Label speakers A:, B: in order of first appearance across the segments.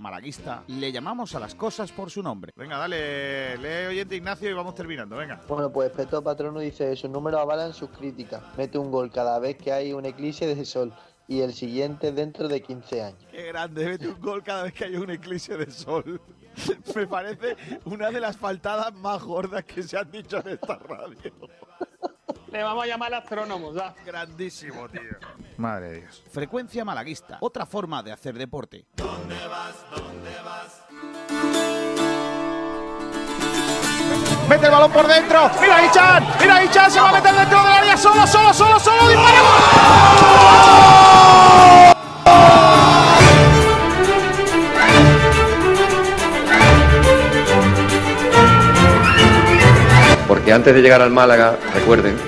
A: malaguista le llamamos a las cosas por su nombre. Venga, dale, lee oyente Ignacio y vamos terminando, venga.
B: Bueno, pues Peto Patrono dice, sus números avalan sus críticas. Mete un gol cada vez que hay un eclipse de sol y el siguiente dentro de 15 años.
A: Qué grande, mete un gol cada vez que hay un eclipse de sol. Me parece una de las faltadas más gordas que se han dicho en esta radio.
C: Le vamos a llamar astrónomos, ¿verdad?
A: Grandísimo, tío. Madre de Dios. Frecuencia malaguista. Otra forma de hacer deporte. ¿Dónde vas? ¿Dónde vas? Mete el balón por dentro. Mira Ichan. Mira Ichan. Se va a meter dentro del área. Solo, solo, solo, solo.
D: Porque antes de llegar al Málaga, recuerden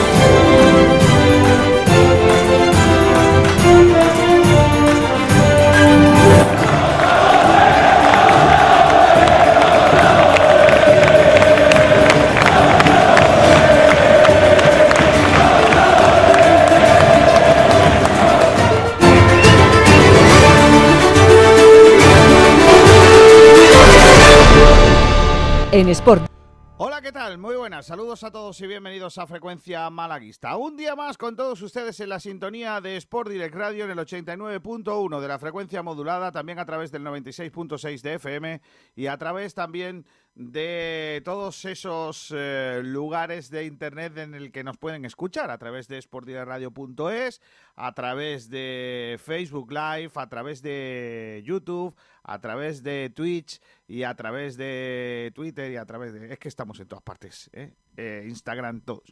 A: Hola, ¿qué tal? Muy buenas. Saludos a todos y bienvenidos a Frecuencia Malaguista. Un día más con todos ustedes en la sintonía de Sport Direct Radio en el 89.1 de la frecuencia modulada, también a través del 96.6 de FM y a través también de todos esos eh, lugares de internet en el que nos pueden escuchar a través de sportdirectradio.es, a través de Facebook Live, a través de YouTube, a través de Twitch y a través de Twitter y a través de... Es que estamos en todas partes, ¿eh? Eh, Instagram, todos.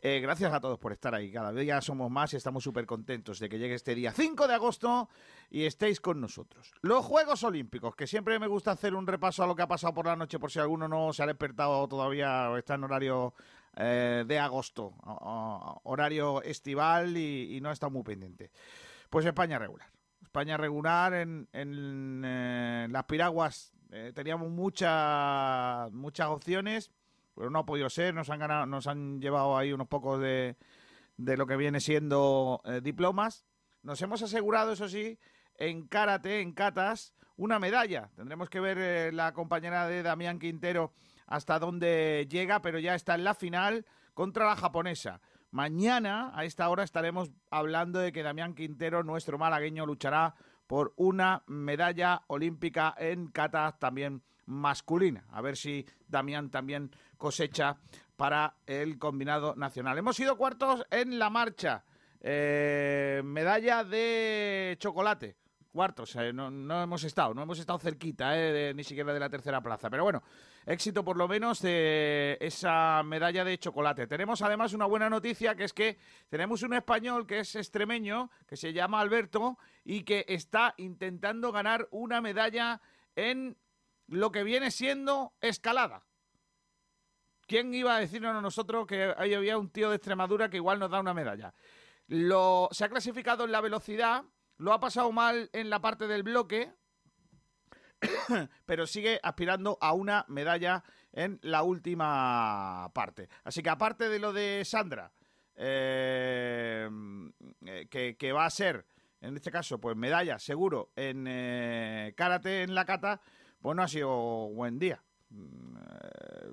A: Eh, gracias a todos por estar ahí. Cada día somos más y estamos súper contentos de que llegue este día 5 de agosto y estéis con nosotros. Los Juegos Olímpicos, que siempre me gusta hacer un repaso a lo que ha pasado por la noche por si alguno no se ha despertado todavía o está en horario de agosto, horario estival y, no está muy pendiente. Pues España regular. España regular en, eh, las piraguas eh, teníamos muchas muchas opciones, pero no ha podido ser. Nos han ganado, nos han llevado ahí unos pocos de, de lo que viene siendo eh, diplomas. Nos hemos asegurado, eso sí, en karate, en katas, una medalla. Tendremos que ver la compañera de Damián Quintero hasta dónde llega, pero ya está en la final contra la japonesa. Mañana, a esta hora, estaremos hablando de que Damián Quintero, nuestro malagueño, luchará por una medalla olímpica en kata también masculina. A ver si Damián también cosecha para el combinado nacional. Hemos sido cuartos en la marcha. Eh, medalla de chocolate. Cuartos, eh, no, hemos estado, no hemos estado cerquita, eh, ni siquiera de la tercera plaza. Pero bueno, éxito por lo menos de esa medalla de chocolate. Tenemos además una buena noticia que es que tenemos un español que es extremeño, que se llama Alberto y que está intentando ganar una medalla en lo que viene siendo escalada. ¿Quién iba a decirnos a nosotros que ahí había un tío de Extremadura que igual nos da una medalla? Lo, se ha clasificado en la velocidad, lo ha pasado mal en la parte del bloque, pero sigue aspirando a una medalla en la última parte. Así que aparte de lo de Sandra, eh, que, va a ser, en este caso, pues medalla seguro en eh, karate en la kata, pues no ha sido buen día. Mm, eh,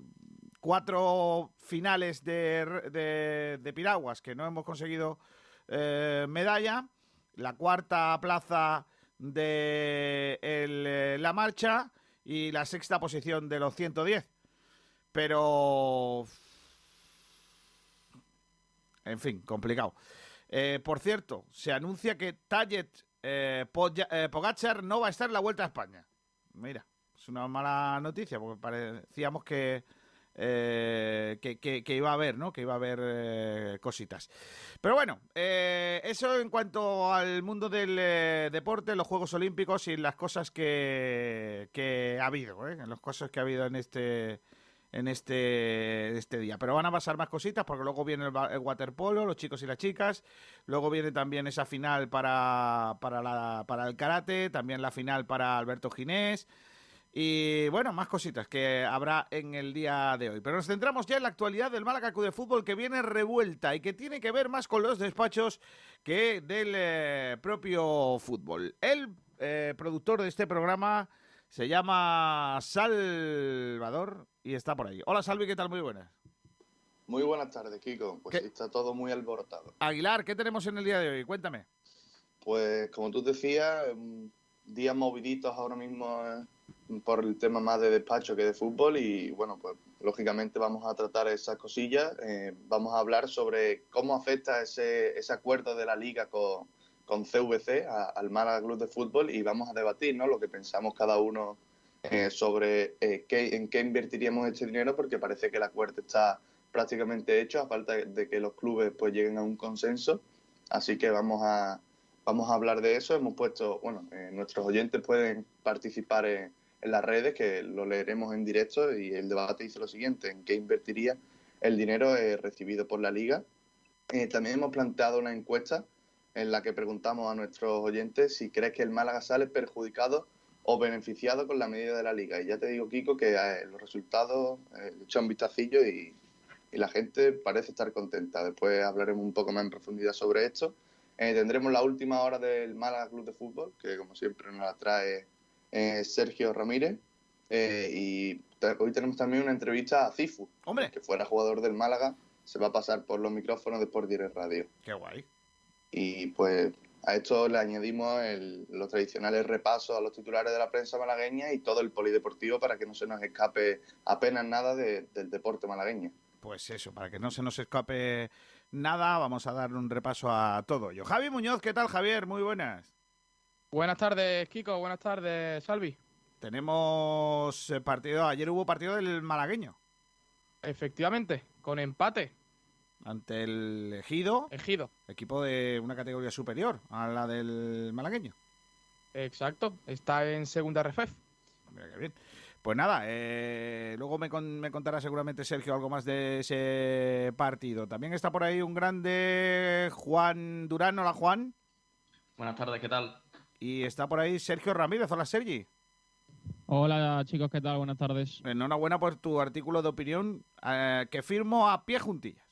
A: cuatro finales de, piraguas que no hemos conseguido medalla. La cuarta plaza de eh, la marcha y la sexta posición de los 110. Pero... En fin, complicado. Eh, por cierto, se anuncia que Tajet eh, Pogachar no va a estar en la Vuelta a España. Mira, es una mala noticia porque parecíamos que eh, que, iba a haber, ¿no? Que iba a haber eh, cositas. Pero bueno, eh, eso en cuanto al mundo del deporte, los Juegos Olímpicos y las cosas que, ha habido, ¿eh? Las cosas que ha habido en este en este, este día. Pero van a pasar más cositas porque luego viene el, el waterpolo, los chicos y las chicas. Luego viene también esa final para, para, la- para el karate, también la final para Alberto Ginés. Y bueno, más cositas que habrá en el día de hoy. Pero nos centramos ya en la actualidad del Málaga de Fútbol que viene revuelta y que tiene que ver más con los despachos que del eh, propio fútbol. El eh, productor de este programa se llama Salvador y está por ahí. Hola Salvi, ¿qué tal? Muy buenas.
E: Muy buenas tardes, Kiko. Pues
A: ¿Qué?
E: está todo muy alborotado.
A: Aguilar, ¿qué tenemos en el día de hoy? Cuéntame.
E: Pues como tú decías, días moviditos ahora mismo eh, por el tema más de despacho que de fútbol y bueno, pues lógicamente vamos a tratar esas cosillas. Eh, vamos a hablar sobre cómo afecta ese, ese acuerdo de la liga con, con CVC a- al Málaga Club de Fútbol y vamos a debatir ¿no? lo que pensamos cada uno eh, sobre eh, qué, en qué invertiríamos este dinero porque parece que el acuerdo está prácticamente hecho a falta de que los clubes pues lleguen a un consenso. Así que vamos a, vamos a hablar de eso. Hemos puesto, bueno, eh, nuestros oyentes pueden participar en, en las redes, que lo leeremos en directo, y el debate dice lo siguiente, ¿en qué invertiría el dinero eh, recibido por la liga? Eh, también hemos planteado una encuesta en la que preguntamos a nuestros oyentes si crees que el Málaga sale perjudicado o beneficiado con la medida de la liga. Y ya te digo, Kiko, que eh, los resultados, eh, he echado un vistacillo y, y la gente parece estar contenta. Después hablaremos un poco más en profundidad sobre esto. Eh, tendremos la última hora del Málaga Club de Fútbol, que como siempre nos la trae eh, Sergio Ramírez. Eh, y hoy tenemos también una entrevista a Cifu,
A: Hombre,
E: que fuera jugador del Málaga, se va a pasar por los micrófonos de Sport Direct Radio.
A: qué guay.
E: Y pues a esto le añadimos el- los tradicionales repasos a los titulares de la prensa malagueña y todo el polideportivo para que no se nos escape apenas nada de- del deporte malagueño.
A: Pues eso, para que no se nos escape nada, vamos a dar un repaso a todo ello. Javi Muñoz, ¿qué tal, Javier? Muy buenas.
C: Buenas tardes, Kiko. Buenas tardes, Salvi.
A: Tenemos eh, partido, ayer hubo partido del malagueño
C: Efectivamente, con empate,
A: ante el Ejido,
C: ejido.
A: equipo de una categoría superior a la del malagueño.
C: Exacto, está en segunda refef.
A: Mira qué bien. Pues nada, eh, luego me, con- me contará seguramente Sergio algo más de ese partido. También está por ahí un grande Juan Durán, hola Juan.
F: Buenas tardes, ¿qué tal?
A: Y está por ahí Sergio Ramírez, hola Sergi.
G: Hola chicos, ¿qué tal? Buenas tardes.
A: Enhorabuena por tu artículo de opinión eh, que firmo a pie juntillas.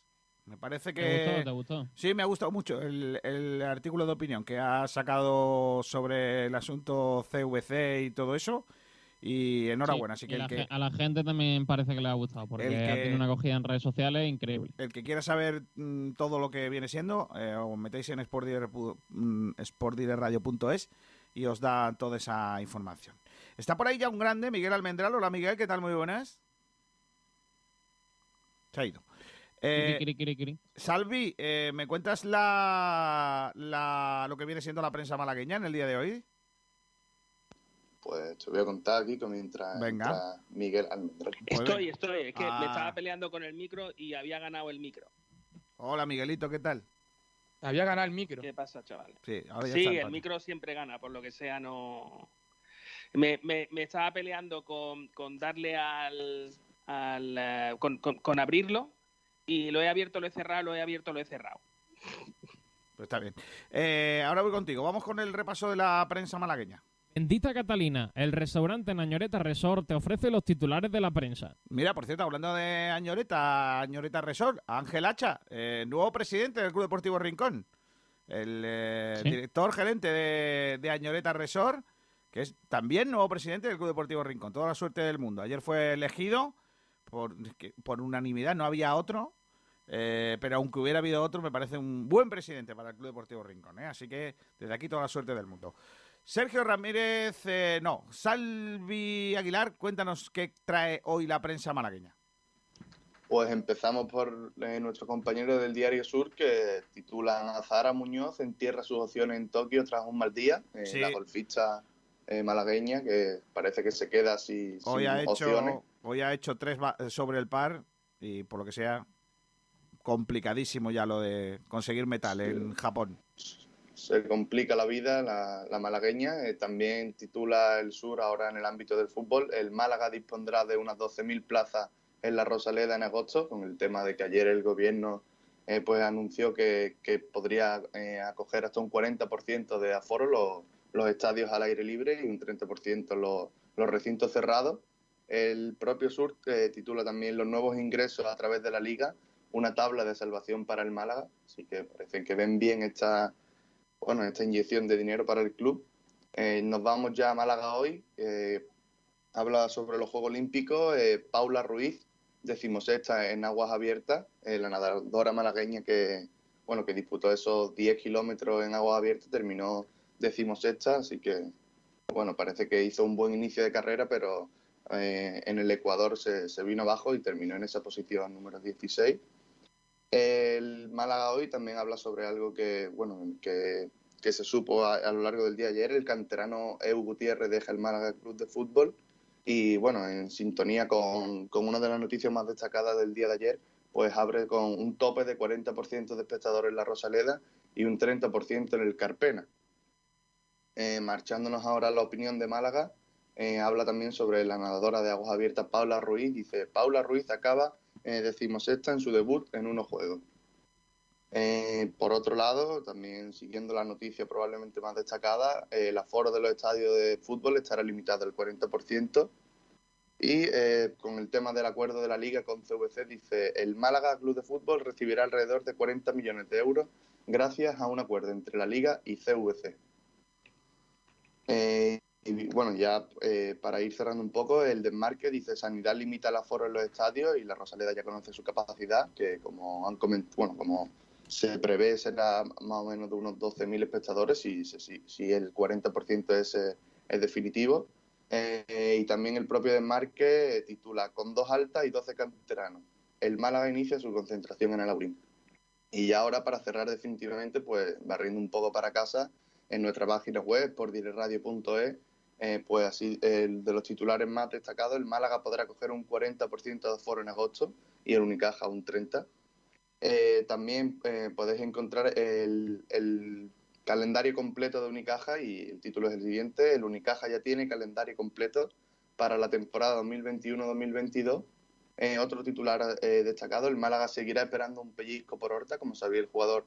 A: Me parece
G: ¿Te gustó?
A: que...
G: ¿Te gustó?
A: Sí, me ha gustado mucho el, el artículo de opinión que ha sacado sobre el asunto CVC y todo eso. Y enhorabuena,
G: Sí,
A: así que el que,
G: a la gente también parece que le ha gustado, porque
A: El que-
G: ha tenido una acogida en redes sociales increíble.
A: el que quiera saber mm, todo lo que viene siendo, eh, os metéis en sportdirect pu- mm, y os da toda esa información. Está por ahí ya un grande, Miguel Almendral. Hola Miguel, ¿qué tal? Muy buenas. Se ha ido. Eh,
G: kiri, kiri, kiri.
A: Salvi, eh, ¿me cuentas la, la- lo que viene siendo la prensa malagueña en el día de hoy?
E: Pues te voy a contar, Kiko, mientras,
A: Venga.
E: Miguel Almendral.
H: Estoy, estoy. Es que
A: Ah.
H: me estaba peleando con el micro y había ganado el micro.
A: Hola Miguelito, ¿qué tal?
C: Había ganado el micro.
H: ¿Qué pasa, chaval?
A: Sí, ahora ya
H: Sí,
A: está
H: el micro siempre gana, por lo que sea, no. Me, me- me estaba peleando con, con darle al. al eh, con, con- con abrirlo y lo he abierto, lo he cerrado, lo he abierto, lo he cerrado.
A: Pues está bien. Eh, ahora voy contigo. Vamos con el repaso de la prensa malagueña.
G: Bendita Catalina, el restaurante Nañoreta Resort te ofrece los titulares de la prensa.
A: Mira, por cierto, hablando de Añoreta, Añoreta Resort, Ángel Hacha, eh, nuevo presidente del Club Deportivo Rincón. El eh,
G: Sí.
A: director gerente de, de Añoreta Resort, que es también nuevo presidente del Club Deportivo Rincón. Toda la suerte del mundo. Ayer fue elegido por, unanimidad, no había otro. eh, pero aunque hubiera habido otro, me parece un buen presidente para el Club Deportivo Rincón. Así que desde aquí toda la suerte del mundo. Sergio Ramírez, eh, no, Salvi Aguilar, cuéntanos qué trae hoy la prensa malagueña.
E: Pues empezamos por eh, nuestro compañero del Diario Sur que titulan a Zahara Muñoz entierra sus opciones en Tokio tras un mal día. Eh,
A: Sí.
E: La golfista eh, malagueña, que parece que se queda así
A: Hoy
E: sin
A: ha
E: opciones.
A: hecho, hoy ha hecho tres sobre el par y por lo que sea complicadísimo ya lo de conseguir metal en Japón.
E: Se complica la vida la, la malagueña. Eh, también titula el Sur ahora en el ámbito del fútbol. El Málaga dispondrá de unas 12.000 plazas en la Rosaleda en agosto, con el tema de que ayer el gobierno eh, pues anunció que, que podría eh, acoger hasta un 40% de aforo los, los estadios al aire libre y un 30% los, los recintos cerrados. El propio Sur eh, titula también los nuevos ingresos a través de la liga, una tabla de salvación para el Málaga, así que parece que ven bien esta, bueno, esta inyección de dinero para el club. Eh, nos vamos ya a Málaga hoy. eh, habla sobre los Juegos Olímpicos. eh, Paula Ruiz, decimosexta en aguas abiertas, eh, la nadadora malagueña que, bueno, que disputó esos 10 kilómetros en aguas abiertas, terminó decimosexta, así que, bueno, parece que hizo un buen inicio de carrera, pero eh, en el Ecuador se, se vino abajo y terminó en esa posición número 16. El Málaga hoy también habla sobre algo que, bueno, que, que se supo a, lo largo del día ayer. El canterano Eu Gutiérrez deja el Málaga Club de Fútbol y, bueno, en sintonía con, con una de las noticias más destacadas del día de ayer, pues abre con un tope de 40% de espectadores en la Rosaleda y un 30% en el Carpena. Eh, marchándonos ahora a la opinión de Málaga, eh, habla también sobre la nadadora de aguas abiertas Paula Ruiz. Dice, Paula Ruiz acaba eh, decimosexta en su debut en unos juegos. Eh, por otro lado, también siguiendo la noticia probablemente más destacada, eh, el aforo de los estadios de fútbol estará limitado al 40%. Y eh, con el tema del acuerdo de la liga con CVC, dice, el Málaga Club de Fútbol recibirá alrededor de 40 millones de euros gracias a un acuerdo entre la liga y CVC. Eh, y bueno, ya eh, para ir cerrando un poco, el desmarque dice Sanidad limita el aforo en los estadios y la Rosaleda ya conoce su capacidad, que como han comentado, bueno, como se prevé será más o menos de unos 12.000 espectadores si, si, si el 40% es, eh, es definitivo. Eh, y también el propio desmarque titula Con dos altas y 12 canteranos. El Málaga inicia su concentración en el Aurín. Y ya ahora para cerrar definitivamente, pues barriendo un poco para casa, en nuestra página web, por direcradio.es, eh, pues así, el de los titulares más destacados, el Málaga podrá coger un 40% de aforo en agosto y el Unicaja un 30%. Eh, también eh, podéis encontrar el, calendario completo de Unicaja y el título es el siguiente. El Unicaja ya tiene calendario completo para la temporada 2021-2022. Eh, otro titular destacado, el Málaga seguirá esperando un pellizco por Horta, como sabía el jugador,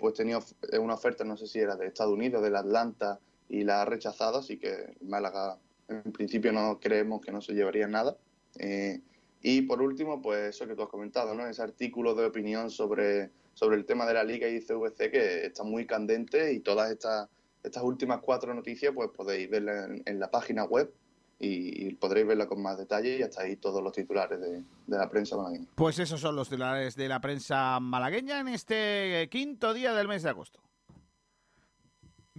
E: pues tenía una oferta, no sé si era de Estados Unidos, del Atlanta, y la ha rechazado, así que Málaga en principio no creemos que no se llevaría nada. Eh, y por último, pues eso que tú has comentado, ¿no? Ese artículo de opinión sobre, sobre el tema de la Liga y CVC que está muy candente y todas estas, estas últimas cuatro noticias pues podéis verlas en, la página web y, podréis verla con más detalle y hasta ahí todos los titulares de la prensa malagueña.
A: Pues esos son los titulares de la prensa malagueña en este quinto día del mes de agosto.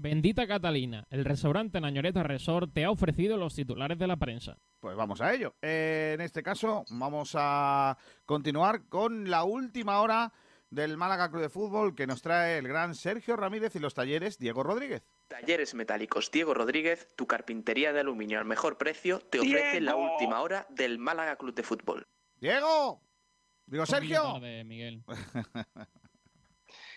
G: Bendita Catalina, el restaurante Nañoreta Resort te ha ofrecido los titulares de la prensa.
A: Pues vamos a ello. Eh, en este caso vamos a continuar con la última hora del Málaga Club de Fútbol que nos trae el gran Sergio Ramírez y los talleres Diego Rodríguez.
I: Talleres Metálicos Diego Rodríguez, tu carpintería de aluminio al mejor precio, te ofrece la última hora del Málaga Club de Fútbol.
A: Diego, digo Sergio.
G: tarde, Miguel.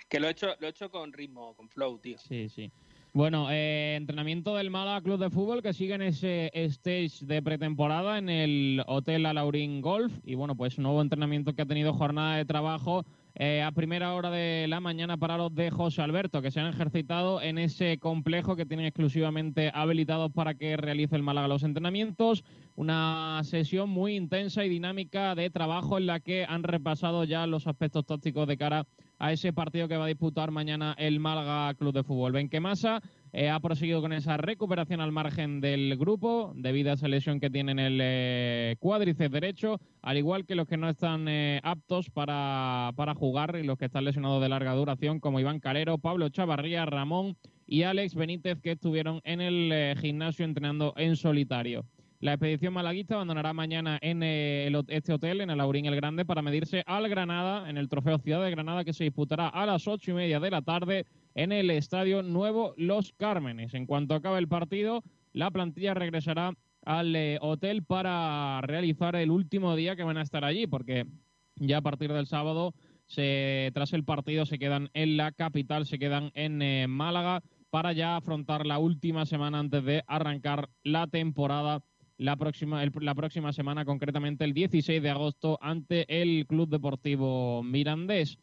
H: Que lo he hecho, lo he hecho con ritmo, con flow, tío.
G: Sí, sí. Bueno, eh, entrenamiento del Málaga Club de Fútbol que sigue en ese stage de pretemporada en el Hotel Alaurín Golf. Y bueno, pues nuevo entrenamiento que ha tenido jornada de trabajo eh, a primera hora de la mañana para los de José Alberto, que se han ejercitado en ese complejo que tienen exclusivamente habilitados para que realice el Málaga los entrenamientos. Una sesión muy intensa y dinámica de trabajo en la que han repasado ya los aspectos tácticos de cara a ese partido que va a disputar mañana el Málaga Club de Fútbol. Benquemasa eh, ha proseguido con esa recuperación al margen del grupo debido a esa lesión que tiene en el eh, cuádriceps derecho, al igual que los que no están eh, aptos para, para jugar y los que están lesionados de larga duración, como Iván Calero, Pablo Chavarría, Ramón y Alex Benítez, que estuvieron en el eh, gimnasio entrenando en solitario. La expedición malaguista abandonará mañana en eh, el este hotel, en el Aurín el Grande, para medirse al Granada, en el Trofeo Ciudad de Granada, que se disputará a las ocho y media de la tarde en el Estadio Nuevo Los Cármenes. En cuanto acabe el partido, la plantilla regresará al eh, hotel para realizar el último día que van a estar allí, porque ya a partir del sábado, se, tras el partido, se quedan en la capital, se quedan en eh, Málaga para ya afrontar la última semana antes de arrancar la temporada la próxima, la próxima semana, concretamente el 16 de agosto, ante el Club Deportivo Mirandés.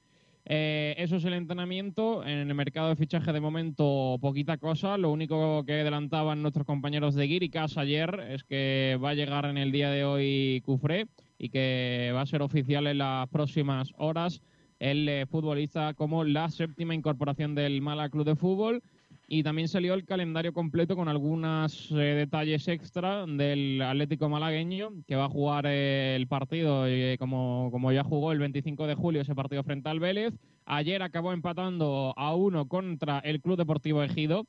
G: Eh, eso es el entrenamiento. En el mercado de fichaje de momento poquita cosa. Lo único que adelantaban nuestros compañeros de Guiricas ayer es que va a llegar en el día de hoy Cufré y que va a ser oficial en las próximas horas el eh, futbolista como la séptima incorporación del Mala Club de Fútbol y también salió el calendario completo con algunos eh, detalles extra del Atlético malagueño, que va a jugar eh, el partido eh, como, como ya jugó el 25 de julio ese partido frente al Vélez. Ayer acabó empatando a uno contra el Club Deportivo Ejido,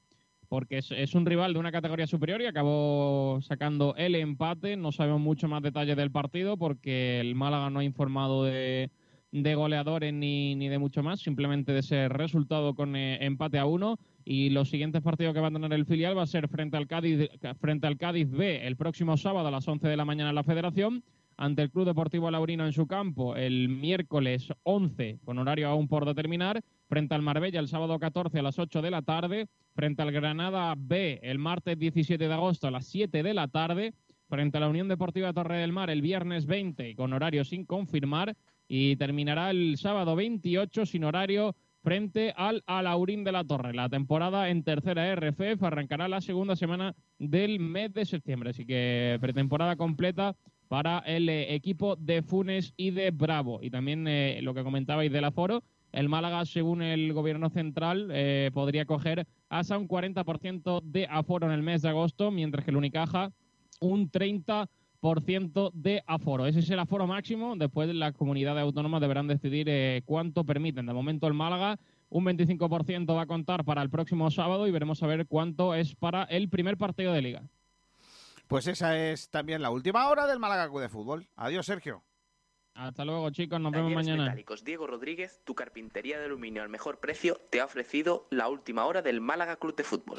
G: porque es, un rival de una categoría superior y acabó sacando el empate. No sabemos mucho más detalles del partido porque el Málaga no ha informado de, de goleadores ni, ni de mucho más, simplemente de ese resultado con empate a uno y los siguientes partidos que va a tener el filial va a ser frente al Cádiz, frente al Cádiz B el próximo sábado a las 11 de la mañana en la Federación, ante el Club Deportivo Laurino en su campo el miércoles 11 con horario aún por determinar, frente al Marbella el sábado 14 a las 8 de la tarde, frente al Granada B el martes 17 de agosto a las 7 de la tarde, frente a la Unión Deportiva Torre del Mar el viernes 20 con horario sin confirmar y terminará el sábado 28 sin horario frente al Alaurín de la Torre. La temporada en tercera RFF arrancará la segunda semana del mes de septiembre, así que pretemporada completa para el eh, equipo de Funes y de Bravo. Y también eh, lo que comentabais del aforo, el Málaga, según el gobierno central, eh, podría coger hasta un 40% de aforo en el mes de agosto, mientras que el Unicaja un 30% de aforo. Ese es el aforo máximo. Después las comunidades autónomas deberán decidir eh, cuánto permiten. De momento el Málaga un 25% va a contar para el próximo sábado y veremos a ver cuánto es para el primer partido de liga.
A: Pues esa es también la última hora del Málaga de Fútbol. Adiós, Sergio.
G: Hasta luego, chicos. Nos vemos mañana.
I: Metálicos Diego Rodríguez, tu carpintería de aluminio al mejor precio, te ha ofrecido la última hora del Málaga Club de Fútbol.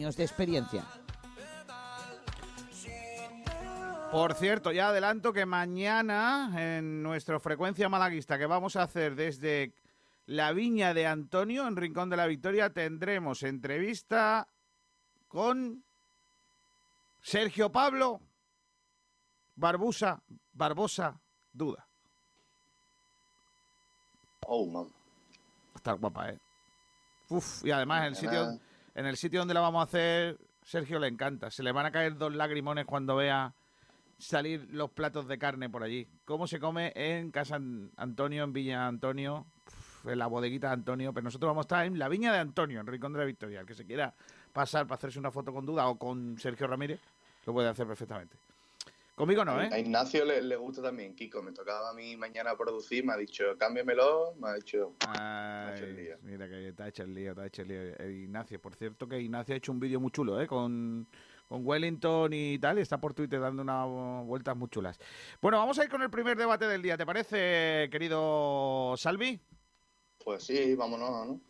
J: de experiencia.
A: Por cierto, ya adelanto que mañana en nuestra frecuencia malaguista que vamos a hacer desde la viña de Antonio en Rincón de la Victoria tendremos entrevista con Sergio Pablo Barbusa, Barbosa Duda.
E: Oh, man.
A: Está guapa, ¿eh? Uf, y además el sitio en el sitio donde la vamos a hacer, Sergio le encanta. Se le van a caer dos lagrimones cuando vea salir los platos de carne por allí. ¿Cómo se come en Casa Antonio, en Villa Antonio, en la bodeguita de Antonio? Pero nosotros vamos a estar en la viña de Antonio, en Rincón de la Victoria. El que se quiera pasar para hacerse una foto con duda o con Sergio Ramírez, lo puede hacer perfectamente. Conmigo no, ¿eh?
E: A Ignacio le, gusta también, Kiko. Me tocaba a mí mañana producir, me ha dicho, cámbiamelo, me ha dicho...
A: Ay, mira que está hecho el lío, está hecho el lío. Eh, Ignacio, por cierto que Ignacio ha hecho un vídeo muy chulo, ¿eh? Con, con Wellington y tal, y está por Twitter dando unas vueltas muy chulas. Bueno, vamos a ir con el primer debate del día, ¿te parece, querido Salvi?
E: Pues sí, vámonos, ¿no?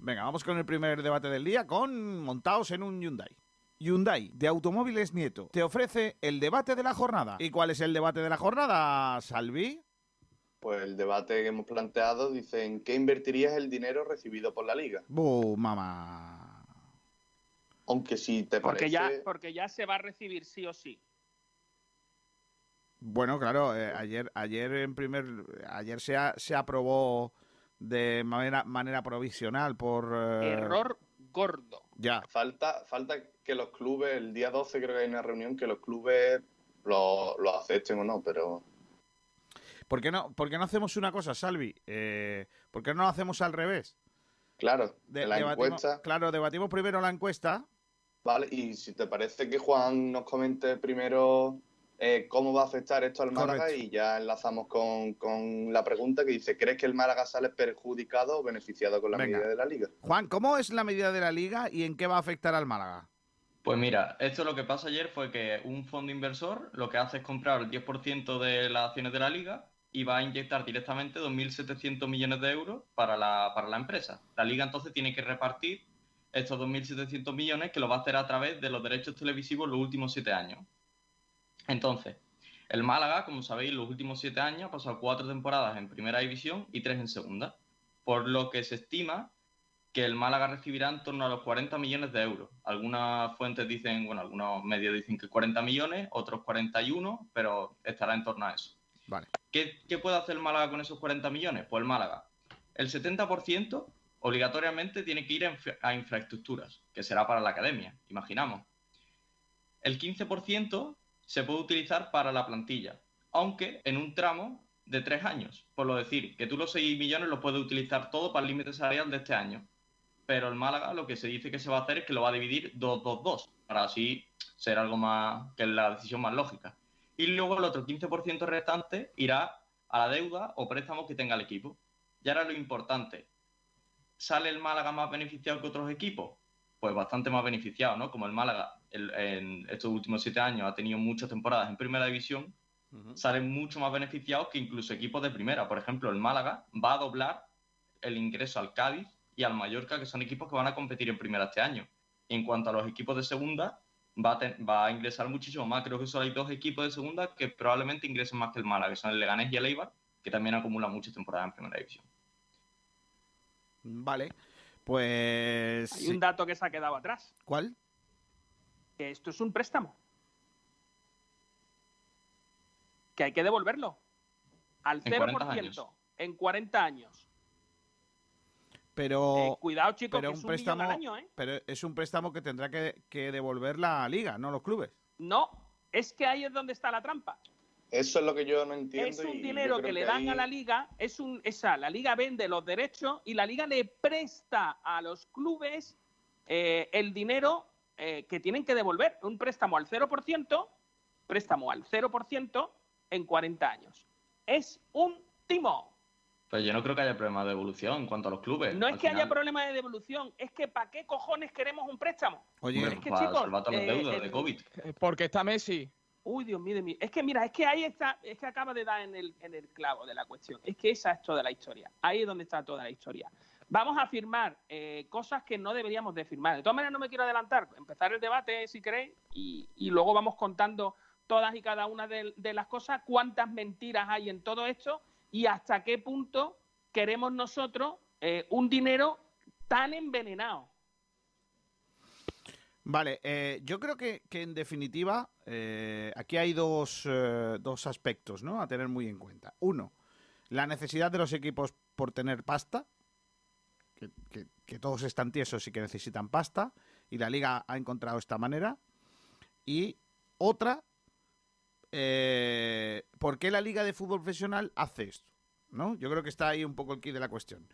A: Venga, vamos con el primer debate del día con montados en un Hyundai. Hyundai de Automóviles Nieto te ofrece el debate de la jornada. ¿Y cuál es el debate de la jornada, Salvi?
E: Pues el debate que hemos planteado dice en qué invertirías el dinero recibido por la liga.
A: ¡Bu, mamá!
E: Aunque si te
H: porque
E: parece...
H: Ya, porque ya se va a recibir sí o sí.
A: Bueno, claro, eh, ayer, ayer en primer, ayer se, se aprobó de manera, manera provisional por...
H: Eh... Error gordo.
A: Ya.
E: Falta, falta que los clubes, el día 12 creo que hay una reunión, que los clubes lo, lo acepten o no, pero...
A: ¿Por qué no, por qué no hacemos una cosa, Salvi? Eh, ¿Por qué no lo hacemos al revés?
E: Claro, de, la
A: debatimos,
E: encuesta...
A: Claro, debatimos primero la encuesta
E: Vale, y si te parece que Juan nos comente primero eh, cómo va a afectar esto al Málaga
A: Correcto.
E: y ya enlazamos con, con la pregunta que dice, ¿crees que el Málaga sale perjudicado o beneficiado con la
A: Venga.
E: medida de la liga?
A: Juan, ¿cómo es la medida de la liga y en qué va a afectar al Málaga?
F: Pues mira, esto lo que pasó ayer fue que un fondo inversor lo que hace es comprar el 10% de las acciones de la liga y va a inyectar directamente 2.700 millones de euros para la, para la empresa. La liga entonces tiene que repartir estos 2.700 millones que lo va a hacer a través de los derechos televisivos los últimos siete años. Entonces, el Málaga, como sabéis, los últimos siete años ha pasado cuatro temporadas en primera división y tres en segunda, por lo que se estima que el Málaga recibirá en torno a los 40 millones de euros. Algunas fuentes dicen, bueno, algunos medios dicen que 40 millones, otros 41, pero estará en torno a eso.
A: Vale.
F: ¿Qué, qué puede hacer el Málaga con esos 40 millones? Pues el Málaga, el 70% obligatoriamente tiene que ir a, infra- a infraestructuras, que será para la academia, imaginamos. El 15% se puede utilizar para la plantilla, aunque en un tramo de tres años. Por lo decir, que tú los 6 millones los puedes utilizar todo para el límite salarial de este año. Pero el Málaga lo que se dice que se va a hacer es que lo va a dividir 2-2-2, para así ser algo más, que la decisión más lógica. Y luego el otro 15% restante irá a la deuda o préstamos que tenga el equipo. Y ahora lo importante, ¿sale el Málaga más beneficiado que otros equipos? Pues bastante más beneficiado, ¿no? Como el Málaga el- en estos últimos siete años ha tenido muchas temporadas en primera división, salen mucho más beneficiados que incluso equipos de primera. Por ejemplo, el Málaga va a doblar el ingreso al Cádiz y al Mallorca, que son equipos que van a competir en primera este año. Y en cuanto a los equipos de segunda, va a, ten- va a ingresar muchísimo más. Creo que solo hay dos equipos de segunda que probablemente ingresen más que el Málaga, que son el Leganés y el Eibar, que también acumulan muchas temporadas en primera división.
A: Vale, pues...
H: Hay un dato que se ha quedado atrás,
A: ¿Cuál?
H: Que esto es un préstamo. Que hay que devolverlo. Al
F: En
H: 0%
F: 40 años.
H: en 40 años.
A: Pero...
H: Eh, cuidado, chicos,
A: pero
H: que es
A: un préstamo,
H: al año, ¿eh?
A: pero es un préstamo que tendrá que, que devolver la liga, no los clubes.
H: No, es que ahí es donde está la trampa.
E: Eso es lo que yo no entiendo.
H: Es un
E: y
H: dinero que le dan
E: ahí-
H: a la liga, es un, esa, la liga vende los derechos y la liga le presta a los clubes eh, el dinero eh, que tienen que devolver. Un préstamo al 0%, préstamo al 0% en 40 años. Es un timo.
F: Pero yo no creo que haya problema de evolución en cuanto a los clubes.
H: No es que haya problema de devolución, es que ¿para qué cojones queremos un préstamo?
A: Oye,
F: hombre,
H: es que,
F: para
H: chicos,
F: las
H: eh,
F: deudas
H: eh,
F: de COVID.
C: Porque está Messi.
H: Uy, Dios mío, de mí. Es que mira, es que ahí está, es que acaba de dar en el, en el clavo de la cuestión. Es que esa es toda la historia. Ahí es donde está toda la historia. Vamos a firmar eh, cosas que no deberíamos de firmar. De todas maneras, no me quiero adelantar. Empezar el debate, si queréis, y, luego vamos contando todas y cada una de, las cosas, cuántas mentiras hay en todo esto y hasta qué punto queremos nosotros eh, un dinero tan envenenado.
A: Vale, eh, yo creo que, en definitiva eh, aquí hay dos, dos aspectos ¿no? a tener muy en cuenta. Uno, la necesidad de los equipos por tener pasta, que, todos están tiesos y que necesitan pasta, y la liga ha encontrado esta manera. Y otra, eh, ¿por qué la liga de fútbol profesional hace esto? ¿No? Yo creo que está ahí un poco el key de la cuestión.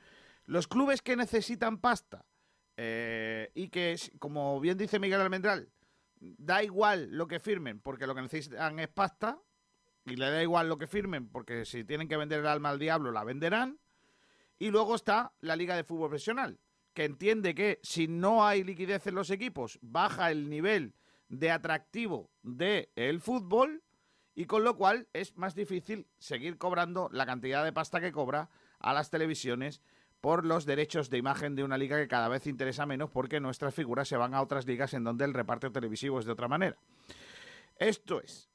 A: Los clubes que necesitan pasta eh, y que, como bien dice Miguel Almendral, da igual lo que firmen porque lo que necesitan es pasta y le da igual lo que firmen porque si tienen que vender el alma al diablo la venderán. Y luego está la Liga de Fútbol Profesional, que entiende que si no hay liquidez en los equipos, baja el nivel de atractivo del fútbol y con lo cual es más difícil seguir cobrando la cantidad de pasta que cobra a las televisiones por los derechos de imagen de una liga que cada vez interesa menos porque nuestras figuras se van a otras ligas en donde el reparto televisivo es de otra manera. Esto es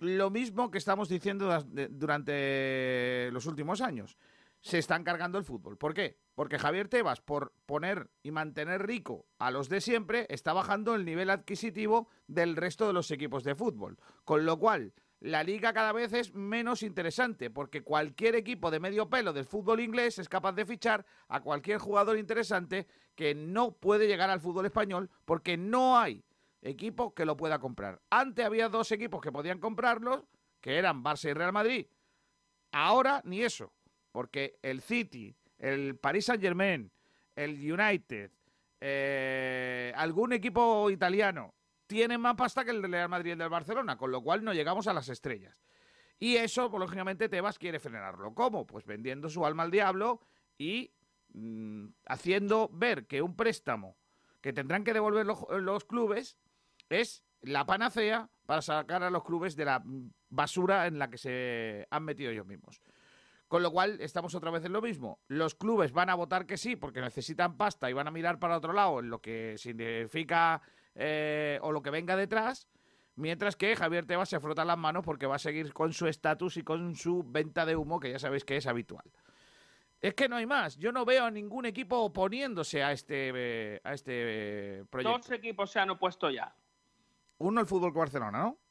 A: lo mismo que estamos diciendo de- durante los últimos años. Se están cargando el fútbol. ¿Por qué? Porque Javier Tebas, por poner y mantener rico a los de siempre, está bajando el nivel adquisitivo del resto de los equipos de fútbol. Con lo cual, la liga cada vez es menos interesante, porque cualquier equipo de medio pelo del fútbol inglés es capaz de fichar a cualquier jugador interesante que no puede llegar al fútbol español porque no hay equipo que lo pueda comprar. Antes había dos equipos que podían comprarlos, que eran Barça y Real Madrid. Ahora ni eso, porque el City, el Paris Saint Germain, el United, eh, algún equipo italiano tiene más pasta que el Real Madrid y el del Barcelona, con lo cual no llegamos a las estrellas. Y eso, pues, lógicamente, Tebas quiere frenarlo. ¿Cómo? Pues vendiendo su alma al diablo y mm, haciendo ver que un préstamo que tendrán que devolver los, los clubes es la panacea para sacar a los clubes de la basura en la que se han metido ellos mismos. Con lo cual, estamos otra vez en lo mismo. Los clubes van a votar que sí porque necesitan pasta y van a mirar para otro lado en lo que significa eh, o lo que venga detrás, mientras que Javier Tebas se frota las manos porque va a seguir con su estatus y con su venta de humo, que ya sabéis que es habitual. Es que no hay más. Yo no veo a ningún equipo oponiéndose a este, eh, a este eh, proyecto.
H: Dos equipos se han opuesto ya.
A: Uno el Fútbol Barcelona, ¿no?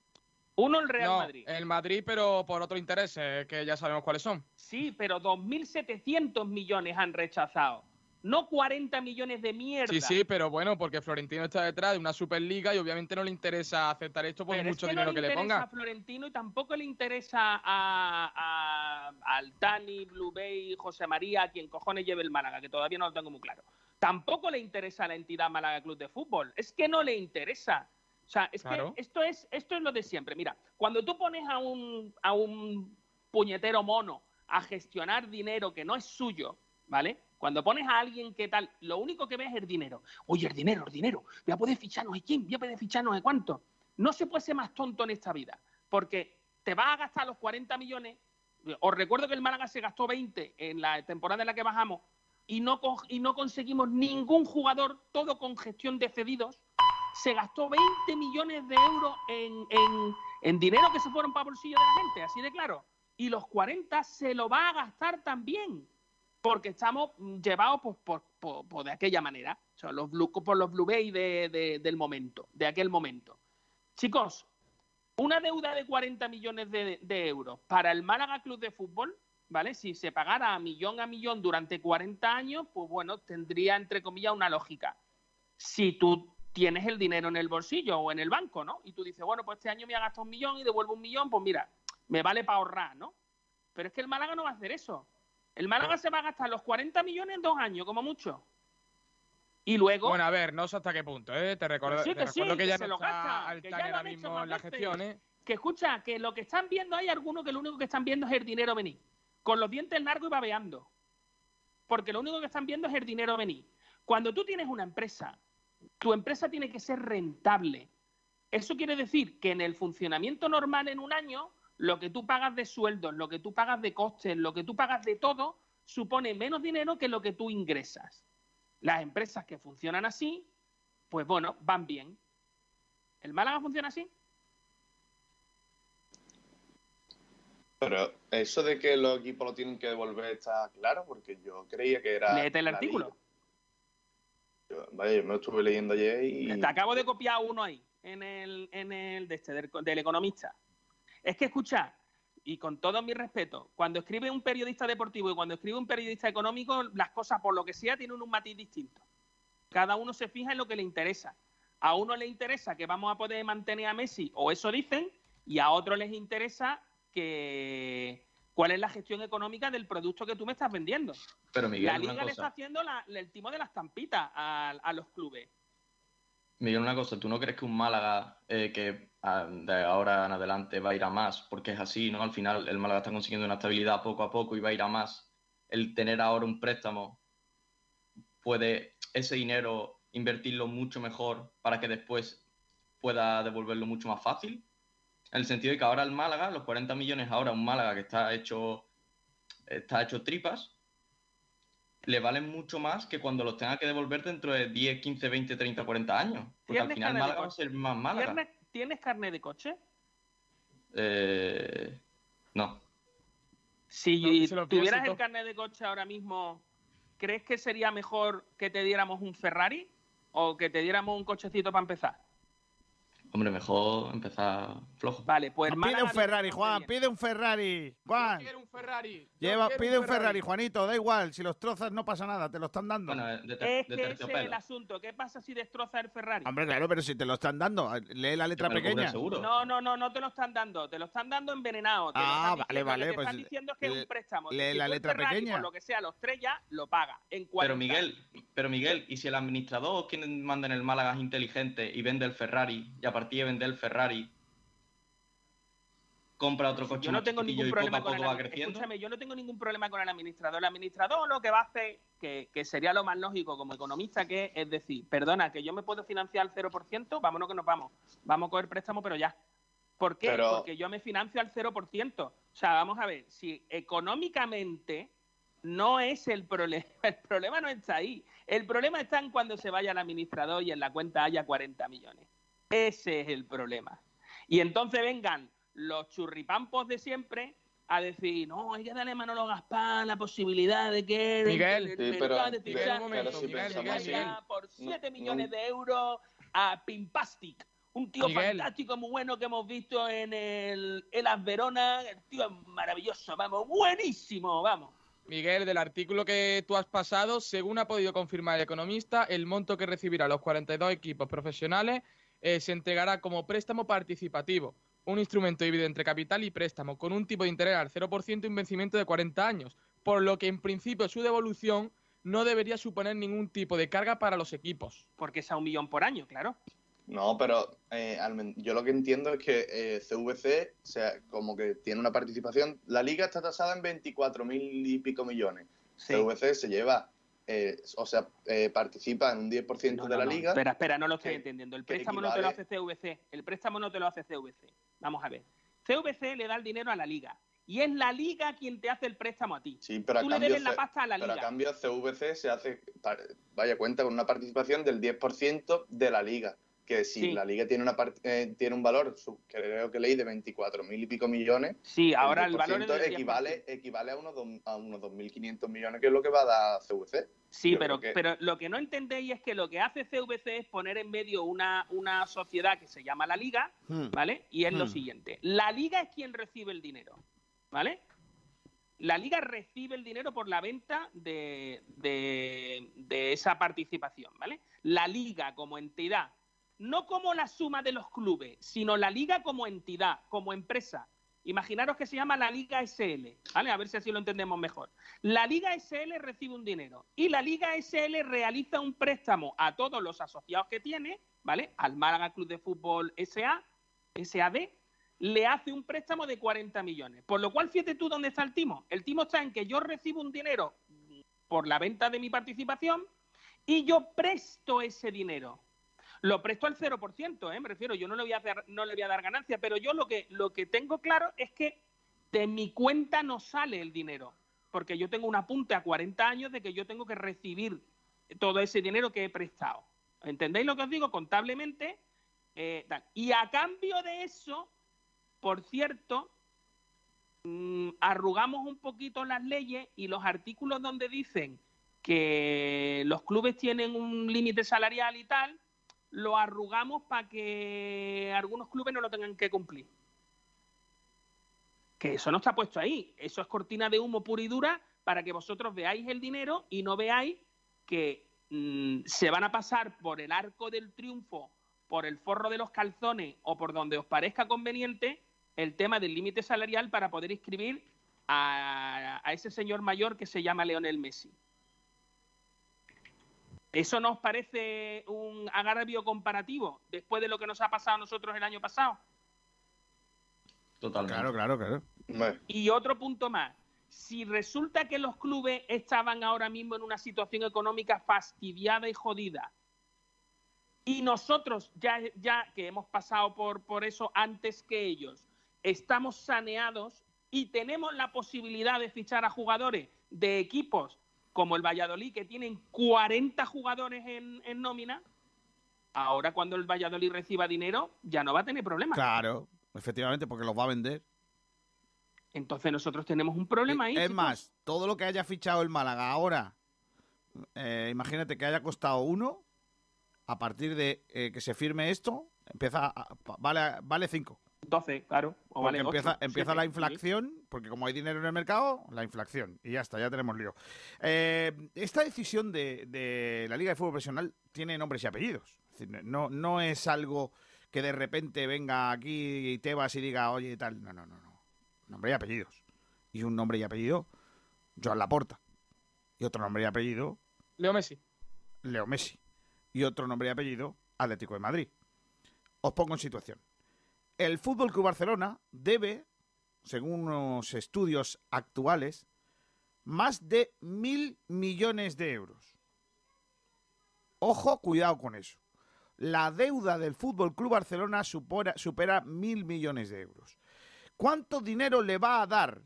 H: Uno el Real
C: no,
H: Madrid.
C: El Madrid, pero por otro interés, eh, que ya sabemos cuáles son.
H: Sí, pero 2.700 millones han rechazado. No 40 millones de mierda.
C: Sí, sí, pero bueno, porque Florentino está detrás de una Superliga y obviamente no le interesa aceptar esto por
H: Pero es
C: mucho
H: que
C: dinero
H: no
C: que
H: le
C: le
H: interesa
C: ponga.
H: a Florentino y tampoco le interesa a, a, al Tani, Blue Bay, José María, a quien cojones lleve el Málaga, que todavía no lo tengo muy claro. Tampoco le interesa a la entidad Málaga Club de Fútbol. Es que no le interesa. O sea, es
C: Claro.
H: que esto es, esto es lo de siempre. Mira, cuando tú pones a un, a un puñetero mono a gestionar dinero que no es suyo, ¿vale? Cuando pones a alguien que tal, lo único que ves es el dinero. Oye, el dinero, el dinero. Voy a poder fichar no sé quién, voy a poder fichar no sé cuánto. No se puede ser más tonto en esta vida, porque te vas a gastar los 40 millones. Os recuerdo que el Málaga se gastó 20 en la temporada en la que bajamos y no, y no conseguimos ningún jugador, todo con gestión de cedidos. Se gastó 20 millones de euros en, en- en dinero que se fueron para bolsillo de la gente, así de claro. Y los 40 se lo va a gastar también, porque estamos llevados por, por- por- por de aquella manera, o sea, los blue- por los Blue Bay de- de- del momento, de aquel momento. Chicos, una deuda de 40 millones de, de euros para el Málaga Club de Fútbol, ¿vale? Si se pagara a millón a millón durante 40 años, pues bueno, tendría entre comillas una lógica. Si tú tienes el dinero en el bolsillo o en el banco, ¿no? Y tú dices, bueno, pues este año me ha gastado un millón y devuelvo un millón, pues mira, me vale para ahorrar, ¿no? Pero es que el Málaga no va a hacer eso. El Málaga se va a gastar los 40 millones en dos años, como mucho. Y luego.
C: Bueno, a ver, no sé hasta qué punto, ¿eh? Te recuerdo,
H: Que
C: te
H: que sí,
C: recuerdo que
H: que
C: ya
H: se
C: no
H: lo
C: está
H: gasta,
C: al
H: que ya
C: ahora
H: hecho
C: mismo
H: más
C: en la
H: veces.
C: gestión, ¿eh?
H: Que escucha, que lo que están viendo hay algunos que lo único que están viendo es el dinero venir. Con los dientes largos y babeando. Porque lo único que están viendo es el dinero venir. Cuando tú tienes una empresa, tu empresa tiene que ser rentable. Eso quiere decir que en el funcionamiento normal en un año, lo que tú pagas de sueldos, lo que tú pagas de costes, lo que tú pagas de todo, supone menos dinero que lo que tú ingresas. Las empresas que funcionan así, pues bueno, van bien. ¿El Málaga funciona así?
E: Pero eso de que los equipos lo tienen que devolver está claro, porque yo creía que era.
H: Léete el artículo.
E: Vaya, yo me lo estuve leyendo ayer y.
H: Te acabo de copiar uno ahí, en el, en el de este, del, del economista. Es que escucha, y con todo mi respeto, cuando escribe un periodista deportivo y cuando escribe un periodista económico, las cosas por lo que sea tienen un matiz distinto. Cada uno se fija en lo que le interesa. A uno le interesa que vamos a poder mantener a Messi, o eso dicen, y a otro les interesa que cuál es la gestión económica del producto que tú me estás vendiendo.
F: Pero Miguel,
H: la liga le está haciendo la- el timo de las tampitas a, a los clubes.
F: Miguel, una cosa, ¿tú no crees que un Málaga eh, que ah, de ahora en adelante va a ir a más? Porque es así, ¿no? Al final el Málaga está consiguiendo una estabilidad poco a poco y va a ir a más. El tener ahora un préstamo puede ese dinero invertirlo mucho mejor para que después pueda devolverlo mucho más fácil. En el sentido de que ahora el Málaga, los 40 millones ahora, un Málaga que está hecho, está hecho tripas, le valen mucho más que cuando los tenga que devolver dentro de 10, 15, 20, 30, 40 años. Porque al
H: ¿Tienes
F: final
H: carnet de
F: Málaga va a
H: coche?
F: ser más Málaga.
H: ¿Tienes, ¿Tienes carnet de coche?
F: Eh, no.
H: Si tuvieras el carnet de coche ahora mismo, ¿crees que sería mejor que te diéramos un Ferrari o que te diéramos un cochecito para empezar?
F: Hombre, mejor empezar flojo.
H: Vale, pues
A: Pide
H: Málaga
A: un Ferrari, Juan, pide un Ferrari. Juan,
C: Quiero un Ferrari. yo
A: lleva,
C: quiero
A: pide un Ferrari, Juanito, da igual. Si los trozas no pasa nada, te lo están dando.
F: Bueno, de, ter-
H: Es
F: de
H: que ese es el asunto. ¿Qué pasa si destroza el Ferrari?
A: Hombre, claro, pero si te lo están dando, lee la letra pequeña.
H: No, no, no, no te lo están dando. Te lo están dando envenenado. Te
A: Ah, vale,
H: diciendo-
A: vale,
H: Lo que te
A: pues
H: están diciendo es que es
A: le-
H: un préstamo. que
A: lee
H: si
A: la letra
H: Ferrari,
A: pequeña.
H: Por lo que sea, los tres ya lo paga. En 40
F: Pero Miguel, pero Miguel, ¿y si el administrador quien manda en el Málaga es inteligente y vende el Ferrari y a partir de vender el Ferrari compra otro coche
H: yo no
F: más
H: tengo ningún problema
F: poco
H: con el
F: va creciendo?
H: escúchame, yo no tengo ningún problema con el administrador. El administrador lo que va a hacer, que, que sería lo más lógico como economista, que es, es decir, perdona, que yo me puedo financiar al 0%, vámonos que nos vamos. Vamos a coger préstamo, pero ya. ¿Por qué?
E: Pero-
H: Porque yo me financio al 0%. O sea, vamos a ver, si económicamente no es el problema, el problema no está ahí. El problema está en cuando se vaya el administrador y en la cuenta haya 40 millones. Ese es el problema. Y entonces vengan los churripampos de siempre a decir, no, hay que darle a Manolo Gaspar la posibilidad de que
C: Miguel.
H: el,
E: Sí,
H: el
E: pero-
H: de
C: Miguel, momento,
E: si
H: por 7
E: no-
H: millones
E: no-
H: de euros a Pimpastic. Un tío
C: Miguel.
H: fantástico, muy bueno que hemos visto en el Elas Verona. El tío es maravilloso, vamos, buenísimo, vamos.
C: Miguel, del artículo que tú has pasado, según ha podido confirmar el economista, el monto que recibirá los 42 equipos profesionales eh, se entregará como préstamo participativo, un instrumento híbrido entre capital y préstamo, con un tipo de interés al 0% y un vencimiento de 40 años, por lo que en principio su devolución no debería suponer ningún tipo de carga para los equipos.
H: Porque es a un millón por año, claro.
E: No, pero eh, yo lo que entiendo es que eh, CVC, o sea, como que tiene una participación, la liga está tasada en 24 mil y pico millones.
H: Sí.
E: CVC se lleva, eh, o sea, eh, participa en un 10%
H: No,
E: de
H: no,
E: la
H: no.
E: liga.
H: Espera, espera, no lo estoy
E: que-
H: entendiendo. El préstamo no te lo hace CVC. El préstamo no te lo hace CVC. Vamos a ver. CVC le da el dinero a la liga. Y es la liga quien te hace el préstamo a ti.
E: Sí, pero a
H: Tú le
E: cambio,
H: debes la pasta a la
E: pero a
H: liga.
E: cambio CVC se hace, vaya cuenta, con una participación del 10% de la liga. Que si
H: Sí.
E: la liga tiene una part- eh, tiene un valor, creo que leí, de 24 mil y pico millones,
H: Sí, ahora el valor es
E: 10%
H: del 10%.
E: equivale, equivale a unos, a unos 2.500 millones, que es lo que va a dar CVC.
H: Sí,
E: Yo
H: pero,
E: que-
H: pero lo que no entendéis es que lo que hace CVC es poner en medio una, una sociedad que se llama la Liga,
A: Hmm.
H: ¿vale? Y es lo
A: Hmm.
H: siguiente. La Liga es quien recibe el dinero, ¿vale? La Liga recibe el dinero por la venta de, de- de esa participación, ¿vale? La Liga como entidad, no como la suma de los clubes, sino la Liga como entidad, como empresa. Imaginaros que se llama la Liga SL, ¿vale? A ver si así lo entendemos mejor. La Liga SL recibe un dinero y la Liga SL realiza un préstamo a todos los asociados que tiene, ¿vale? Al Málaga Club de Fútbol SA, SAD, le hace un préstamo de 40 millones. Por lo cual, fíjate tú dónde está el timo. El timo está en que yo recibo un dinero por la venta de mi participación y yo presto ese dinero. Lo presto al 0%, ¿eh? me refiero, yo no le voy a dar, no le voy a dar ganancia, pero yo lo que, lo que tengo claro es que de mi cuenta no sale el dinero, porque yo tengo un apunte a 40 años de que yo tengo que recibir todo ese dinero que he prestado. ¿Entendéis lo que os digo? Contablemente. eh. Y a cambio de eso, por cierto, mm, arrugamos un poquito las leyes y los artículos donde dicen que los clubes tienen un límite salarial y tal, lo arrugamos para que algunos clubes no lo tengan que cumplir. Que eso no está puesto ahí. Eso es cortina de humo pura y dura para que vosotros veáis el dinero y no veáis que mm, se van a pasar por el arco del triunfo, por el forro de los calzones o por donde os parezca conveniente el tema del límite salarial para poder inscribir a, a ese señor mayor que se llama Leonel Messi. ¿Eso nos parece un agravio comparativo después de lo que nos ha pasado a nosotros el año pasado?
F: Totalmente.
A: Claro, claro, claro.
H: Y otro punto más. Si resulta que los clubes estaban ahora mismo en una situación económica fastidiada y jodida, y nosotros, ya, ya que hemos pasado por, por eso antes que ellos, estamos saneados y tenemos la posibilidad de fichar a jugadores de equipos como el Valladolid, que tienen 40 jugadores en, en nómina, ahora cuando el Valladolid reciba dinero, ya no va a tener problemas.
A: Claro, efectivamente, porque los va a vender.
H: Entonces nosotros tenemos un problema ahí.
A: Es
H: chicos.
A: más, todo lo que haya fichado el Málaga ahora, eh, imagínate que haya costado uno, a partir de eh, que se firme esto, Empieza a- vale, vale 5.
H: 12, claro. O
A: Porque
H: vale
A: empieza, empieza la
H: sí.
A: inflación, porque como hay dinero en el mercado, la inflación. Y ya está, ya tenemos lío. Eh, esta decisión de, de la Liga de Fútbol Profesional tiene nombres y apellidos. Es decir, no, no es algo que de repente venga aquí Tebas y diga, oye, tal. No, no, no, no. Nombre y apellidos. Y un nombre y apellido, Joan Laporta. Y otro nombre y apellido,
C: Leo Messi.
A: Leo Messi. Y otro nombre y apellido, Atlético de Madrid. Os pongo en situación. El Fútbol Club Barcelona debe, según unos estudios actuales, más de mil millones de euros. Ojo, cuidado con eso. La deuda del Fútbol Club Barcelona supera, mil millones de euros. ¿Cuánto dinero le va a dar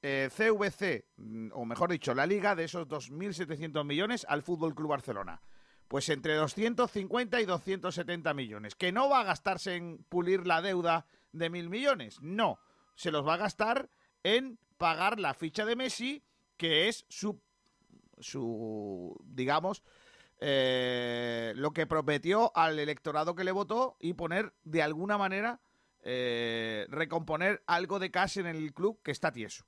A: eh, CVC, mm, o mejor dicho, la liga de esos 2.700 millones al Fútbol Club Barcelona? Pues entre 250 y 270 millones. ¿Que no va a gastarse en pulir la deuda de mil millones? No. Se los va a gastar en pagar la ficha de Messi, que es su, su digamos, eh, lo que prometió al electorado que le votó y poner de alguna manera, eh, recomponer algo de cash en el club que está tieso.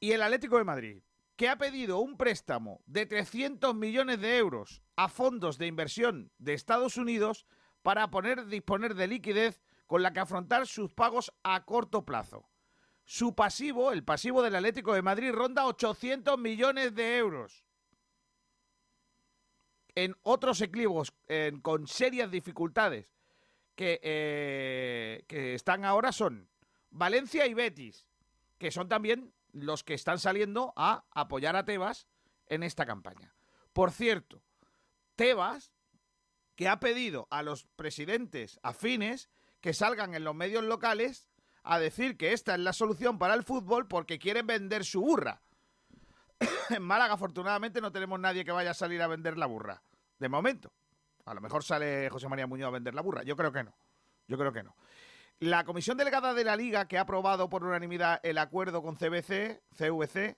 A: Y el Atlético de Madrid, que ha pedido un préstamo de 300 millones de euros a fondos de inversión de Estados Unidos para poner, disponer de liquidez con la que afrontar sus pagos a corto plazo. Su pasivo, el pasivo del Atlético de Madrid, ronda 800 millones de euros. En otros en- con serias dificultades que, eh, que están ahora son Valencia y Betis, que son también los que están saliendo a apoyar a Tebas en esta campaña. Por cierto, Tebas, que ha pedido a los presidentes afines que salgan en los medios locales a decir que esta es la solución para el fútbol porque quieren vender su burra. en Málaga, afortunadamente, no tenemos nadie que vaya a salir a vender la burra. De momento. A lo mejor sale José María Muñoz a vender la burra. Yo creo que no. Yo creo que no. La comisión delegada de la Liga, que ha aprobado por unanimidad el acuerdo con CBC, CVC,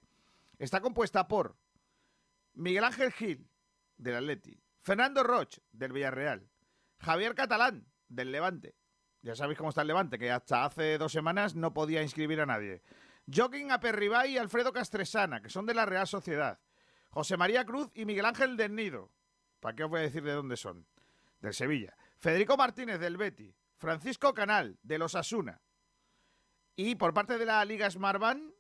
A: está compuesta por Miguel Ángel Gil, del Atleti, Fernando Roch, del Villarreal, Javier Catalán, del Levante. Ya sabéis cómo está el Levante, que hasta hace dos semanas no podía inscribir a nadie. Joaquín Aperribay y Alfredo Castresana, que son de la Real Sociedad. José María Cruz y Miguel Ángel del Nido. ¿Para qué os voy a decir de dónde son? Del Sevilla. Federico Martínez del Betty. Francisco Canal de los Asuna. Y por parte de la Liga Smartbank,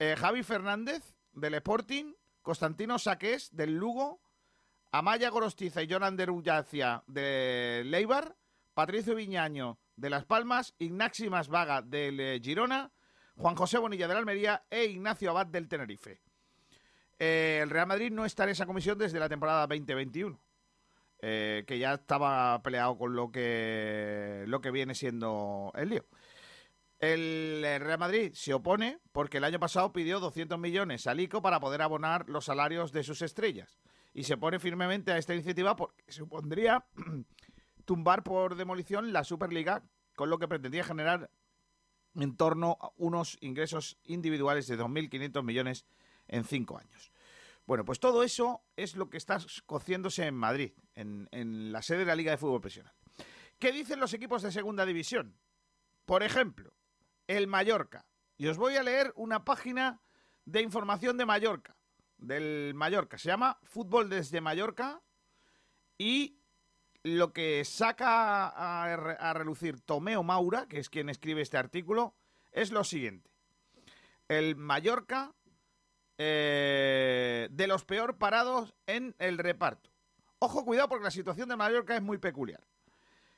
A: eh, Javi Fernández del Sporting, Constantino Saqués del Lugo, Amaya Gorostiza y Jonan Derullacia de Leibar, Patricio Viñaño de Las Palmas, Ignaxi Masvaga del eh, Girona, Juan José Bonilla del Almería e Ignacio Abad del Tenerife. Eh, el Real Madrid no está en esa comisión desde la temporada 2021, eh, que ya estaba peleado con lo que, lo que viene siendo el lío. El Real Madrid se opone porque el año pasado pidió 200 millones al ICO para poder abonar los salarios de sus estrellas. Y se opone firmemente a esta iniciativa porque supondría tumbar por demolición la Superliga, con lo que pretendía generar en torno a unos ingresos individuales de 2.500 millones en cinco años. Bueno, pues todo eso es lo que está cociéndose en Madrid, en, la sede de la Liga de Fútbol Profesional. ¿Qué dicen los equipos de segunda división? Por ejemplo, el Mallorca. Y os voy a leer una página de información de Mallorca, del Mallorca. Se llama Fútbol desde Mallorca y lo que saca a, a relucir Tomeo Maura, que es quien escribe este artículo, es lo siguiente. El Mallorca eh, de los peor parados en el reparto. Ojo, cuidado, porque la situación de Mallorca es muy peculiar.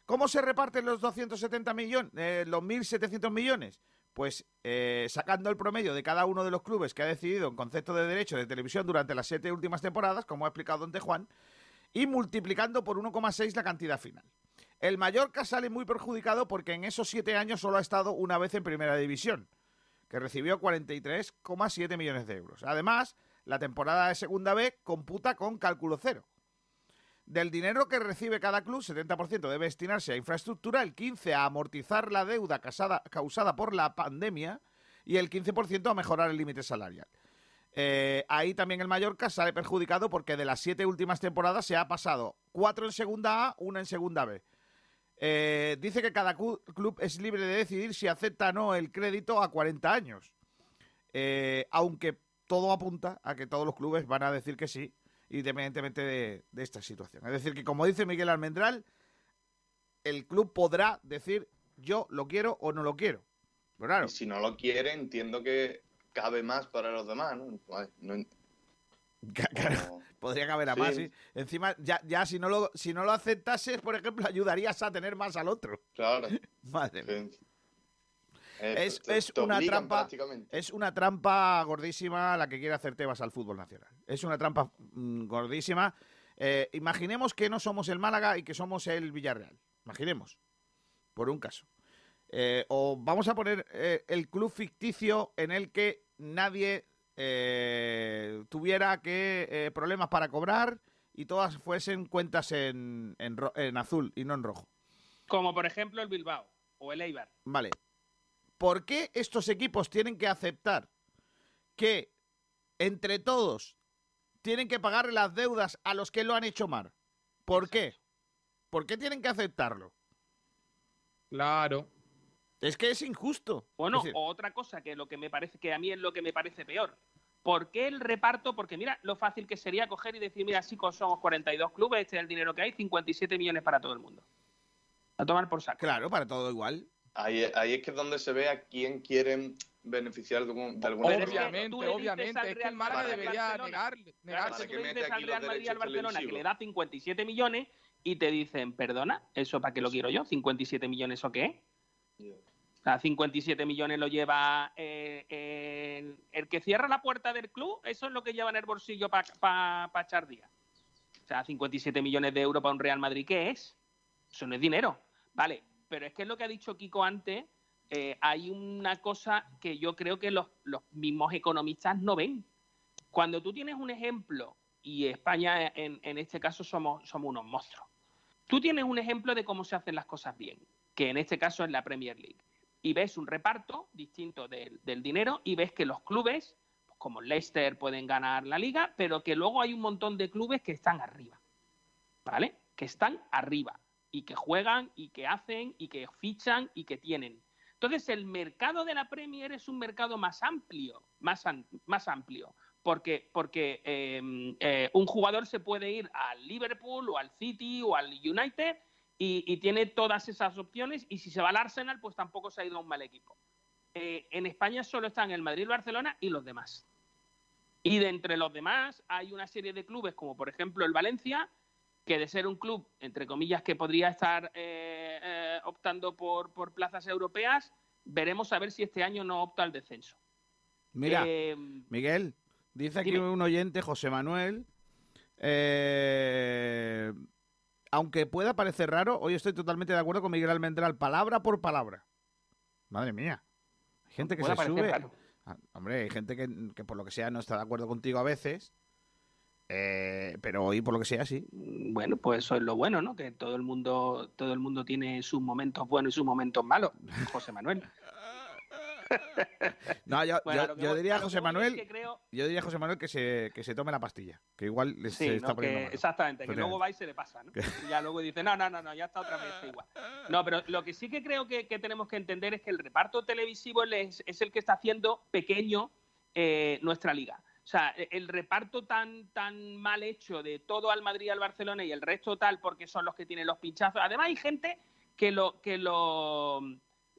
A: ¿Cómo se reparten los 270 millones, eh, los 1.700 millones? Pues eh, sacando el promedio de cada uno de los clubes que ha decidido en concepto de derecho de televisión durante las siete últimas temporadas, como ha explicado Don Juan, y multiplicando por 1,6 la cantidad final. El Mallorca sale muy perjudicado porque en esos siete años solo ha estado una vez en primera división, que recibió 43,7 millones de euros. Además, la temporada de segunda B computa con cálculo cero. Del dinero que recibe cada club, 70% debe destinarse a infraestructura, el 15% a amortizar la deuda causada por la pandemia y el 15% a mejorar el límite salarial. Eh, ahí también el Mallorca sale perjudicado porque de las siete últimas temporadas se ha pasado cuatro en segunda A, una en segunda B. Eh, dice que cada club es libre de decidir si acepta o no el crédito a 40 años. Eh, aunque todo apunta a que todos los clubes van a decir que sí, independientemente de, esta situación. Es decir, que como dice Miguel Almendral, el club podrá decir yo lo quiero o no lo quiero. Claro,
E: Y si no lo quiere, entiendo que cabe más para los demás, ¿no? No-
A: podría caber a
E: Sí.
A: más, sí. Encima, ya, ya si, no lo, si no lo aceptases, por ejemplo, ayudarías a tener más al otro.
E: Claro.
A: Madre mía.
E: Eh,
A: Es,
E: te-
A: es
E: te
A: una trampa es una trampa gordísima la que quiere hacer Tebas al fútbol nacional. Es una trampa mm, gordísima. Eh, imaginemos que no somos el Málaga y que somos el Villarreal. Imaginemos, por un caso. Eh, o vamos a poner eh, el club ficticio en el que nadie eh, tuviera que eh, problemas para cobrar y todas fuesen cuentas en, en ro- en azul y no en rojo.
H: Como por ejemplo el Bilbao o el Eibar.
A: Vale. ¿Por qué estos equipos tienen que aceptar que entre todos tienen que pagar las deudas a los que lo han hecho mal? ¿Por qué? ¿Por qué tienen que aceptarlo?
C: Claro.
A: Es que es injusto.
H: Bueno,
A: Es decir,
H: otra cosa que lo que me parece que a mí es lo que me parece peor. ¿Por qué el reparto? Porque mira lo fácil que sería coger y decir, mira, chicos, somos 42 clubes, este es el dinero que hay, 57 millones para todo el mundo. A tomar por saco.
A: Claro, para todo igual.
E: Ahí, ahí es que es donde se ve a quién quieren beneficiar de, algún- de alguna.
C: Obviamente, obviamente. Es que el Málaga debería
H: Barcelona.
C: negar,
H: Claro,
C: negarse.
H: tú
E: que
H: le dices al Real Madrid y al Barcelona que le da 57 millones y te dicen, perdona, ¿eso para qué lo quiero yo? ¿57 millones o qué? Sea, 57 millones lo lleva eh, el, que cierra la puerta del club, eso es lo que lleva en el bolsillo para echar día. O sea, 57 millones de euros para un Real Madrid, ¿qué es? Eso no es dinero. Vale, pero es que es lo que ha dicho Kiko antes, eh, hay una cosa que yo creo que los, los mismos economistas no ven. Cuando tú tienes un ejemplo, y España en, en este caso somos, somos unos monstruos, tú tienes un ejemplo de cómo se hacen las cosas bien, que en este caso es la Premier League, y ves un reparto distinto del, dinero y ves que los clubes, como Leicester, pueden ganar la liga, pero que luego hay un montón de clubes que están arriba, ¿vale? Que están arriba y que juegan y que hacen y que fichan y que tienen. Entonces, el mercado de la Premier es un mercado más amplio, más, am- más amplio, porque, porque eh, eh, un jugador se puede ir al Liverpool o al City o al United y, y tiene todas esas opciones y si se va al Arsenal, pues tampoco se ha ido a un mal equipo. Eh, en España solo están el Madrid, el Barcelona y los demás. Y de entre los demás hay una serie de clubes, como por ejemplo el Valencia, que de ser un club, entre comillas, que podría estar eh, eh, optando por, por plazas europeas, veremos a ver si este año no opta al descenso.
A: Mira, Miguel, dice aquí
H: dime.
A: un oyente, José Manuel. eh, aunque pueda parecer raro, hoy estoy totalmente de acuerdo con Miguel Almendral, palabra por palabra. Madre mía. Hay gente que se sube. Ah, Hombre, hay gente que, que por lo que sea no está de acuerdo contigo a veces. eh, pero hoy, por lo que sea, sí.
H: Bueno, pues eso es lo bueno, ¿no? Que todo el mundo, todo el mundo tiene sus momentos buenos y sus momentos malos. José Manuel.
A: No, yo,
H: Bueno,
A: yo-
H: lo que
A: yo
H: voy-
A: diría a José
H: es
A: Manuel,
H: que creo-
A: yo diría a José Manuel que se, que se tome la pastilla, que igual
H: Sí,
A: se está
H: ¿no?
A: poniendo
H: que, exactamente, que luego va y se le pasa, ¿no? Y ya luego dice, no, no, no, no, ya está otra vez igual. No, pero lo que sí que creo que, que tenemos que entender es que el reparto televisivo es, es el que está haciendo pequeño eh, nuestra liga. O sea, e- el reparto tan, tan mal hecho de todo al Madrid al Barcelona y el resto tal porque son los que tienen los pinchazos. Además hay gente que lo, que lo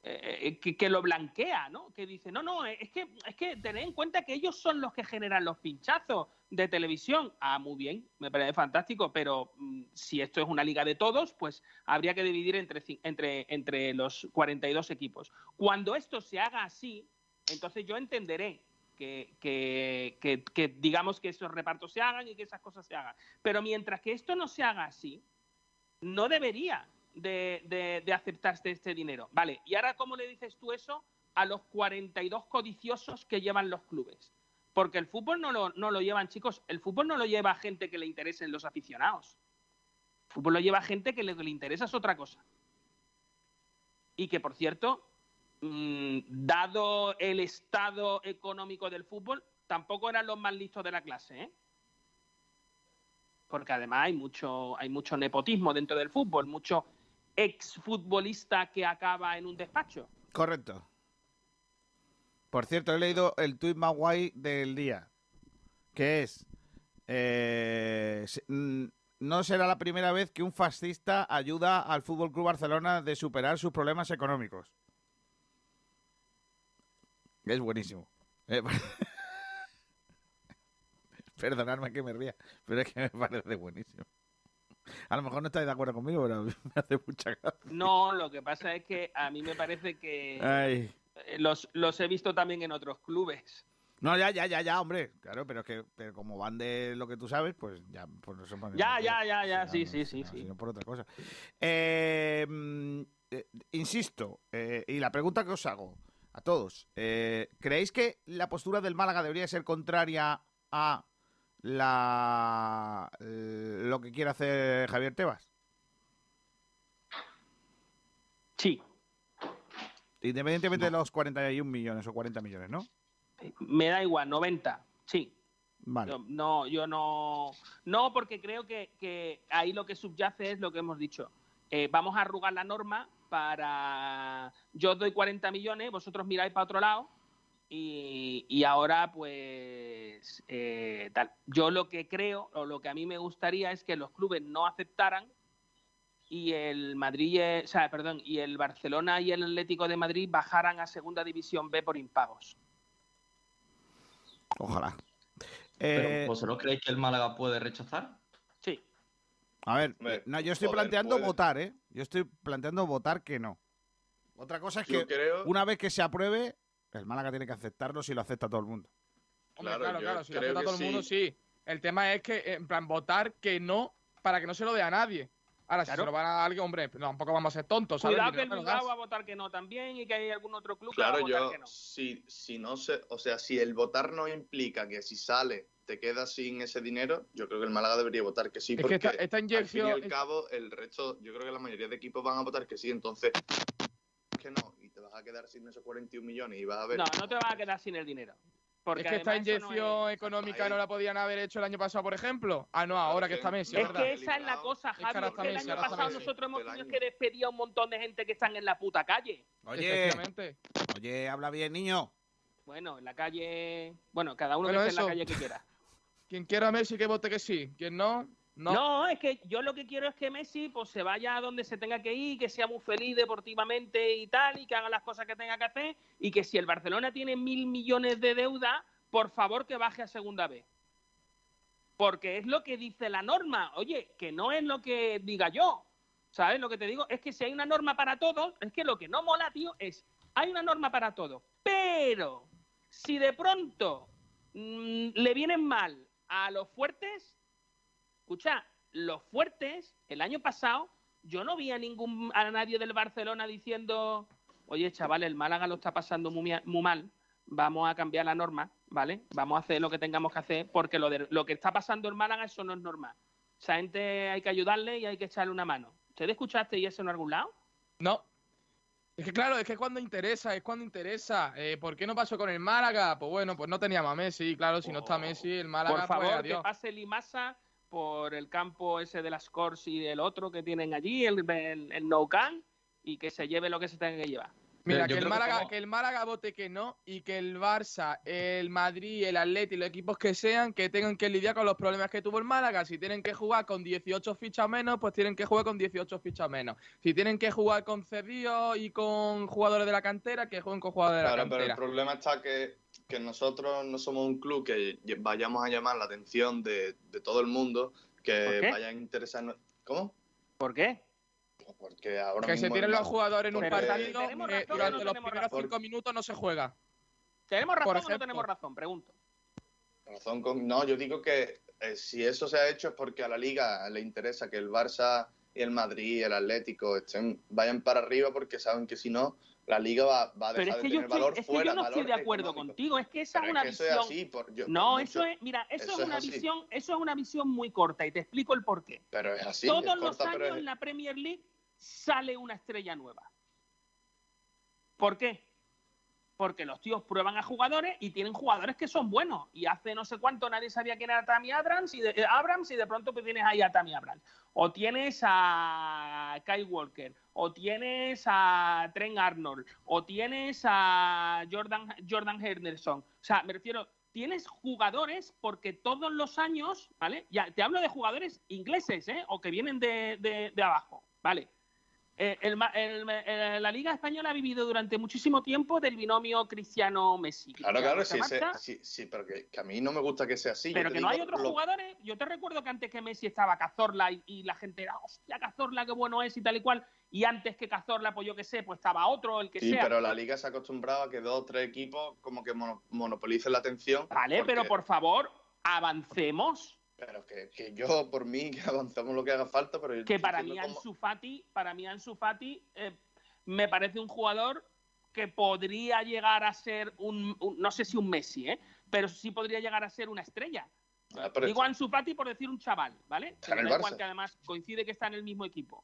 H: eh, que, que lo blanquea, ¿no? Que dice, no, no, es que, es que tened en cuenta que ellos son los que generan los pinchazos de televisión. Ah, muy bien, me parece fantástico, pero mm, si esto es una liga de todos, pues habría que dividir entre, entre, entre los 42 equipos. Cuando esto se haga así, entonces yo entenderé que- que- que digamos que esos repartos se hagan y que esas cosas se hagan. Pero mientras que esto no se haga así, no debería de, de- aceptarse este dinero. Vale, ¿y ahora cómo le dices tú eso a los 42 codiciosos que llevan los clubes? Porque el fútbol no lo, no lo llevan, chicos, el fútbol no lo lleva gente que le interesen los aficionados. El fútbol lo lleva gente que que le interesa es otra cosa. Y que, por cierto, mm, dado el estado económico del fútbol, tampoco eran los más listos de la clase, ¿eh? Porque además hay mucho, hay mucho nepotismo dentro del fútbol, mucho exfutbolista que acaba en un despacho.
A: Correcto. Por cierto, he leído el tuit más guay del día, que es... eh, no será la primera vez que un fascista ayuda al Fútbol Club Barcelona de superar sus problemas económicos. Es buenísimo. Eh, Perdonadme que me ría, pero es que me parece buenísimo. A lo mejor no estáis de acuerdo conmigo, pero a mí me hace mucha gracia.
H: No, lo que pasa es que a mí me parece que
A: Ay.
H: los, los he visto también en otros clubes.
A: No, ya, ya, ya, ya, hombre. Claro, pero es que pero como van de lo que tú sabes, pues ya, por eso
H: Ya, ya, ya, ya, sí, sí, sí,
A: no,
H: sí.
A: sino por otra cosa. Eh, mm, eh, insisto, eh, y la pregunta que os hago a todos, ¿creéis que la postura del Málaga debería ser contraria a la eh, lo que quiere hacer Javier Tebas?
H: Sí.
A: Independientemente de los 41 millones o 40 millones, ¿no?
H: Me da igual, 90, sí.
A: Vale.
H: Yo- no, yo no. No, porque creo que, que ahí lo que subyace es lo que hemos dicho. Eh, vamos a arrugar la norma para. Yo os doy 40 millones, vosotros miráis para otro lado. Y, y ahora, pues. eh, tal. Yo lo que creo, o lo que a mí me gustaría es que los clubes no aceptaran y el Madrid, y el- o sea, perdón, y el Barcelona y el Atlético de Madrid bajaran a Segunda División B por impagos.
A: Ojalá.
F: Pero,
A: Eh,
F: ¿Vosotros creéis que el Málaga puede rechazar?
H: Sí.
A: A ver, no, yo estoy
E: joder,
A: planteando
E: puede.
A: votar, ¿eh? Yo estoy planteando votar que no. Otra cosa es
E: Yo
A: que
E: creo-
A: una vez que se apruebe, el Málaga tiene que aceptarlo si lo acepta todo el mundo.
C: Hombre,
E: Claro,
C: claro, claro, si lo acepta todo el mundo, sí. El tema es que, en plan, votar que no para que no se lo dé a nadie. Ahora, si
H: Claro.
C: se lo van a alguien, hombre, tampoco vamos a ser tontos, ¿sabes?
H: Cuidado
C: Si
H: que
C: no
H: el. Bilbao va a votar que no también y que hay algún otro club que va a
E: Claro,
H: votar
E: yo,
H: que no.
E: si, si no se, o sea, si el votar no implica que si sale te quedas sin ese dinero, yo creo que el Málaga debería votar que sí,
C: Es que
E: porque
C: esta- esta
E: al fin y
C: inyección-
E: al cabo el resto, yo creo que la mayoría de equipos van a votar que sí, entonces que no, a quedar sin esos 41 millones y vas a ver.
H: No, no te vas a quedar sin el dinero. Porque
C: es que esta
H: no
C: inyección económica no la podían haber hecho el año pasado, por ejemplo. Ah, no, ahora que está Messi,
H: Es
C: ¿verdad?
H: que esa es la cosa, Javi.
C: está
H: que el año pasado
C: Messi.
H: nosotros hemos tenido que despedir a un montón de gente que están en la puta calle.
A: Oye,
C: Efectivamente.
A: oye, habla bien, niño.
H: Bueno, en la calle. Bueno, cada uno
C: Bueno,
H: que esté en la calle que quiera.
C: Quien quiera a Messi que vote que sí. Quien no, no.
H: Es que yo lo que quiero es que Messi pues se vaya a donde se tenga que ir, que sea muy feliz deportivamente y tal, y que haga las cosas que tenga que hacer, y que si el Barcelona tiene mil millones de deuda, por favor que baje a segunda vez. Porque es lo que dice la norma. Oye, que no es lo que diga yo. ¿Sabes lo que te digo? Es que si hay una norma para todos, es que lo que no mola, tío, es hay una norma para todos. Pero si de pronto mm, le vienen mal a los fuertes, escucha, los fuertes, el año pasado, yo no vi a ningún a nadie del Barcelona diciendo, oye, chaval, el Málaga lo está pasando muy, mal, vamos a cambiar la norma, ¿vale? Vamos a hacer lo que tengamos que hacer, porque lo, de, lo que está pasando en Málaga, eso no es normal. Esa gente hay que ayudarle y hay que echarle una mano. ¿Ustedes escuchaste y eso en algún lado?
C: No. Es que claro, es que cuando interesa, es cuando interesa. Eh, ¿Por qué no pasó con el Málaga? Pues bueno, pues no teníamos a Messi, claro, si no está Messi, el Málaga,
H: Por favor,
C: pues
H: que
C: adiós.
H: pase Limasa por el campo ese de las Cors y el otro que tienen allí, el, el, el Nou Camp, y que se lleve lo que se tenga que llevar.
C: Mira, que el,
F: que
C: Málaga,
F: como-
C: que el Málaga vote que no y que el Barça, el Madrid, el Atleti, los equipos que sean, que tengan que lidiar con los problemas que tuvo el Málaga. Si tienen que jugar con 18 fichas menos, pues tienen que jugar con 18 fichas menos. Si tienen que jugar con Cerrillo y con jugadores de la cantera, que jueguen con jugadores de la
E: Claro, pero el
C: cantera.
E: problema está que, que nosotros no somos un club que vayamos a llamar la atención de, de todo el mundo,
H: ¿Por
E: que vaya a interesarnos. ¿Cómo?
H: ¿Por qué?
E: Porque ahora
C: Que se tiren los jugadores en un partido,
H: ¿Tenemos
C: eh,
H: razón o
C: durante
H: no
C: los
H: tenemos
C: primeros
H: razón?
C: cinco minutos no se juega.
H: ¿Tenemos razón
C: Por
H: o no tenemos razón? Pregunto.
E: Razón con... No, yo digo que eh, si eso se ha hecho es porque a la liga le interesa que el Barça y el Madrid y el Atlético estén, vayan para arriba porque saben que si no, la liga va, va a
H: Pero
E: dejar
H: es que
E: de
H: yo,
E: tener
H: estoy-
E: valor
H: es que yo no estoy de acuerdo
E: económico.
H: contigo. Es que esa
E: Pero
H: es una
E: que eso
H: visión.
E: es así. por- yo-
H: no,
E: por
H: eso
E: mucho-
H: es, mira, eso,
E: eso
H: es una
E: así.
H: visión, eso es una visión muy corta y te explico el porqué.
E: Pero es así.
H: Todos
E: es
H: los
E: corta, pero
H: años en la Premier League sale una estrella nueva. ¿Por qué? Porque los tíos prueban a jugadores y tienen jugadores que son buenos. Y hace no sé cuánto nadie sabía quién era Tammy Abrams y de, eh, Abrams y de pronto pues tienes ahí a Tammy Abrams. O tienes a Kyle Walker, o tienes a Trent Arnold, o tienes a Jordan, Jordan Henderson. O sea, me refiero, tienes jugadores porque todos los años, ¿vale? Ya te hablo de jugadores ingleses, ¿eh? O que vienen de, de- de abajo, ¿vale? Eh, el el- la Liga Española ha vivido durante muchísimo tiempo del binomio Cristiano-Messi.
E: Claro, claro, sí,
H: se
E: ese- sí, sí, pero que, que a mí no me gusta que sea así.
H: pero que no hay otros
E: lo-
H: jugadores. Yo te recuerdo que antes que Messi estaba Cazorla y, y la gente era, hostia, Cazorla, qué bueno es y tal y cual. Y antes que Cazorla, pues yo qué sé, pues estaba otro, el que
E: Sí,
H: sea.
E: pero la liga se ha acostumbrado a que dos o tres equipos como que mono- monopolicen la atención.
H: Vale, pero por favor, avancemos.
E: Pero que, que yo, por mí, que avancemos lo que haga falta, pero
H: Que para mí
E: cómo-
H: Ansu Fati, para mí Ansu Fati eh, me parece un jugador que podría llegar a ser un, un- no sé si un Messi, ¿eh? pero sí podría llegar a ser una estrella.
E: Ah,
H: Digo Ansu Fati por decir un chaval, ¿vale?
E: Está en el
H: igual que además coincide que está en el mismo equipo.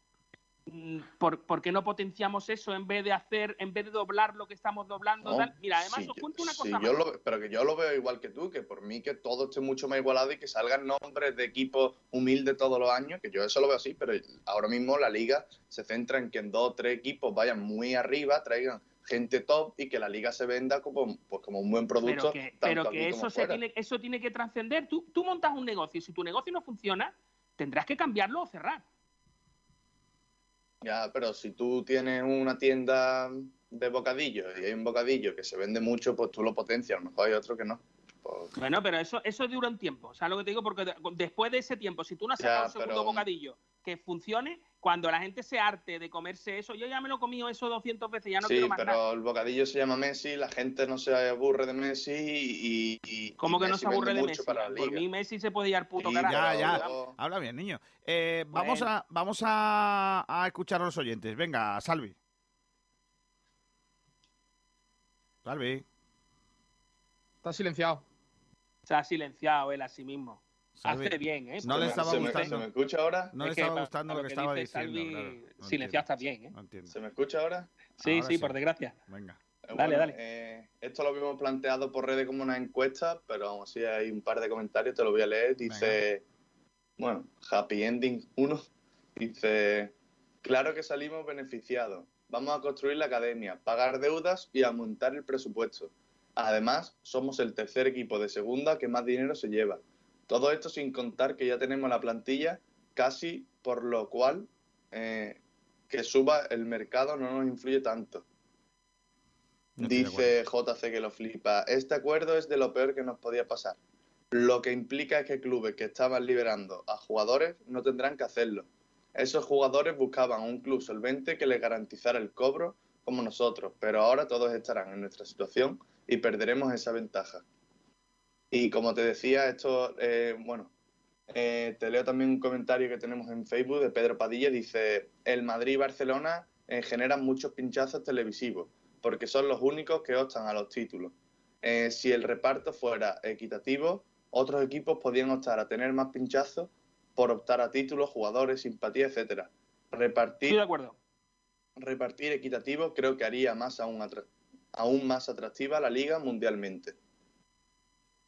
H: Mm, ¿Por, por qué no potenciamos eso en vez de hacer, en vez de doblar lo que estamos doblando?
E: No,
H: tal? Mira, además
E: sí,
H: os cuento una
E: sí,
H: cosa
E: yo lo- pero que yo lo veo igual que tú, que por mí que todo esté mucho más igualado y que salgan nombres de equipos humildes todos los años, que yo eso lo veo así, pero ahora mismo la liga se centra en que en dos o tres equipos vayan muy arriba, traigan gente top y que la liga se venda como, pues, como un buen producto.
H: pero que,
E: tanto
H: pero
E: aquí
H: que
E: como
H: eso, se tiene, eso tiene que trascender. Tú, tú montas un negocio y si tu negocio no funciona, tendrás que cambiarlo o cerrar.
E: Ya, pero si tú tienes una tienda de bocadillos y hay un bocadillo que se vende mucho, pues tú lo potencias, a lo mejor hay otro que no. Pues,
H: Bueno, pero eso, eso dura un tiempo. O sea, lo que te digo, porque de- después de ese tiempo, si tú no has
E: Ya,
H: sacado un segundo
E: pero-
H: bocadillo que funcione, cuando la gente se arte de comerse eso, yo ya me lo he comido eso 200 veces, ya no
E: sí,
H: quiero más
E: pero
H: nada.
E: el bocadillo se llama Messi, la gente no se aburre de Messi y... y
H: ¿Cómo
E: y
H: que no se aburre de
E: mucho
H: Messi? Por mí Messi se puede ir al puto
E: Sí,
H: carajo.
A: Ya, ya. Habla bien, niño. Eh, vamos a, vamos a, a escuchar a los oyentes. Venga, Salvi. Salvi.
C: Está silenciado.
H: Se ha silenciado él a sí mismo.
A: Salvi.
H: Hace bien, ¿eh?
A: No le
E: ¿Se me-
A: estaba
E: se me-
A: gustando.
E: ¿Se me escucha ahora?
A: No
H: Es
A: le
H: que
A: estaba gustando lo que estaba
H: dice
A: diciendo.
H: Salvi,
A: claro. No
H: silenciado
A: entiendo.
H: está bien, ¿eh?
A: No entiendo.
E: ¿Se me escucha ahora?
H: Sí,
A: Ahora
H: sí,
A: sí.
H: por desgracia.
A: Venga.
E: Eh,
H: Dale,
E: bueno,
H: dale.
E: eh, esto lo habíamos planteado por redes como una encuesta, pero aún así hay un par de comentarios, te lo voy a leer. Dice, bueno, Happy Ending 1, dice, claro que salimos beneficiados. Vamos a construir la academia, pagar deudas y aumentar el presupuesto. Además, somos el tercer equipo de segunda que más dinero se lleva. Todo esto sin contar que ya tenemos la plantilla casi, por lo cual eh, que suba el mercado no nos influye tanto.
A: No
E: Dice JC que lo flipa. Este acuerdo es de lo peor que nos podía pasar. Lo que implica es que clubes que estaban liberando a jugadores no tendrán que hacerlo. Esos jugadores buscaban un club solvente que les garantizara el cobro como nosotros, pero ahora todos estarán en nuestra situación y perderemos esa ventaja. Y como te decía, esto, eh, bueno, eh, te leo también un comentario que tenemos en Facebook de Pedro Padilla. Dice, el Madrid y Barcelona eh, generan muchos pinchazos televisivos porque son los únicos que optan a los títulos. Eh, si el reparto fuera equitativo, otros equipos podrían optar a tener más pinchazos por optar a títulos, jugadores, simpatía, etcétera. Repartir,
H: Estoy de acuerdo.
E: Repartir equitativo creo que haría más aún, aún más atractiva la liga mundialmente.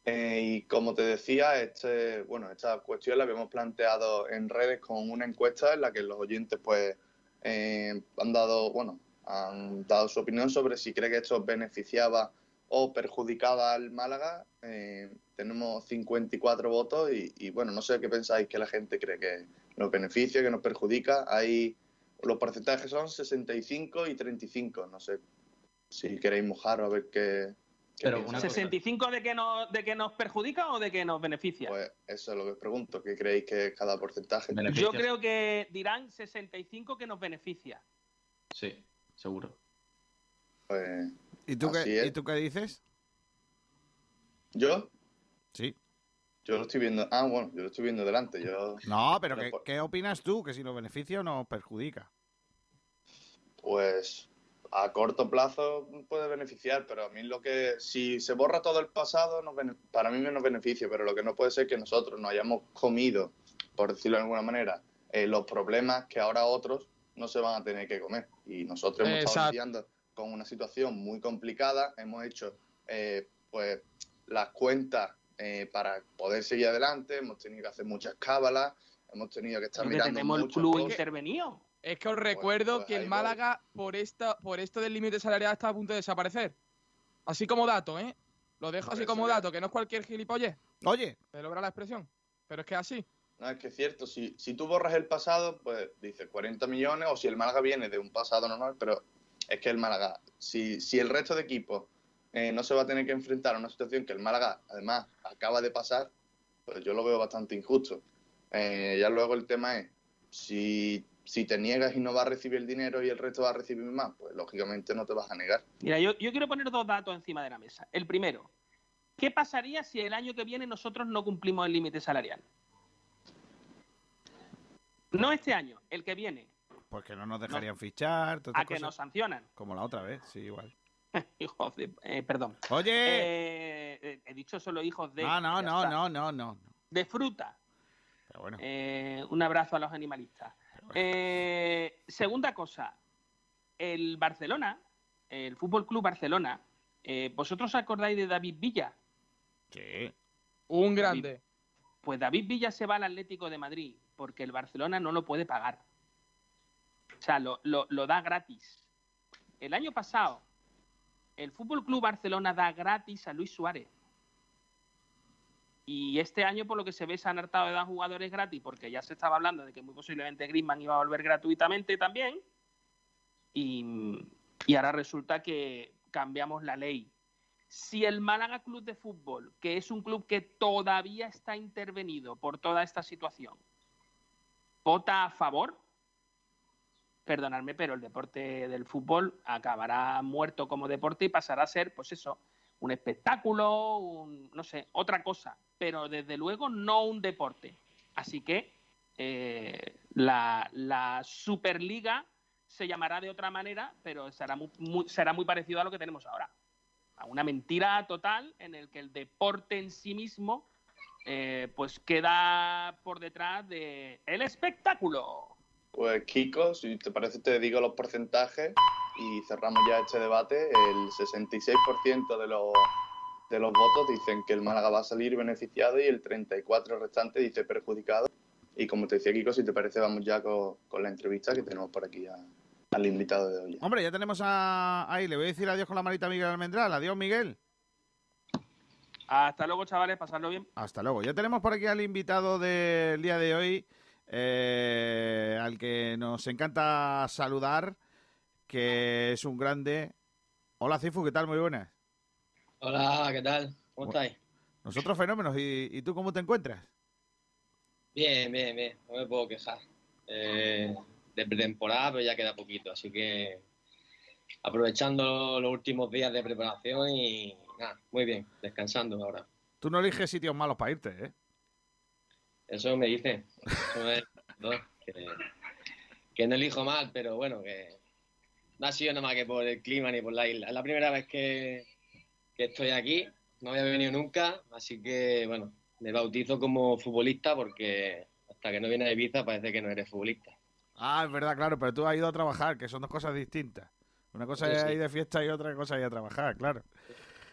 E: Eh, y como te decía, este, bueno, esta cuestión la habíamos planteado en redes con una encuesta en la que los oyentes pues eh, han dado, bueno, han dado su opinión sobre si cree que esto beneficiaba o perjudicaba al Málaga. Eh, tenemos 54 votos y, y, bueno, no sé qué pensáis que la gente cree que nos beneficia, que nos perjudica. Hay los porcentajes son 65 y 35. No sé si queréis mojaros a ver qué. qué
F: Pero una cosa-
H: ¿65 de que, nos, de que nos perjudica o de que nos beneficia?
E: Pues eso es lo que os pregunto. ¿Qué creéis que es cada porcentaje?
H: Yo creo que dirán 65 que nos beneficia.
F: Sí, seguro.
E: Pues,
A: ¿Y tú, qué. ¿Y tú qué dices?
E: ¿Yo?
A: Sí.
E: Yo lo estoy viendo. Ah, bueno, yo lo estoy viendo delante. Yo,
A: No, pero ¿qué, qué opinas tú? ¿Que si nos beneficia o nos perjudica?
E: pues, a corto plazo puede beneficiar, pero a mí lo que. Si se borra todo el pasado, para mí nos beneficia, pero lo que no puede ser que nosotros nos hayamos comido, por decirlo de alguna manera, eh, los problemas que ahora otros no se van a tener que comer. Y nosotros hemos estado
C: Exacto.
E: lidiando con una situación muy complicada. Hemos hecho eh, pues las cuentas eh, para poder seguir adelante, hemos tenido que hacer muchas cábalas, hemos tenido que estar mirando
H: tenemos el club
E: cosas.
H: intervenido.
C: Es que os recuerdo
E: pues
C: que el
E: voy.
C: Málaga, por, esta, por esto del límite salarial, está a punto de desaparecer. Así como dato, ¿eh? Lo dejo así como dato, que no es cualquier gilipollez.
A: Oye,
C: Te logra la expresión. Pero es que es así.
E: No, es que es cierto, si, si tú borras el pasado, pues dices 40 millones, o si el Málaga viene de un pasado normal, pero es que el Málaga, si, si el resto de equipos eh, no se va a tener que enfrentar a una situación que el Málaga, además, acaba de pasar, pues yo lo veo bastante injusto. Eh, ya luego el tema es, si, si te niegas y no vas a recibir el dinero y el resto va a recibir más, pues lógicamente no te vas a negar.
H: Mira, yo, yo quiero poner dos datos encima de la mesa. El primero, ¿qué pasaría si el año que viene nosotros no cumplimos el límite salarial? No este año, el que viene,
A: porque no nos dejarían fichar,
H: a que nos sancionan.
A: Como la otra vez, sí, igual.
H: Hijos de... eh, perdón.
A: Oye.
H: Eh, eh, he dicho solo hijos de...
A: no, no, no, no, no, no.
H: De fruta.
A: Pero bueno.
H: Eh, un abrazo a los animalistas. Eh, segunda cosa, el Barcelona, el Fútbol Club Barcelona, eh, ¿vosotros os acordáis de David Villa?
A: Sí.
C: Un grande.
H: Pues David Villa se va al Atlético de Madrid porque el Barcelona no lo puede pagar. O sea, lo, lo- lo da gratis. El año pasado, el Fútbol Club Barcelona da gratis a Luis Suárez. Y este año, por lo que se ve, se han hartado de dar jugadores gratis porque ya se estaba hablando de que muy posiblemente Griezmann iba a volver gratuitamente también. Y, y ahora resulta que cambiamos la ley. Si el Málaga Club de Fútbol, que es un club que todavía está intervenido por toda esta situación, vota a favor, perdonadme, pero el deporte del fútbol acabará muerto como deporte y pasará a ser, pues eso, un espectáculo, un, no sé, otra cosa, pero desde luego no un deporte. Así que eh, la, Superliga se llamará de otra manera, pero será muy, muy parecido a lo que tenemos ahora. A una mentira total en el que el deporte en sí mismo eh, pues queda por detrás de el espectáculo.
E: Pues Kiko, si te parece te digo los porcentajes y cerramos ya este debate. El 66% de los, de los votos dicen que el Málaga va a salir beneficiado y el 34% restante dice perjudicado. Y como te decía Kiko, si te parece vamos ya con, con la entrevista que tenemos por aquí al invitado de hoy.
A: Hombre, ya tenemos a... ahí, le voy a decir adiós con la manita a Miguel Almendral. Adiós, Miguel.
H: Hasta luego, chavales, pasadlo bien.
A: Hasta luego. Ya tenemos por aquí al invitado del día de hoy, eh, al que nos encanta saludar, que es un grande. Hola, Cifu, ¿qué tal? Muy buenas.
K: Hola, ¿qué tal? ¿Cómo estáis?
A: Nosotros fenómenos. ¿Y, y tú cómo te encuentras?
K: Bien, bien, bien. No me puedo quejar. Eh, de pretemporada, pero ya queda poquito. Así que aprovechando los últimos días de preparación y nada, muy bien, descansando ahora.
A: Tú no eliges sitios malos para irte, ¿eh?
K: Eso me dice. Eso me- no, que, que no elijo mal, pero bueno, que no ha sido nada más que por el clima ni por la isla. Es la primera vez que, que estoy aquí. No había venido nunca, así que bueno, me bautizo como futbolista porque hasta que no vienes a Ibiza parece que no eres futbolista.
A: Ah, es verdad, claro, pero tú has ido a trabajar, que son dos cosas distintas. Una cosa
K: Sí,
A: es
K: sí.
A: ir de fiesta y otra cosa es ir a trabajar, claro.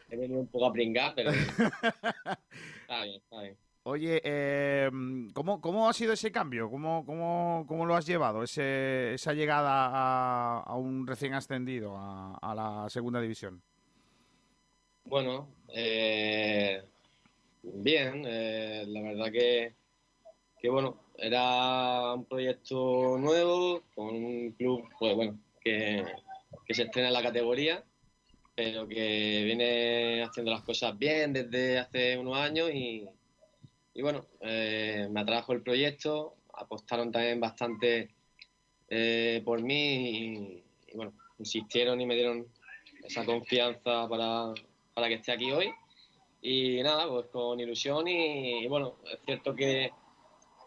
K: He venido un poco a pringar, pero está bien, está bien.
A: Oye, eh, ¿cómo, ¿cómo ha sido ese cambio? ¿Cómo, cómo, cómo lo has llevado, ese, esa llegada a, un recién ascendido a, a la segunda división?
K: Bueno, eh, bien, eh, la verdad que, que bueno, era un proyecto nuevo con un club, pues bueno, que, que se estrena en la categoría, pero que viene haciendo las cosas bien desde hace unos años y, y bueno, eh, me atrajo el proyecto, apostaron también bastante eh, por mí y, bueno, insistieron y me dieron esa confianza para, para que esté aquí hoy. Y nada, pues con ilusión y, bueno, es cierto que,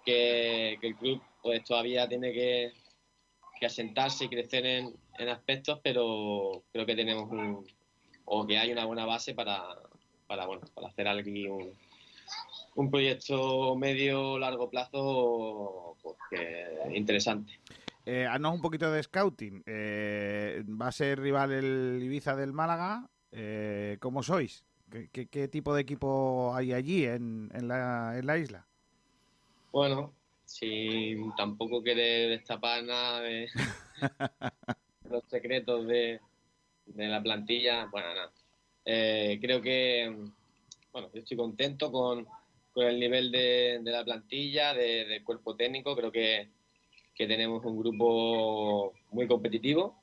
K: que, el club pues todavía tiene que, asentarse y crecer en, en aspectos, pero creo que tenemos un, o que hay una buena base para, para, bueno, para hacer aquí un, un proyecto medio largo plazo pues, que- interesante.
A: eh, haznos un poquito de scouting. Eh, ¿Va a ser rival el Ibiza del Málaga? Eh, ¿Cómo sois? ¿Qué, qué- qué tipo de equipo hay allí en, en la, en la isla?
K: Bueno, sin tampoco querer destapar nada de los secretos de, de la plantilla, bueno, nada. Eh, creo que, bueno, yo estoy contento con, con el nivel de, la plantilla, de- cuerpo técnico. Creo que, que tenemos un grupo muy competitivo,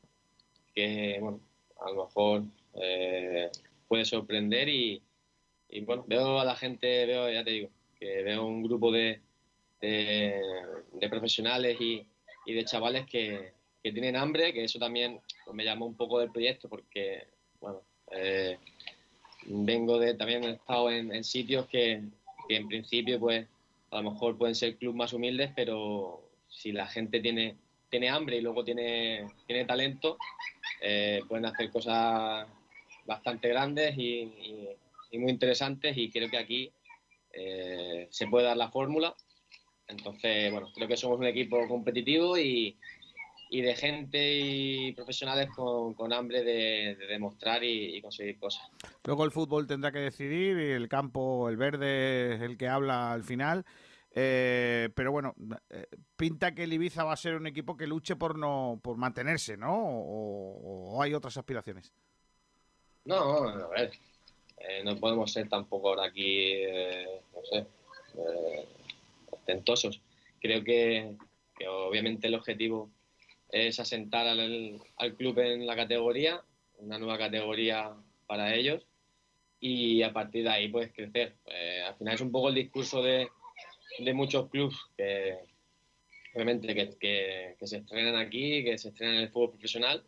K: que, bueno, a lo mejor eh, puede sorprender y, bueno, veo a la gente, veo, ya te digo, que veo un grupo de, de, profesionales y, y de chavales que, que tienen hambre, que eso también me llamó un poco del proyecto porque, bueno, eh, vengo de, también he estado en sitios que, que en principio pues a lo mejor pueden ser clubes más humildes, pero si la gente tiene, tiene hambre y luego tiene, tiene talento, eh, pueden hacer cosas bastante grandes y, muy interesantes y creo que aquí eh, se puede dar la fórmula. Entonces, bueno, creo que somos un equipo competitivo y, y de gente y profesionales con, con hambre de, de demostrar y, y conseguir cosas.
A: Luego el fútbol tendrá que decidir y el campo, el verde, es el que habla al final. Eh, pero bueno, eh, pinta que el Ibiza va a ser un equipo que luche por no por mantenerse, ¿no? O, o hay otras aspiraciones.
K: No, a ver, eh, no podemos ser tampoco ahora aquí, eh, no sé, ostentosos. Creo que, que obviamente el objetivo es asentar al, al club en la categoría, una nueva categoría para ellos, y a partir de ahí pues crecer. Eh, al final es un poco el discurso de, de muchos clubes que obviamente que, que- que se estrenan aquí, que se estrenan en el fútbol profesional,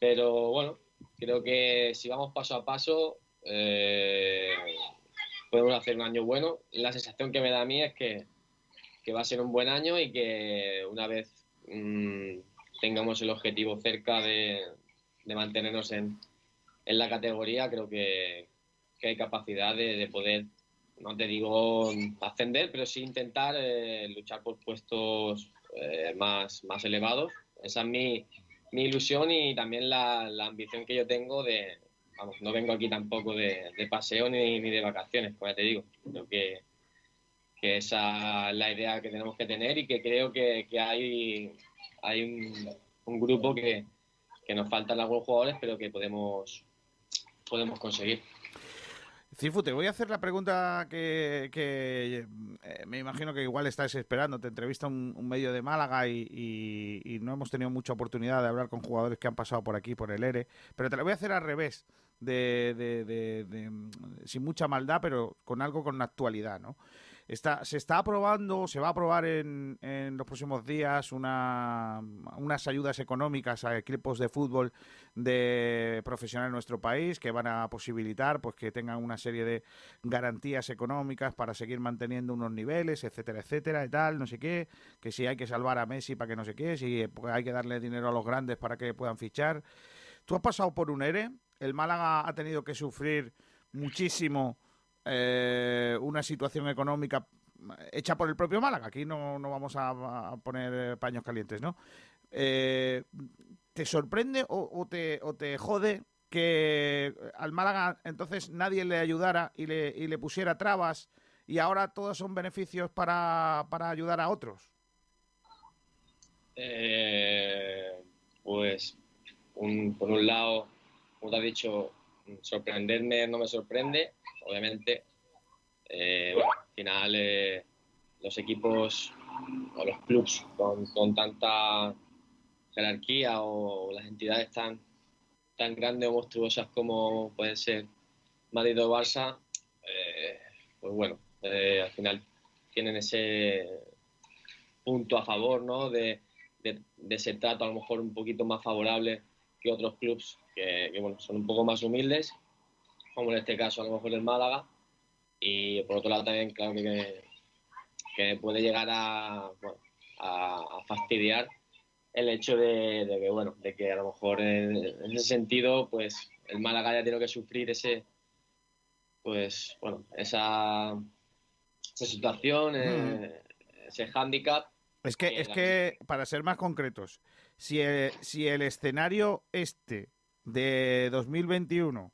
K: pero bueno, creo que si vamos paso a paso eh, podemos hacer un año bueno. La sensación que me da a mí es que, que va a ser un buen año y que una vez mm, tengamos el objetivo cerca de, mantenernos en, en la categoría, creo que, hay capacidad de, de poder, no te digo ascender, pero sí intentar eh, luchar por puestos eh, más, elevados. Esa es mi, ilusión y también la, ambición que yo tengo de, vamos, no vengo aquí tampoco de, de paseo ni, ni de vacaciones, como ya te digo. Creo que, que esa es la idea que tenemos que tener y que creo que, que hay, hay un, un grupo que, que nos faltan algunos jugadores, pero que podemos, podemos conseguir.
A: Cifu, te voy a hacer la pregunta que, que, eh, me imagino que igual estás esperando. Te entrevista un, medio de Málaga y, y- no hemos tenido mucha oportunidad de hablar con jugadores que han pasado por aquí, por el ERE. Pero te la voy a hacer al revés, de, de- de- de, sin mucha maldad, pero con algo con actualidad, ¿no? Está, se está aprobando, se va a aprobar en, en los próximos días una, unas ayudas económicas a equipos de fútbol de profesionales en nuestro país que van a posibilitar pues que tengan una serie de garantías económicas para seguir manteniendo unos niveles, etcétera, etcétera, y tal, no sé qué, que si hay que salvar a Messi para que no sé qué, si pues, hay que darle dinero a los grandes para que puedan fichar. Tú has pasado por un ERE, el Málaga ha tenido que sufrir muchísimo eh, una situación económica hecha por el propio Málaga. Aquí no, no vamos a, poner eh, paños calientes, ¿no? Eh, ¿Te sorprende o, o te, o te jode que al Málaga entonces nadie le ayudara y le, y le pusiera trabas y ahora todos son beneficios para, para ayudar a otros?
K: Eh, pues, un- por un lado, como te has dicho, sorprenderme no me sorprende. Obviamente, eh, al final eh, los equipos o los clubs con, con tanta jerarquía o las entidades tan, tan grandes o monstruosas como pueden ser Madrid o Barça, eh, pues bueno, al final tienen ese punto a favor, ¿no? De, de, ese trato a lo mejor un poquito más favorable que otros clubs que, que, bueno, son un poco más humildes, como en este caso a lo mejor el Málaga. Y por otro lado también, claro que, que puede llegar a, bueno, a, a fastidiar el hecho de, de que, bueno, de que a lo mejor en, en ese sentido, pues el Málaga ya tiene que sufrir ese, pues, bueno, esa, esa situación, eh, ese hándicap.
A: Es que, es que, para ser más concretos, si el, si el escenario este de 2021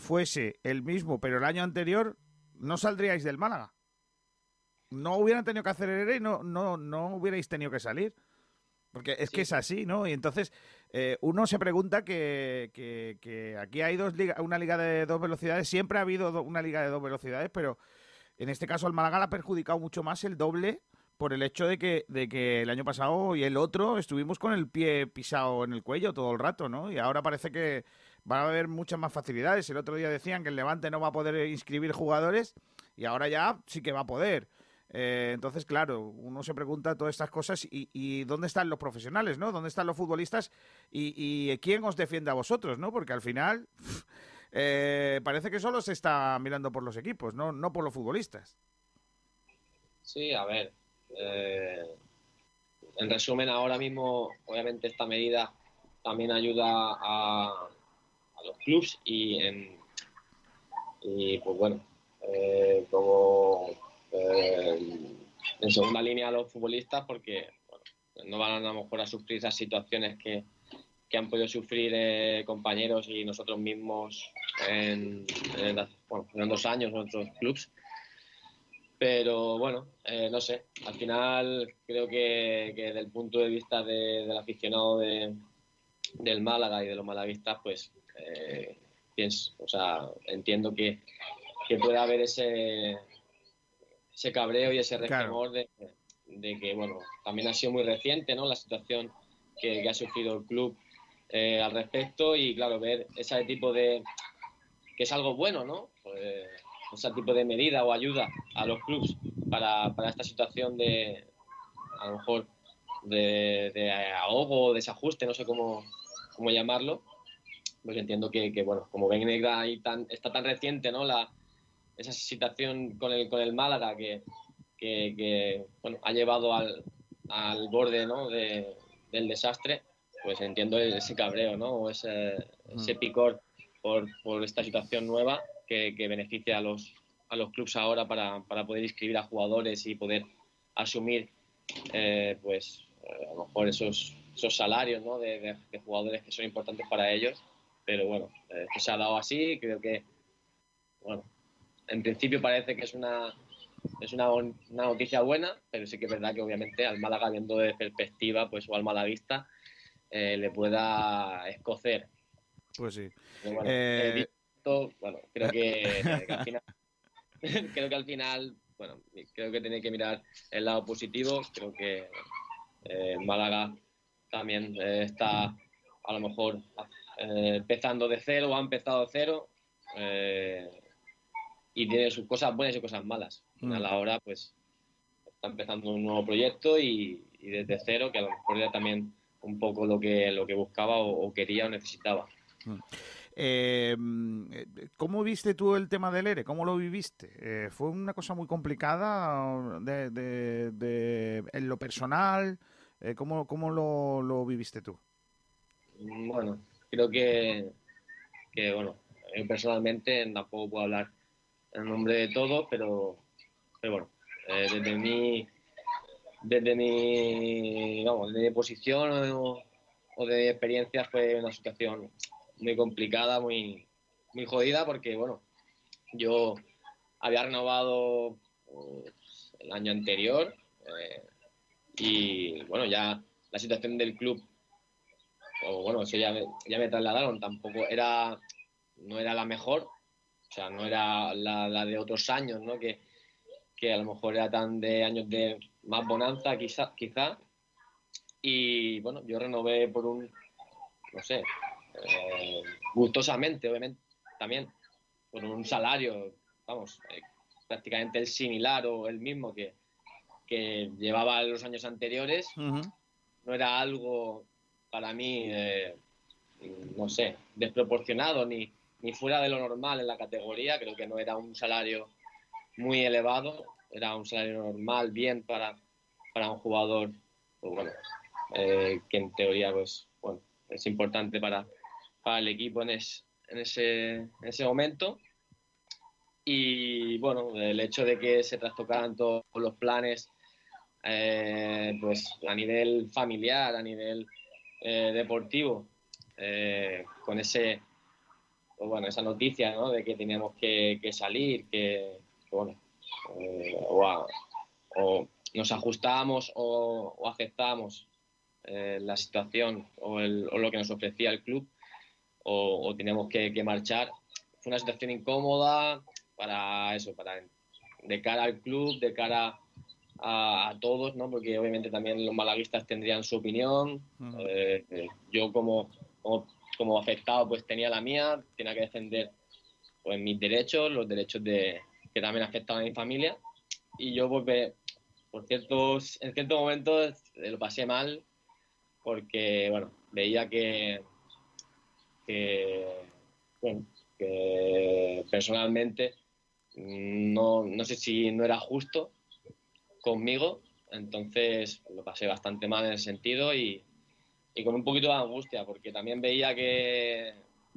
A: fuese el mismo, pero el año anterior, no saldríais del Málaga. No hubieran tenido que hacer y no, no, no hubierais tenido que salir. Porque es que es así, ¿no? Y entonces eh, uno se pregunta que, que, que aquí hay dos liga, una liga de dos velocidades, siempre ha habido do- una liga de dos velocidades, pero en este caso al Málaga le ha perjudicado mucho más el doble por el hecho de que, de que el año pasado y el otro estuvimos con el pie pisado en el cuello todo el rato, ¿no? Y ahora parece que va a haber muchas más facilidades. El otro día decían que el Levante no va a poder inscribir jugadores y ahora ya sí que va a poder. Eh, entonces, claro, uno se pregunta todas estas cosas y, dónde están los profesionales, ¿no? ¿Dónde están los futbolistas y, y quién os defiende a vosotros, ¿no? Porque al final eh, parece que solo se está mirando por los equipos, no, no por los futbolistas.
K: Sí, a ver. eh, en resumen, ahora mismo, obviamente, esta medida también ayuda a, a los clubs y, en, y pues bueno, eh, como eh, en segunda línea a los futbolistas, porque no van a lo mejor a sufrir esas situaciones que, que han podido sufrir eh, compañeros y nosotros mismos en, en dos años en otros clubs. Pero bueno, eh, no sé, al final creo que, que desde el punto de vista de- del aficionado de- del Málaga y de los malaguistas, pues eh, pienso, o sea, entiendo que, que puede haber ese, ese cabreo y ese
A: Claro.
K: resquemor de, de que, bueno, también ha sido muy reciente, ¿no? La situación que, que ha sufrido el club eh, al respecto y, claro, ver ese tipo de... que es algo bueno, ¿no? Pues, ese tipo de medida o ayuda a los clubs para, para esta situación de, a lo mejor, de, de ahogo o desajuste, no sé cómo, cómo llamarlo, pues entiendo que, que, bueno, como ven ahí tan, está tan reciente, ¿no? La, esa situación con el, con el Málaga que, que, que, bueno, ha llevado al, al borde, ¿no? de, del desastre, pues entiendo ese cabreo, ¿no? O ese, ese picor por, por esta situación nueva que, que beneficia a los, a los clubes ahora para, para poder inscribir a jugadores y poder asumir eh, pues eh, a lo mejor esos, esos salarios ¿no? de, de- de jugadores que son importantes para ellos. Pero bueno, eh, se ha dado así, creo que, bueno, en principio parece que es una, es una, una noticia buena, pero sí que es verdad que obviamente al Málaga, viendo de perspectiva, pues o al malaguista, eh, le pueda escocer.
A: Pues sí.
K: Pero bueno,
A: Eh,
K: bueno, creo que, que al final, creo que al final, bueno, creo que tiene que mirar el lado positivo. Creo que eh, Málaga también eh, está a lo mejor eh, empezando de cero o ha empezado de cero eh, y tiene sus cosas buenas y cosas malas. Al final
A: Mm.
K: ahora pues está empezando un nuevo proyecto y, y desde cero que a lo mejor era también un poco lo que, lo que buscaba o- o quería o necesitaba.
A: Mm, eh, ¿Cómo viste tú el tema del ERE? ¿Cómo lo viviste? Eh, ¿Fue una cosa muy complicada de, de- de- en lo personal? Eh, ¿Cómo, cómo lo, lo viviste tú?
K: Bueno, creo que, que, bueno, yo personalmente tampoco puedo hablar en nombre de todos, pero, pero bueno, eh, desde mi desde mi, vamos, desde posición o, de experiencia fue una situación muy complicada, muy, muy jodida, porque bueno, yo había renovado pues, el año anterior eh, y bueno, ya la situación del club o bueno, eso ya me, ya me trasladaron, tampoco era, no era la mejor, o sea, no era la, la de otros años, ¿no? Que, que a lo mejor era tan de años de más bonanza, quizá, quizá. Y bueno, yo renové por un, no sé, eh, gustosamente, obviamente, también, por un salario, vamos, eh, prácticamente el similar o el mismo que, que llevaba los años anteriores no era algo para mí, eh, no sé, desproporcionado ni, ni fuera de lo normal en la categoría. Creo que no era un salario muy elevado, era un salario normal, bien para, para un jugador, pues bueno, eh, que en teoría pues, bueno, es importante para, para el equipo en, es- en, ese, en ese momento. Y bueno, el hecho de que se trastocaran todos los planes eh, pues a nivel familiar, a nivel eh, deportivo, eh, con ese, pues bueno, esa noticia ¿no? de que teníamos que, que salir, que, bueno, eh, o, nos ajustábamos o, o aceptábamos la situación o, lo que nos ofrecía el club o, o teníamos que, que marchar. Fue una situación incómoda para eso, para de cara al club, de cara a, a todos, ¿no? Porque obviamente también los malaguistas tendrían su opinión. Eh, eh, yo como, como, como afectado pues tenía la mía, tenía que defender pues mis derechos, los derechos de que también afectaban a mi familia. Y yo pues por ciertos, en ciertos momentos eh, lo pasé mal porque bueno, veía que, que bueno, que personalmente no, no sé si no era justo conmigo, entonces lo pasé bastante mal en ese sentido y, y con un poquito de angustia, porque también veía que,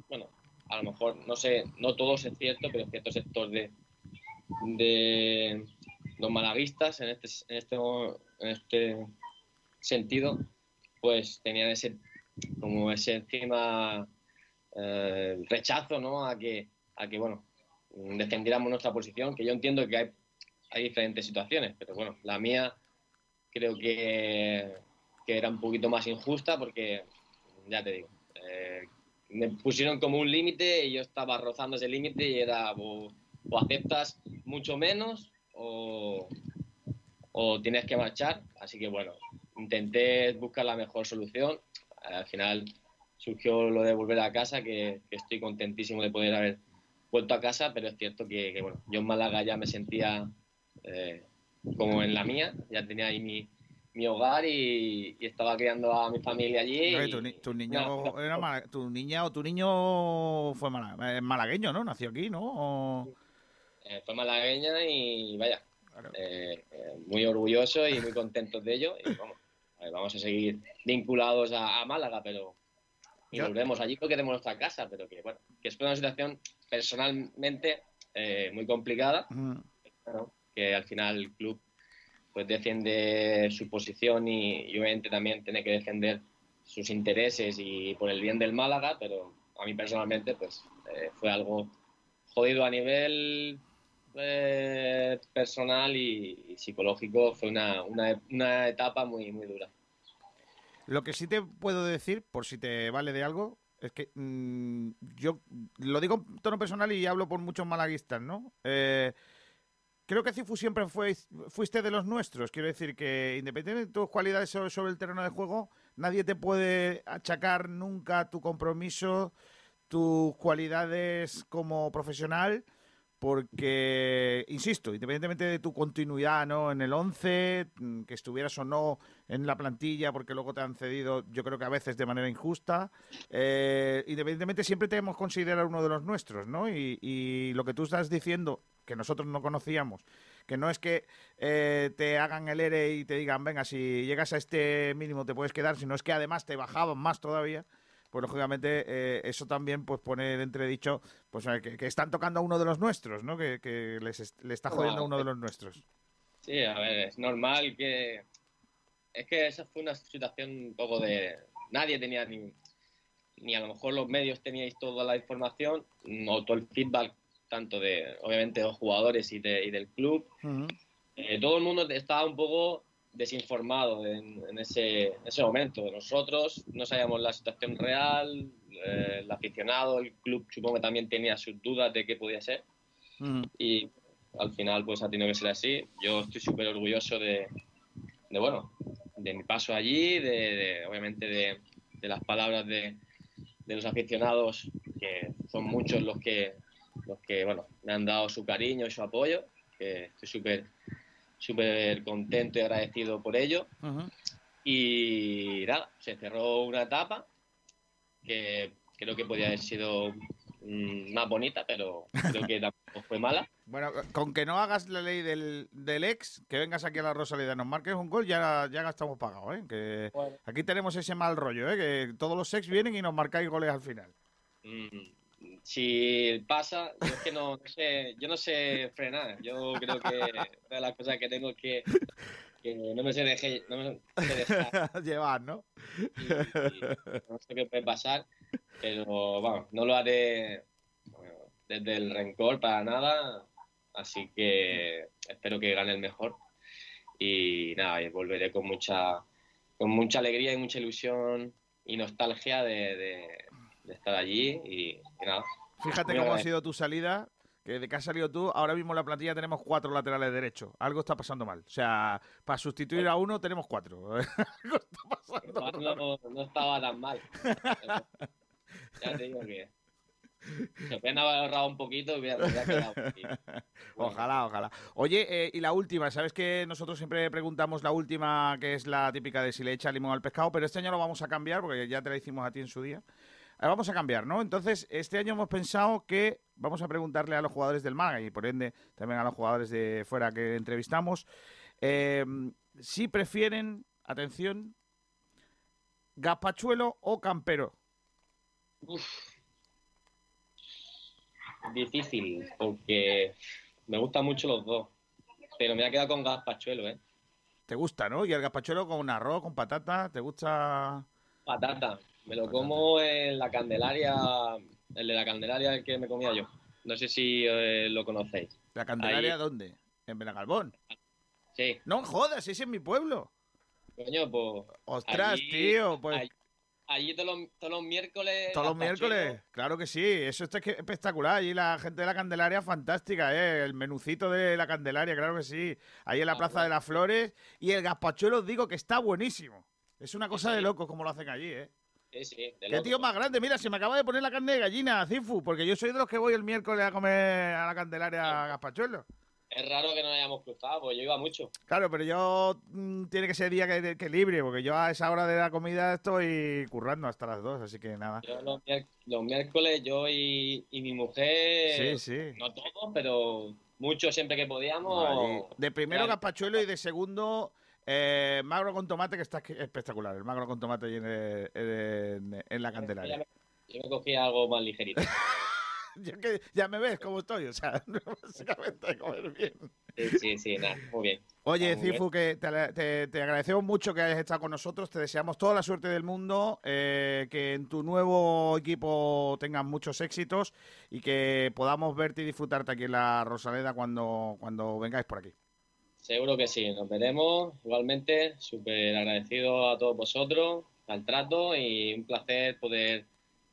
K: bueno, a lo mejor, no sé, no todo es cierto, pero cierto sector de, de los malaguistas en este, en este, este sentido, pues tenían ese, como ese encima eh, rechazo, ¿no? A que, a que, bueno, defendiéramos nuestra posición, que yo entiendo que hay, hay diferentes situaciones, pero bueno, la mía creo que, que era un poquito más injusta porque, ya te digo, eh, me pusieron como un límite y yo estaba rozando ese límite y era o, aceptas mucho menos o, o tienes que marchar. Así que bueno, intenté buscar la mejor solución. Al final surgió lo de volver a casa, que, que estoy contentísimo de poder haber vuelto a casa, pero es cierto que, que, bueno, yo en Málaga ya me sentía eh, como en la mía, ya tenía ahí mi, mi hogar y, y estaba criando a mi familia allí.
A: Oye,
K: y-
A: tu, ni- tu niño era mala- tu niña o tu niño fue mala- eh, malagueño, ¿no? Nació aquí, ¿no? O-
K: eh, fue malagueña y vaya, eh, eh, muy orgulloso y muy contentos de ello. Y vamos, vamos a seguir vinculados a, a Málaga, pero y volvemos allí porque tenemos nuestra casa, pero que bueno, que es una situación personalmente eh, muy complicada, pero que al final el club pues defiende su posición y, obviamente también tiene que defender sus intereses y por el bien del Málaga, pero a mí personalmente pues eh, fue algo jodido a nivel eh, personal y, y psicológico, fue una, una, una etapa muy, muy dura.
A: Lo que sí te puedo decir, por si te vale de algo, es que mm, yo lo digo en tono personal y hablo por muchos malaguistas, ¿no? Eh, creo que Cifu siempre fue, fuiste de los nuestros. Quiero decir que, independientemente de tus cualidades sobre, el terreno de juego, nadie te puede achacar nunca tu compromiso, tus cualidades como profesional. Porque, insisto, independientemente de tu continuidad ¿no? en el 11, mm, que estuvieras o no en la plantilla, porque luego te han cedido, yo creo que a veces de manera injusta, eh, independientemente siempre te hemos considerado uno de los nuestros, ¿no? Y lo que tú estás diciendo, que nosotros no conocíamos, que no es que eh, te hagan el ERE y te digan, venga, si llegas a este mínimo te puedes quedar, sino es que además te bajaban más todavía pues lógicamente eh, eso también pues pone en entredicho pues eh, que, que están tocando a uno de los nuestros, ¿no? Que, les le está jodiendo a uno de los nuestros.
K: Sí, a ver, es normal que... Es que esa fue una situación un poco de... Nadie tenía ni... Ni a lo mejor los medios teníais toda la información, o todo el feedback, tanto de, obviamente, de los jugadores y, de- y del club. Eh, todo el mundo estaba un poco desinformado en, en ese, en ese momento. Nosotros no sabíamos la situación real, eh, el aficionado, el club supongo que también tenía sus dudas de qué podía ser y al final pues ha tenido que ser así. Yo estoy súper orgulloso de, de, bueno, de mi paso allí, de, de, obviamente de, de las palabras de, de los aficionados, que son muchos los que, los que bueno, me han dado su cariño y su apoyo, que estoy súper súper contento y agradecido por ello. Y nada, se cerró una etapa que creo que podía haber sido mm, más bonita, pero creo que tampoco fue mala.
A: Bueno, con que no hagas la ley del, del ex, que vengas aquí a la Rosaleda y nos marques un gol, ya, ya estamos pagados, ¿eh? Que aquí tenemos ese mal rollo, ¿eh? Que todos los ex vienen y nos marcáis goles al final.
K: Mm, si pasa, yo es que no, no sé, yo no sé frenar. Yo creo que una de las cosas que tengo es que que no me sé dejar, no me sé dejar
A: Llevar, ¿no?
K: no sé qué puede pasar, pero vamos, no lo haré bueno, desde el rencor para nada, así que espero que gane el mejor y nada, y volveré con mucha, con mucha alegría y mucha ilusión y nostalgia de, de- de estar allí y, y nada.
A: Fíjate
K: Muy
A: cómo ha sido tu salida, que de que has salido tú, ahora mismo en la plantilla tenemos cuatro laterales derechos. Algo está pasando mal. O sea, para sustituir a uno tenemos cuatro. Algo está pasando
K: Igual no, no estaba tan mal. ya te digo que se pueden haber ahorrado un poquito y hubiera, quedado.
A: Ojalá, ojalá. Oye, eh, y la última, ¿sabes que nosotros siempre preguntamos la última, que es la típica de si le echa limón al pescado? Pero este año lo vamos a cambiar, porque ya te la hicimos a ti en su día. Vamos a cambiar, ¿no? Entonces, este año hemos pensado que vamos a preguntarle a los jugadores del Málaga y por ende también a los jugadores de fuera que entrevistamos eh, si prefieren, atención, Gaspachuelo o Campero.
K: Uf. Difícil, porque me gustan mucho los dos. Pero me ha quedado con gazpachuelo, ¿eh?
A: ¿Te gusta, no? Y el Gaspachuelo con arroz, con patata, ¿te gusta?
K: Patata. Me lo como en la Candelaria, el de la Candelaria el que me comía yo. No sé si eh, lo conocéis.
A: ¿La Candelaria
K: Ahí-
A: dónde? ¿En Benagalbón?
K: Sí.
A: No jodas, ese es mi pueblo.
K: Coño, pues.
A: Ostras,
K: allí-
A: tío, pues
K: Allí, allí todos, los, todos los miércoles.
A: todos los miércoles. Claro que sí, eso está que- espectacular. Allí la gente de la Candelaria fantástica, ¿eh? El menucito de la Candelaria, claro que sí. Ahí en la
K: Ah,
A: Plaza de las Flores. Y el gazpachuelo os digo que está buenísimo. Es una cosa de locos como lo hacen allí, ¿eh?
K: Sí, sí. de
A: Qué
K: loco.
A: tío más grande. Mira, se me acaba de poner la carne de gallina, Cifu, porque yo soy de los que voy el miércoles a comer a la Candelaria gazpachuelo.
K: Es raro que no nos hayamos cruzado, porque yo iba mucho.
A: Claro, pero yo mm, tiene que ser día que, que libre, porque yo a esa hora de la comida estoy currando hasta las dos, así que nada.
K: Yo los, miércoles, yo y, y mi mujer.
A: Sí, sí.
K: No todos, pero muchos siempre que podíamos.
A: De primero
K: Claro.
A: gazpachuelo y de segundo eh, magro con tomate, que está espectacular. El magro con tomate ahí en, el- en- en la Candelaria.
K: yo me cogí algo más ligerito.
A: Yo que ya me ves cómo estoy, o sea, básicamente comer bien.
K: Sí, sí, sí, nada, muy bien.
A: Oye,
K: muy
A: Cifu, que te, te- te agradecemos mucho que hayas estado con nosotros. Te deseamos toda la suerte del mundo, eh, que en tu nuevo equipo tengas muchos éxitos y que podamos verte y disfrutarte aquí en la Rosaleda cuando, cuando vengáis por aquí.
K: Seguro que sí, nos veremos. Igualmente, súper agradecido a todos vosotros, al trato y un placer poder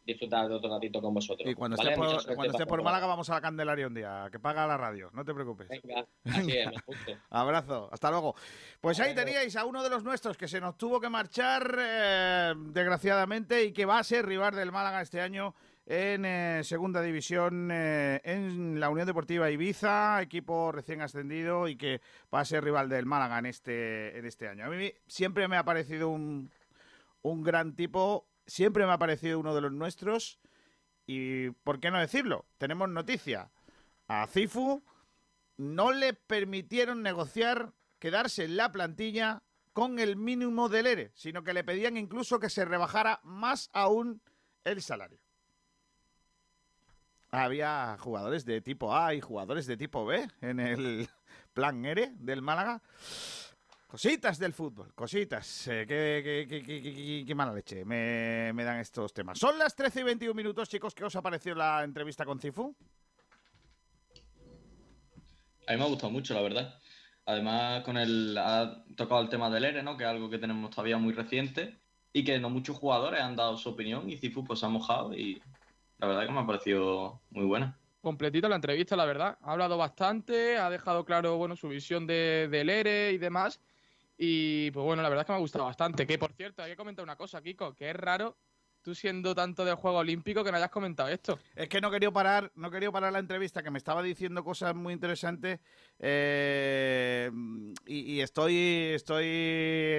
K: disfrutar de otro ratito con vosotros.
A: Y cuando
K: ¿vale?
A: estés por,
K: suerte
A: cuando
K: para
A: por. Málaga vamos a la Candelaria un día, que paga la radio, no te preocupes.
K: Venga, así es, me.
A: Abrazo, hasta luego. Pues ahí teníais a uno de los nuestros que se nos tuvo que marchar, eh, desgraciadamente, y que va a ser rival del Málaga este año en eh, Segunda División eh, en la Unión Deportiva Ibiza, equipo recién ascendido y que va a ser rival del Málaga en este, en este año. A mí siempre me ha parecido un, un gran tipo, siempre me ha parecido uno de los nuestros y, ¿por qué no decirlo? Tenemos noticia. A Cifu no le permitieron negociar quedarse en la plantilla con el mínimo del ERE, sino que le pedían incluso que se rebajara más aún el salario. Había jugadores de tipo A y jugadores de tipo B en el plan ERE del Málaga. Cositas del fútbol, cositas. Eh, qué, qué- qué- qué- mala leche me, me dan estos temas. Son las 13 y 21 minutos, chicos. ¿Qué os ha parecido la entrevista con Cifu?
F: A mí me ha gustado mucho, la verdad. Además, con el ha tocado el tema del ERE, ¿no? Que es algo que tenemos todavía muy reciente y que no muchos jugadores han dado su opinión y Cifu pues ha mojado y la verdad que me ha parecido muy buena.
C: completita la entrevista, la verdad. Ha hablado bastante, ha dejado claro bueno, su visión de, del ERE y demás. Y pues bueno, la verdad es que me ha gustado bastante. Que por cierto, hay que comentar una cosa, Kiko, que es raro tú siendo tanto del juego olímpico que no hayas comentado esto.
A: Es que no quería parar, no quería parar la entrevista, que me estaba diciendo cosas muy interesantes eh, y, y estoy, estoy,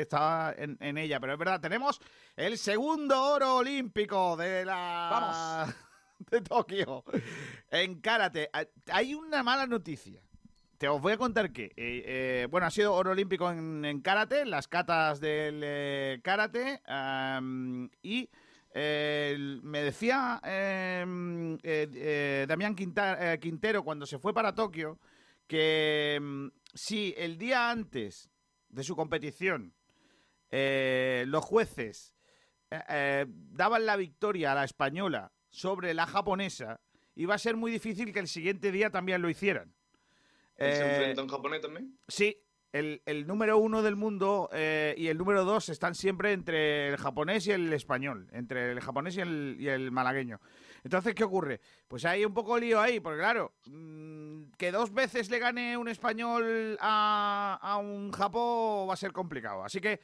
A: estaba en, en ella. Pero es verdad, tenemos el segundo oro olímpico de la
C: Vamos.
A: de Tokio en karate. Hay una mala noticia. Te os voy a contar que, eh, eh, bueno, ha sido oro olímpico en, en karate, las catas del eh, karate, y me decía em, eh, Damián Quintero cuando se fue para Tokio que mm, si el día antes de su competición los jueces daban la victoria a la española sobre la japonesa, iba a ser muy difícil que el siguiente día también lo hicieran.
E: ¿Se
A: Eh,
E: enfrenta a un japonés también?
A: Sí, el, el número uno del mundo eh, y el número dos están siempre entre el japonés y el español, entre el japonés y el, y el malagueño. Entonces, ¿qué ocurre? Pues hay un poco lío ahí, porque claro, mm, que dos veces le gane un español a, a un Japón va a ser complicado. Así que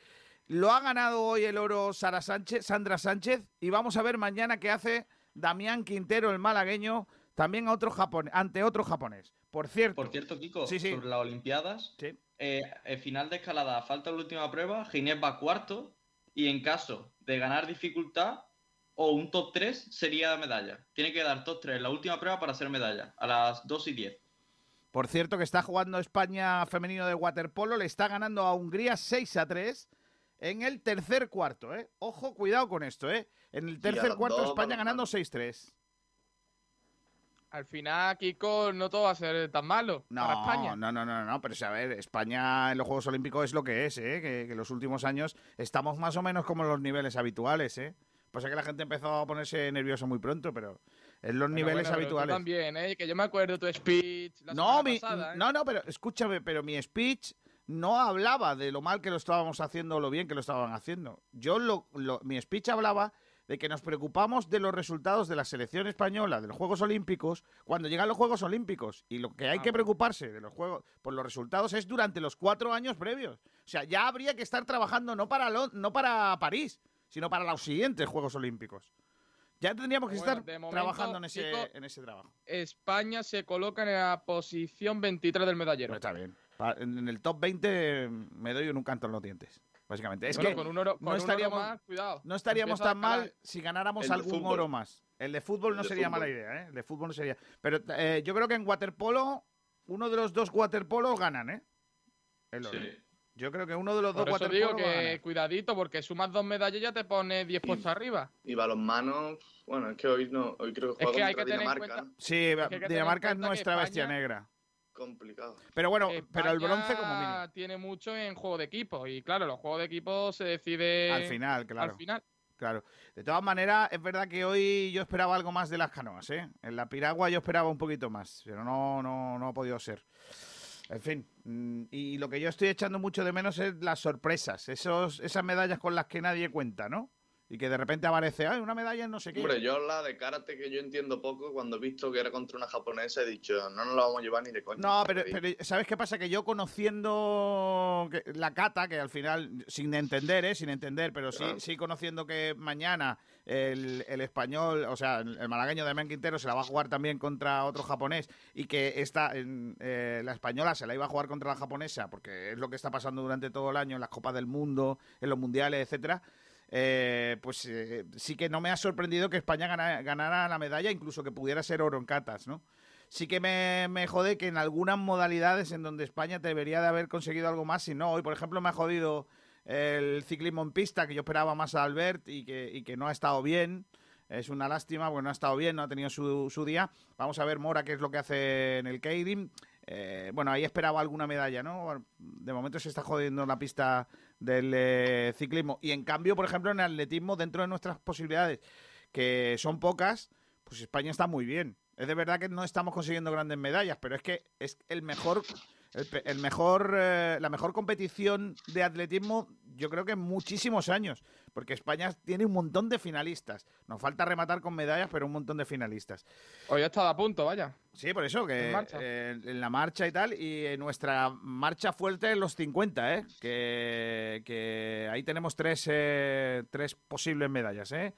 A: lo ha ganado hoy el oro Sara Sánchez, Sandra Sánchez y vamos a ver mañana qué hace Damián Quintero, el malagueño, también a otro ante otro japonés. Por cierto,
F: Por cierto, Kiko,
A: Sí, sí.
F: sobre las Olimpiadas,
A: Sí.
F: eh, el final de escalada, falta la última prueba, Ginés va cuarto y en caso de ganar dificultad o un top 3 sería medalla. Tiene que dar top 3 en la última prueba para ser medalla, a las 2 y 10.
A: Por cierto, que está jugando España femenino de waterpolo, le está ganando a Hungría 6 a 3 en el tercer cuarto, ¿eh? Ojo, cuidado con esto, ¿eh? En el tercer cuarto
C: dos
A: España ganando 6-3.
C: Al final, Kiko, no todo va a ser tan malo
A: No,
C: para España.
A: no, no, no, no, pero o sea, a ver, España en los Juegos Olímpicos es lo que es, ¿eh? Que, que en los últimos años estamos más o menos como en los niveles habituales, ¿eh? Pasa que la gente empezó a ponerse nerviosa muy pronto, pero en los
C: Bueno,
A: niveles
C: bueno, pero tú
A: habituales.
C: también, ¿eh? Que yo me acuerdo tu speech la
A: No, mi-
C: pasada, ¿eh?
A: no, no, pero escúchame, pero mi speech no hablaba de lo mal que lo estábamos haciendo o lo bien que lo estaban haciendo. Yo lo, lo- mi speech hablaba de que nos preocupamos de los resultados de la selección española de los Juegos Olímpicos cuando llegan los Juegos Olímpicos y lo que hay que preocuparse de los juegos por los resultados es durante los cuatro años previos. O sea, ya habría que estar trabajando no para Lon- no para París, sino para los siguientes Juegos Olímpicos. Ya tendríamos que
C: Bueno,
A: estar
C: momento,
A: trabajando en ese, en ese trabajo.
C: España se coloca en la posición 23 del medallero.
A: está bien. En el top 20 me doy un canto en los dientes, básicamente. Es
C: Bueno,
A: que
C: con un oro, con
A: no
C: un oro
A: estaríamos,
C: más, cuidado.
A: no estaríamos
C: Empieza a
A: tan mal si ganáramos algún
C: fútbol.
A: oro más. El de fútbol no
C: de
A: sería mala idea, ¿eh? El de fútbol no sería. Pero eh, yo creo que en waterpolo, uno de los dos waterpolos ganan, ¿eh? El oro. Yo creo que uno de los
C: Por
A: dos
C: eso digo
A: waterpolos va a
C: que cuidadito, porque sumas dos medallas ya te pone 10 puestos arriba.
E: Y balonmano, bueno, es que hoy no, hoy creo que
C: Es
E: juega
C: que hay
E: contra
C: que tener en
E: Dinamarca,
C: cuenta-
E: ¿no?
A: Sí,
C: que hay que tener en
A: Dinamarca es nuestra bestia negra.
E: Complicado.
A: Pero bueno, pero el bronce como mínimo.
C: tiene mucho en juego de equipo. Y claro, los juegos de equipo se decide
A: Al final, claro.
C: Al final.
A: Claro. De todas maneras, es verdad que hoy yo esperaba algo más de las canoas, ¿eh? En la piragua yo esperaba un poquito más, pero no, no, no ha podido ser. En fin, mm, y lo que yo estoy echando mucho de menos es las sorpresas, esos, esas medallas con las que nadie cuenta, ¿no? Y que de repente aparece, ay, una medalla en no sé qué.
E: Hombre, yo la de karate que yo entiendo poco, cuando he visto que era contra una japonesa, he dicho, no nos la vamos a llevar ni de coña.
A: No, pero, pero ¿sabes qué pasa? Que yo conociendo que- la cata, que al final, sin entender, ¿eh? Sin entender, pero sí,
E: Claro.
A: sí conociendo que mañana el, el español, o sea, el, malagueño de Men Quintero se la va a jugar también contra otro japonés y que esta, en, eh, la española se la iba a jugar contra la japonesa, porque es lo que está pasando durante todo el año en las Copas del Mundo, en los Mundiales, etcétera. Eh, pues eh, sí que no me ha sorprendido que España gana- ganara la medalla, incluso que pudiera ser oro en catas, ¿no? sí que me, jode que en algunas modalidades en donde España debería de haber conseguido algo más, si no, hoy por ejemplo me ha jodido el ciclismo en pista, que yo esperaba más a Albert y que, no ha estado bien. Es una lástima, porque no ha estado bien, no ha tenido su, su día. Vamos a ver Mora qué es lo que hace en el Keirin. Eh, bueno, ahí esperaba alguna medalla, ¿no? De momento se está jodiendo la pista del eh, ciclismo. Y en cambio, por ejemplo, en el atletismo, dentro de nuestras posibilidades, que son pocas, pues España está muy bien. Es de verdad que no estamos consiguiendo grandes medallas, pero es que es el mejor, el, mejor, eh, la mejor competición de atletismo, yo creo que en muchísimos años, porque España tiene un montón de finalistas. Nos falta rematar con medallas, pero un montón de finalistas.
C: Hoy ha estado a punto, vaya.
A: Sí, por eso, que eh, en la marcha y tal, y en nuestra marcha fuerte en los 50, ¿eh? Que, que ahí tenemos tres, eh, tres posibles medallas, ¿eh?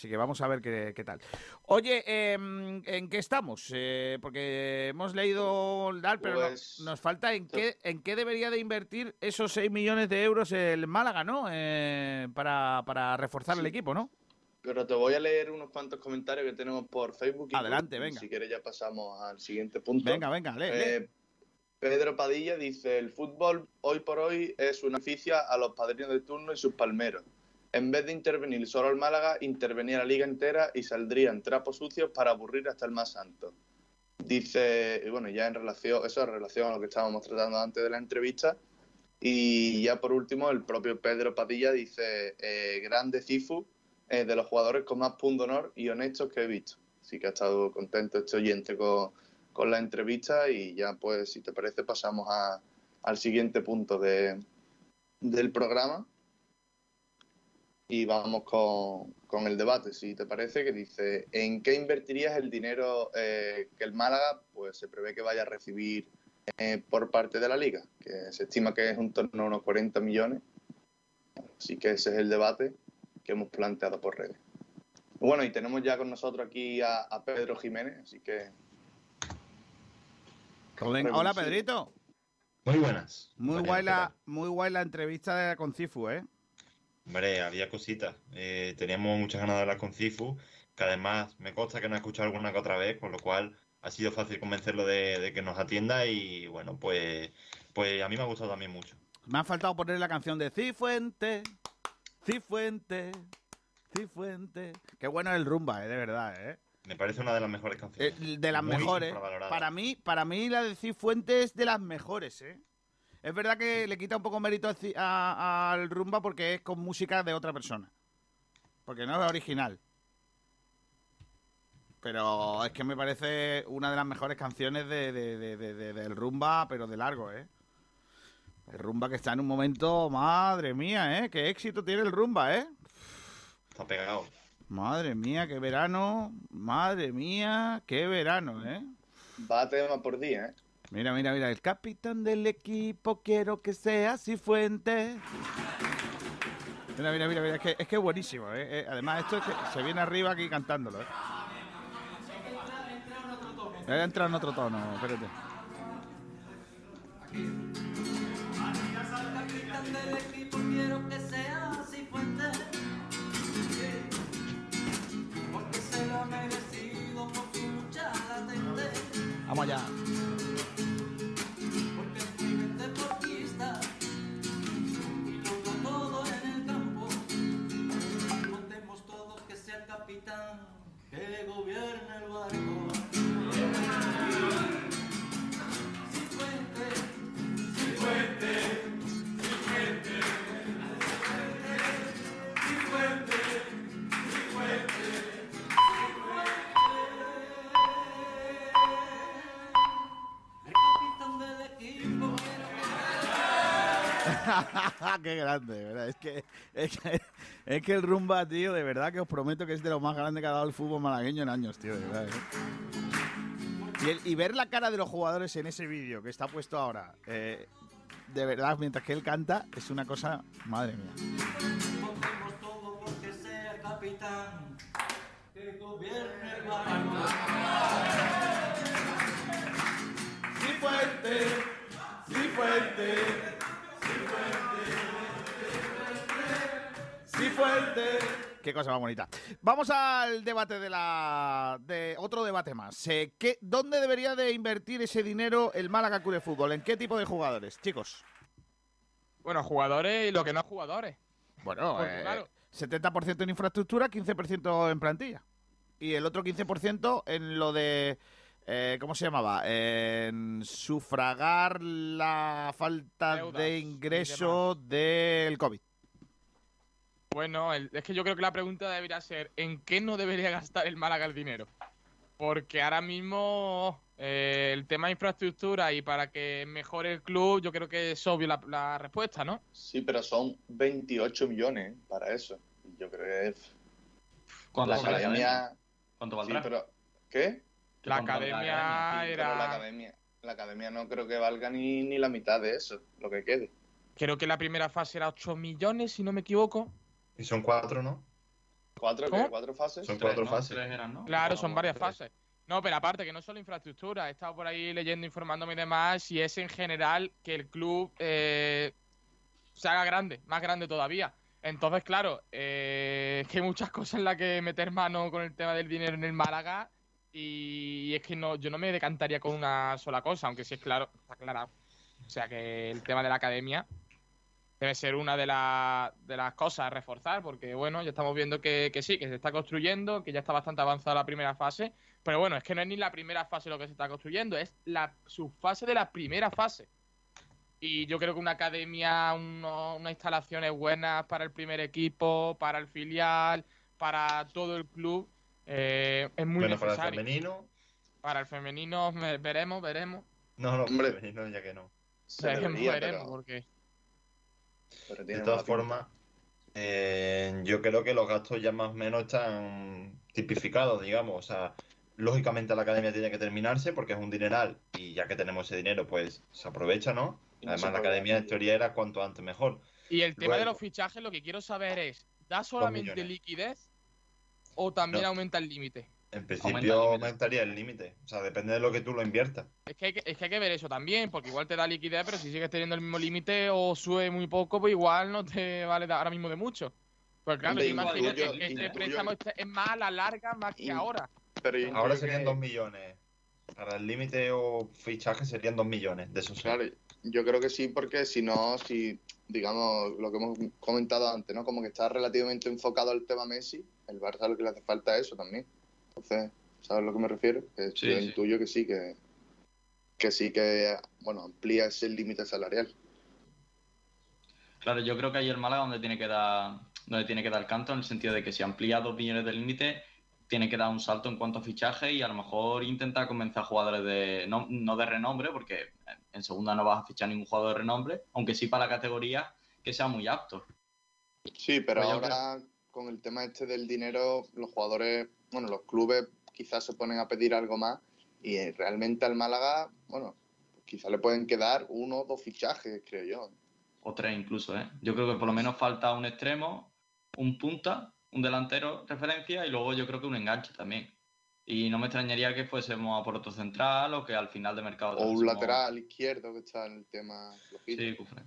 A: Así que vamos a ver qué, qué tal. Oye, em, ¿en qué estamos? Eh, porque hemos leído tal, pero no-
E: Pues-
A: nos falta en qué, en qué debería de invertir esos 6 millones de euros el Málaga, ¿no? Eh, para, para reforzar el equipo, ¿no?
E: Pero te voy a leer unos cuantos comentarios que tenemos por Facebook. y
A: Adelante, venga.
E: Si quieres ya pasamos al siguiente punto.
A: Venga, venga, lee, lee.
E: Eh, Pedro Padilla dice, el fútbol hoy por hoy es una oficia a los padrinos de turno y sus palmeros. En vez de intervenir solo el Málaga, intervenía la liga entera y saldrían trapos sucios para aburrir hasta el más santo. Dice, y bueno, ya en relación, eso en relación a lo que estábamos tratando antes de la entrevista, Y ya por último, el propio Pedro Padilla dice, eh, grande Cifu, eh, de los jugadores con más punto honor y honestos que he visto. Así que ha estado contento este oyente con, con la entrevista y ya pues si te parece pasamos al siguiente punto de, del programa y vamos con, con el debate, si te parece, que dice, ¿en qué invertirías el dinero eh, que el Málaga pues se prevé que vaya a recibir eh, por parte de la liga? Que se estima que es un torno a unos 40 millones. Así que ese es el debate que hemos planteado por redes. Bueno, y tenemos ya con nosotros aquí a, a Pedro Jiménez, así que...
A: Hola, Pedrito.
L: Muy buenas.
A: Muy guay,
L: ¿qué
A: la, muy guay la entrevista de- con Cifu, ¿eh?
L: Hombre, había cositas. Eh, teníamos muchas ganas de hablar con Cifu, que además me consta que no ha escuchado alguna que otra vez, con lo cual ha sido fácil convencerlo de, de que nos atienda y bueno, pues, pues a mí me ha gustado también mucho.
A: Me ha faltado poner la canción de Cifuente, Cifuente, Cifuente. Qué bueno es el rumba, ¿eh? De verdad, ¿eh?
L: Me parece una de las mejores canciones.
A: Eh, de las
L: Muy
A: mejores. Para mí, para mí la de Cifuentes es de las mejores, ¿eh? Es verdad que le quita un poco mérito a Ci- a- al rumba porque es con música de otra persona. Porque no es original. Pero es que me parece una de las mejores canciones de, de- de- de- de- del rumba, pero de largo, ¿eh? El rumba que está en un momento, madre mía, ¿eh? Qué éxito tiene el rumba, ¿eh?
L: Está pegado.
A: Madre mía, qué verano. Madre mía, qué verano, ¿eh?
E: Va a tema por día, ¿eh?
A: Mira, mira, mira. El capitán del equipo quiero que sea Cifuentes. Mira, mira, mira, mira. Es que es, que buenísimo, ¿eh? Eh, Además, esto es que se viene arriba aquí cantándolo, ¿eh? Voy a entrar en otro tono, espérate.
M: capitán del equipo quiero que sea Cifuentes porque se lo ha merecido por su lucha latente
A: Vamos allá.
M: Que gobierne el barco
A: Qué grande, ¿verdad? Es que, es que es que el rumba, tío, de verdad que os prometo que es de lo más grande que ha dado el fútbol malagueño en años, tío, de verdad. ¿eh? Y, ver la cara de los jugadores en ese vídeo que está puesto ahora, eh, de verdad, mientras que él canta, es una cosa, madre mía.
M: Todo capitán que gobierne el barco.
A: Cifuente, Qué cosa más bonita. Vamos al debate de la de otro debate más. Eh, ¿qué, ¿Dónde debería de invertir ese dinero el Málaga Club de Fútbol? ¿En qué tipo de jugadores, chicos?
C: Bueno, jugadores y lo que no jugadores.
A: Bueno,
C: Porque,
A: eh,
C: claro.
A: 70% en infraestructura, 15% en plantilla. Y el otro 15% en lo de. eh, ¿Cómo se llamaba? En sufragar la falta
C: Deudas
A: de ingreso del COVID.
C: Bueno, el- es que yo creo que la pregunta debería ser ¿en qué no debería gastar el Málaga el dinero? Porque ahora mismo eh, el tema de infraestructura y para que mejore el club, yo creo que es obvio la, la respuesta, ¿no?
E: Sí, pero son 28 millones para eso. Y Yo creo que es...
F: ¿Cuánto
E: la academia...
F: ¿Cuánto
E: Sí,
F: valdrá?
E: pero... ¿Qué?
C: La academia
E: pero la
C: era...
E: academia, la academia no creo que valga ni, ni la mitad de eso, lo que quede.
C: Creo que la primera fase era 8 millones, si no me equivoco.
L: Y son cuatro, ¿no?
E: ¿Cuatro. ¿Cuatro fases?
L: Son
F: Tres,
L: cuatro
F: ¿no?
L: fases.
F: Eran, ¿no?
C: Claro, son varias
F: tres.
C: fases. No, pero aparte, que no solo infraestructura. He estado por ahí leyendo, informándome y demás, y es en general que el club eh, se haga grande, más grande todavía. Entonces, claro, eh, es que hay muchas cosas en las que meter mano con el tema del dinero en el Málaga, y es que no, yo no me decantaría con una sola cosa, aunque sí es claro, está aclarado. O sea que el tema de la academia debe ser una de, la- de las cosas a reforzar, porque bueno, ya estamos viendo que, que sí, que se está construyendo, que ya está bastante avanzada la primera fase, pero bueno, es que no es ni la primera fase lo que se está construyendo, es la subfase de la primera fase. Y yo creo que una academia, uno- unas instalaciones buenas para el primer equipo, para el filial, para todo el club, eh, es muy
L: Bueno, para el
C: necesario.
L: femenino,
C: Para el femenino me- veremos, veremos.
L: no, no,
E: Hombre.
L: femenino ya que no.
E: Se
C: Veremos,
E: debería,
C: veremos,
E: pero-
C: porque
L: De
E: tiene
L: todas formas, eh, yo creo que los gastos ya más o menos están tipificados, digamos. O sea, lógicamente la academia tiene que terminarse porque es un dineral y ya que tenemos ese dinero, pues se aprovecha, ¿no? Además, la academia en teoría era cuanto antes mejor.
C: Y el tema de
L: Luego-
C: los fichajes, lo que quiero saber es, ¿da solamente liquidez o también
L: No.
C: aumenta el límite?
L: En principio aumentaría el límite. O sea, depende de lo que tú lo inviertas.
C: Es que, hay que, es que hay que ver eso también, porque igual te da liquidez, pero si sigues teniendo el mismo límite o sube muy poco, pues igual no te vale ahora mismo de mucho. Pues claro, imagino
E: intuyo-
C: que este préstamo es más a la larga más que
E: In-
C: ahora.
E: Pero yo
L: Ahora serían
E: que-
L: 2 millones. Para el límite o fichaje serían 2 millones de esos. sí.
E: Claro, yo creo que sí, porque si no, si, digamos, lo que hemos comentado antes, ¿no? Como que está relativamente enfocado al tema Messi, el Barça lo que le hace falta es eso también. Entonces, ¿sabes a lo que me refiero? Que
F: Sí,
E: yo
F: sí.
E: intuyo que sí, que, que sí que, bueno, amplía ese límite salarial.
F: Claro, yo creo que ahí el Málaga donde tiene que dar, donde tiene que dar canto, en el sentido de que si amplía dos millones de límite, tiene que dar un salto en cuanto a fichaje y a lo mejor intentar convencer a jugadores de no, no de renombre, porque en segunda no vas a fichar ningún jugador de renombre, aunque sí para la categoría que sea muy apto.
E: Sí, pero
F: Pues
E: ahora con el tema este del dinero, los jugadores, bueno, los clubes quizás se ponen a pedir algo más y eh, realmente al Málaga, bueno, quizás le pueden quedar uno o dos fichajes, creo yo.
F: o tres incluso, ¿eh? Yo creo que por lo menos falta un extremo, un punta, un delantero referencia y luego yo creo que un enganche también. Y no me extrañaría que fuésemos a por otro central o que al final de mercado...
E: O un lateral izquierdo que está en el tema flojito.
F: Sí, Cufré.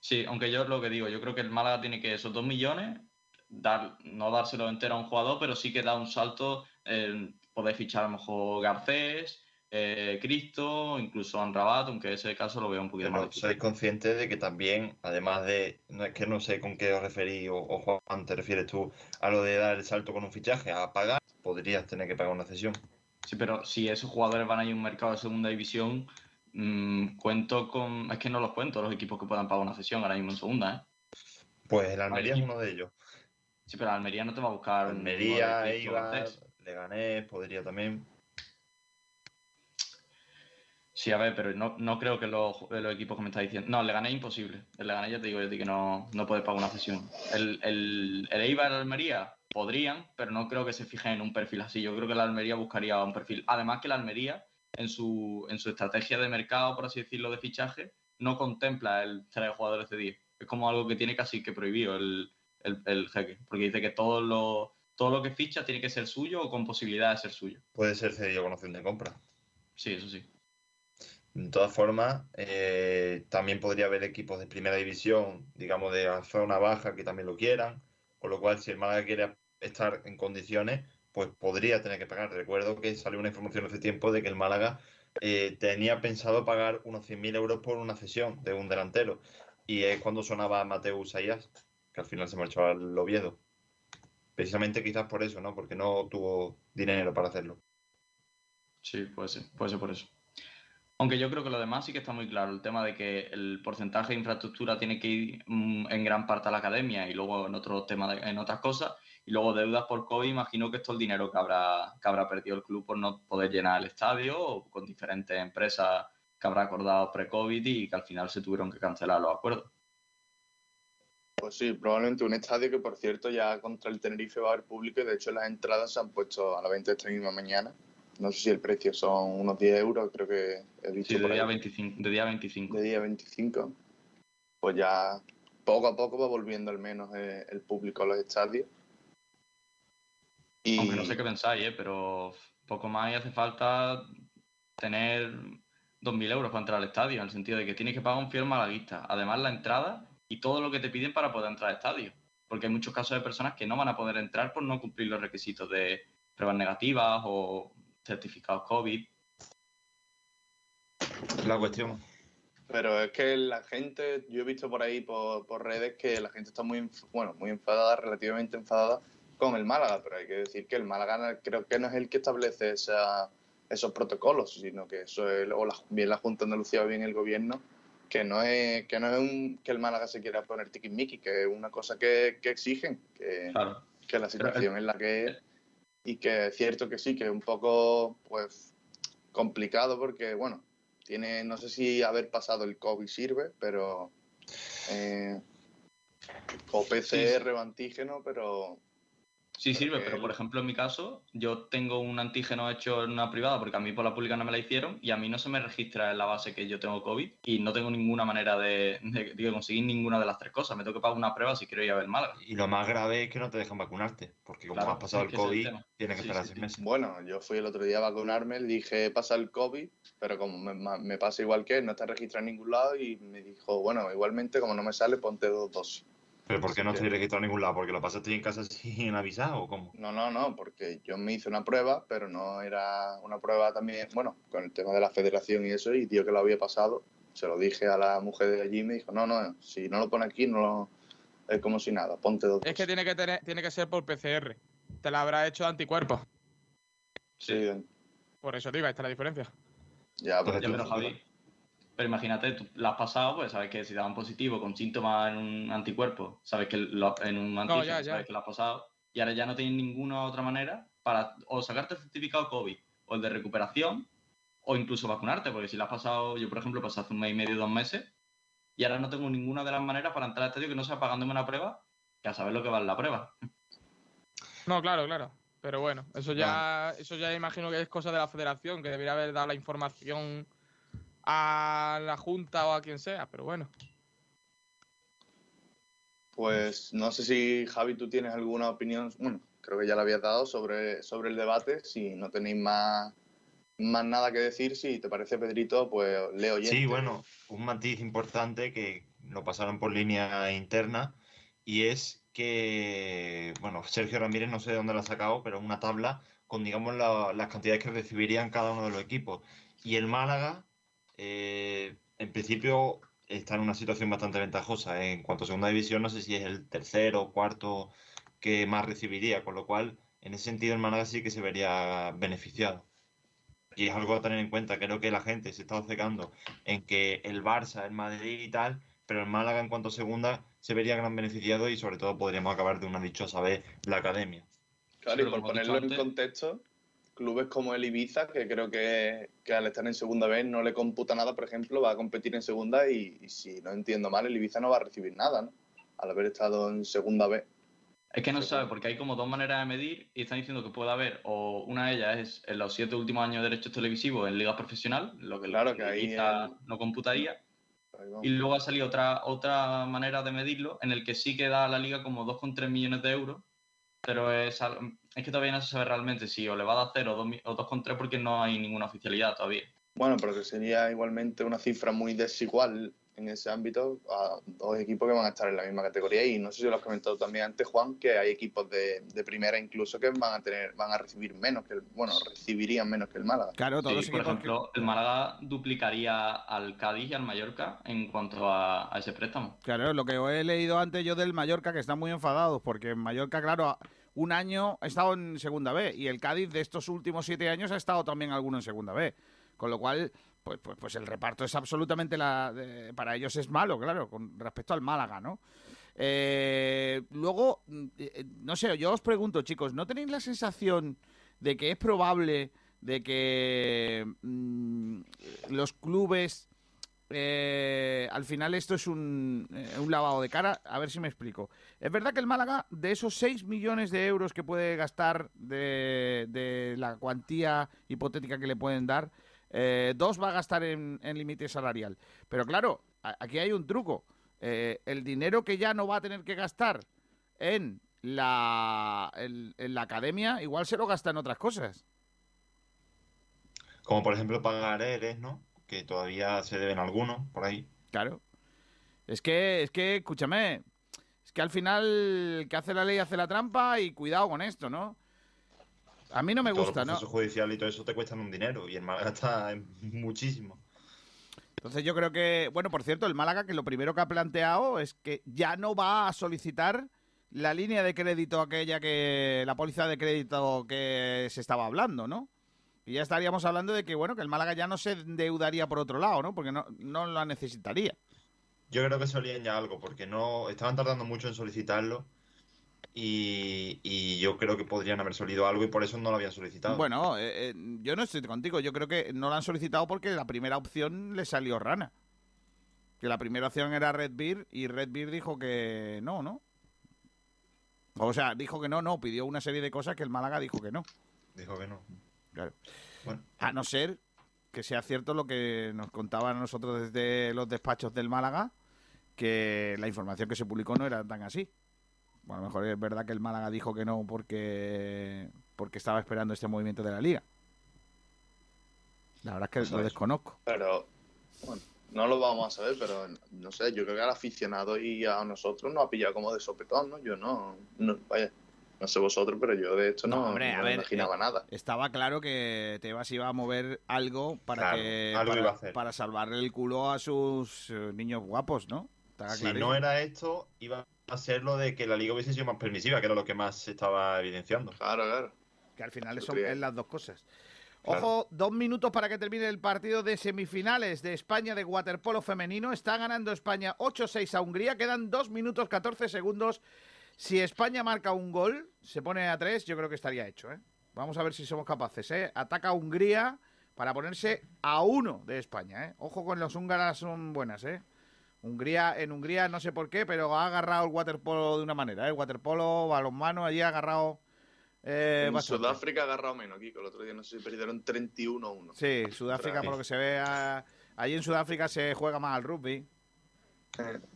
F: Sí, aunque yo lo que digo, yo creo que el Málaga tiene que esos dos millones, dar, no dárselo entero a un jugador, pero sí que da un salto, eh, poder fichar a lo mejor Garcés, eh, Cristo, incluso Anrabat, aunque ese caso lo veo un poquito más
L: Pero sois conscientes de que también, además de, no es que no sé con qué os referís o, o Juan te refieres tú a lo de dar el salto con un fichaje, a pagar, podrías tener que pagar una cesión.
F: Sí, pero si esos jugadores van a ir a un mercado de segunda división, mm, cuento con. Es que no los cuento los equipos que puedan pagar una cesión ahora mismo en segunda, ¿eh?
L: Pues el Almería es uno de ellos.
F: Sí, pero Almería no te va a buscar. un
L: Almería,
F: Cristo
L: Eibar. Leganés, podría también.
F: Sí, a ver, pero no, no creo que los, los equipos que me estás diciendo. No, el Leganés es imposible. El Leganés ya te digo yo que no, no puede pagar una cesión. El, el, el Eibar y el Almería podrían, pero no creo que se fijen en un perfil así. Yo creo que la Almería buscaría un perfil. Además que la Almería, en su, en su estrategia de mercado, por así decirlo, de fichaje, no contempla el traer jugadores de 10. Es como algo que tiene casi que prohibido el, el, el jeque. Porque dice que todo lo, todo lo que ficha tiene que ser suyo o con posibilidad de ser suyo.
L: Puede ser cedido con opción de compra.
F: Sí, eso sí.
L: De todas formas, eh, también podría haber equipos de primera división, digamos de la zona baja, que también lo quieran. Con lo cual, si el Málaga quiere estar en condiciones, pues podría tener que pagar. Recuerdo que salió una información hace tiempo de que el Málaga eh, tenía pensado pagar unos 100.000 euros por una cesión de un delantero. Y es cuando sonaba Mateus Ayas, que al final se marchó al Oviedo. Precisamente quizás por eso, ¿no? Porque no tuvo dinero para hacerlo.
F: Sí, puede ser, puede ser por eso. Aunque yo creo que lo demás sí que está muy claro, el tema de que el porcentaje de infraestructura tiene que ir mm, en gran parte a la academia y luego en otros temas, en otras cosas, y luego deudas por COVID, imagino que es todo el dinero que habrá, que habrá perdido el club por no poder llenar el estadio o con diferentes empresas que habrá acordado pre-COVID y que al final se tuvieron que cancelar los acuerdos.
E: Pues sí, probablemente un estadio que, por cierto, ya contra el Tenerife va a haber público y de hecho las entradas se han puesto a la venta esta misma mañana. No sé si el precio son unos 10 euros, creo que he visto
F: Sí, de
E: por
F: día
E: ahí.
F: 25. De día 25.
E: De día 25. Pues ya poco a poco va volviendo al menos eh, el público a los estadios. Y
F: Aunque no sé qué pensáis, ¿eh? pero poco más y hace falta tener 2.000 euros para entrar al estadio, en el sentido de que tienes que pagar un fiel malaguista. Además, la entrada y todo lo que te piden para poder entrar al estadio. Porque hay muchos casos de personas que no van a poder entrar por no cumplir los requisitos de pruebas negativas o certificados COVID.
L: La cuestión.
E: Pero es que la gente, yo he visto por ahí por, por redes que la gente está muy, bueno, muy enfadada, relativamente enfadada con el Málaga, pero hay que decir que el Málaga creo que no es el que establece esa, esos protocolos, sino que eso es, o la, bien la Junta de Andalucía o bien el gobierno, que no es que no es un, que el Málaga se quiera poner tiquismiqui, que es una cosa que, que exigen, que, que la situación es la que es y que es cierto que sí, que es un poco pues complicado porque bueno, tiene no sé si haber pasado el COVID sirve, pero eh, o PCR o antígeno, pero
F: Sí sirve, pero por ejemplo en mi caso, yo tengo un antígeno hecho en una privada porque a mí por la pública no me la hicieron y a mí no se me registra en la base que yo tengo COVID y no tengo ninguna manera de, de- de conseguir ninguna de las tres cosas. Me tengo que pagar una prueba si quiero ir a ver Málaga.
L: Y lo más grave es que no te dejan vacunarte, porque como
F: Claro,
L: has pasado el
F: el
L: COVID,
F: tema.
L: tienes que
F: Sí,
L: esperar
F: sí,
L: seis
F: sí.
L: meses.
E: Bueno, yo fui el otro día a vacunarme, le dije pasa el COVID, pero como me, me pasa igual que él, no está registrado en ningún lado y me dijo, bueno, igualmente como no me sale, ponte dos dosis.
L: ¿Pero por qué no estoy registrado en ningún lado? ¿Porque lo pasaste en casa sin avisar o cómo?
E: No, no, no, porque yo me hice una prueba, pero no era una prueba también, bueno, con el tema de la federación y eso, y tío que lo había pasado, se lo dije a la mujer de allí y me dijo, no, no, si no lo pone aquí, no lo... es como si nada, ponte dos
C: Es que tiene que tener, tiene que ser por PCR. Te la habrá hecho de anticuerpos.
E: Sí,
C: Por eso digo, ahí está la diferencia.
E: ya,
F: Ya, pero Javi, pero imagínate, tú la has pasado, pues sabes que si daban positivo con síntomas en un anticuerpo, sabes que lo- en un antígeno,
C: ya, ya.
F: sabes que lo has pasado, y ahora ya no tienes ninguna otra manera para o sacarte el certificado COVID o el de recuperación o incluso vacunarte, porque si lo has pasado, yo por ejemplo pasé hace un mes y medio, dos meses, y ahora no tengo ninguna de las maneras para entrar al estadio que no sea pagándome una prueba, que a saber lo que vale la prueba.
C: No, claro, claro. Pero bueno, eso ya, eso ya imagino que es cosa de la federación, que debería haber dado la información a la Junta o a quien sea, pero bueno.
E: Pues no sé si Javi tú tienes alguna opinión, bueno, creo que ya la habías dado sobre, sobre el debate, si no tenéis más, más nada que decir, si te parece Pedrito, pues leo
L: Sí, bueno, un matiz importante que lo pasaron por línea interna y es que, bueno, Sergio Ramírez no sé de dónde lo ha sacado, pero una tabla con, digamos, la- las cantidades que recibirían cada uno de los equipos. Y el Málaga, eh, en principio, está en una situación bastante ventajosa. En cuanto a segunda división, no sé si es el tercero o cuarto que más recibiría, con lo cual, en ese sentido, el Málaga sí que se vería beneficiado. Y es algo a tener en cuenta. Creo que la gente se está obcecando en que el Barça, el Madrid y tal, pero el Málaga en cuanto a segunda se vería gran beneficiado y sobre todo podríamos acabar de una dichosa vez la academia.
E: Claro, y por ponerlo en contexto, clubes como el Ibiza, que creo que, que al estar en segunda vez no le computa nada, por ejemplo, va a competir en segunda y, y si no entiendo mal, el Ibiza no va a recibir nada, ¿no? Al haber estado en segunda vez.
F: Es que no se sabe, porque hay como dos maneras de medir y están diciendo que puede haber, o una de ellas es en los siete últimos años de derechos televisivos en liga profesional, lo que
E: Claro
F: el
E: que ahí
F: Ibiza no computaría. Y luego ha salido otra, otra manera de medirlo, en el que sí que da a la liga como 2,3 millones de euros, pero es, es que todavía no se sabe realmente si o le va a dar 0 o 2 mi- o 2,3 porque no hay ninguna oficialidad todavía.
E: Bueno, pero que sería igualmente una cifra muy desigual en ese ámbito a dos equipos que van a estar en la misma categoría y no sé si lo has comentado también antes Juan que hay equipos de, de primera incluso que van a tener van a recibir menos que el bueno recibirían menos que el Málaga
A: Claro,
F: Sí, por ejemplo, el Málaga duplicaría al Cádiz y al Mallorca en cuanto a, a ese préstamo.
A: Claro, lo que he leído antes yo del Mallorca, que están muy enfadados, porque en Mallorca, claro, un año ha estado en segunda B y el Cádiz de estos últimos siete años ha estado también alguno en segunda B. Con lo cual, pues, pues, pues el reparto es absolutamente la. para ellos es malo, claro, con respecto al Málaga, ¿no? Eh, luego, mm, eh, no sé, yo os pregunto, chicos, ¿no tenéis la sensación de que es probable de que mm, los clubes eh, al final esto es un, eh, un lavado de cara. A ver si me explico. Es verdad que el Málaga, de esos 6 millones de euros que puede gastar de, de la cuantía hipotética que le pueden dar, eh, dos va a gastar en, en límite salarial. Pero claro, a- aquí hay un truco. Eh, el dinero que ya no va a tener que gastar en la, en- en la academia, igual se lo gasta en otras cosas.
L: Como por ejemplo pagar ERES, ¿no? Que todavía se deben algunos por ahí.
A: Claro. Es que, es que, escúchame, es que al final el que hace la ley hace la trampa y cuidado con esto, ¿no? A mí no me
L: Todo
A: gusta,
L: el
A: ¿no?
L: proceso judicial y todo eso te cuestan un dinero y el Málaga está muchísimo.
A: Entonces yo creo que, bueno, por cierto, el Málaga que lo primero que ha planteado es que ya no va a solicitar la línea de crédito aquella que, la póliza de crédito que se estaba hablando, ¿no? Y ya estaríamos hablando de que, bueno, que el Málaga ya no se endeudaría por otro lado, ¿no? Porque no, no la necesitaría.
L: Yo creo que solían ya algo, porque no estaban tardando mucho en solicitarlo. Y, y yo creo que podrían haber solido algo y por eso no lo habían solicitado.
A: Bueno, eh, eh, yo no estoy contigo. Yo creo que no lo han solicitado porque la primera opción le salió rana. Que la primera opción era Red Beer y Red Beer dijo que no, ¿no? O sea, dijo que no, no. Pidió una serie de cosas que el Málaga dijo que no.
L: Dijo que no.
A: Claro.
L: Bueno.
A: A no ser que sea cierto lo que nos contaban nosotros desde los despachos del Málaga, que la información que se publicó no era tan así. Bueno, a lo mejor es verdad que el Málaga dijo que no porque, porque estaba esperando este movimiento de la liga. La verdad es que
E: Eso
A: lo
E: es.
A: desconozco.
E: Pero, bueno, no lo vamos a saber, pero no sé, yo creo que al aficionado y a nosotros nos ha pillado como de sopetón, ¿no? Yo no, no vaya, no sé vosotros, pero yo de esto no,
A: hombre,
E: no
A: a
E: me
A: ver,
E: imaginaba
A: eh,
E: nada.
A: Estaba claro que Tebas iba a mover algo para
L: Claro,
A: que
L: algo
A: para,
L: iba a hacer.
A: para salvarle el culo a sus eh, niños guapos, ¿no? Estaba
L: Si no era esto, iba a ser lo de que la liga hubiese sido más permisiva, que era lo que más se estaba evidenciando.
E: Claro, claro.
A: Que al final son es las dos cosas.
L: Claro.
A: Ojo, dos minutos para que termine el partido de semifinales de España de waterpolo femenino. Está ganando España 8-6 a Hungría. Quedan dos minutos 14 segundos. Si España marca un gol, se pone a tres, yo creo que estaría hecho. ¿eh? Vamos a ver si somos capaces. ¿eh? Ataca Hungría para ponerse a uno de España. ¿eh? Ojo con los húngaras, son buenas. ¿eh? Hungría, en Hungría no sé por qué, pero ha agarrado el waterpolo de una manera. ¿eh? El waterpolo, balonmano, allí ha agarrado. eh,
E: en
A: bastante.
E: Sudáfrica ha agarrado menos, Kiko. El otro día no sé si perdieron 31-1.
A: Sí, Sudáfrica, por lo que se ve, allí en Sudáfrica se juega más al rugby.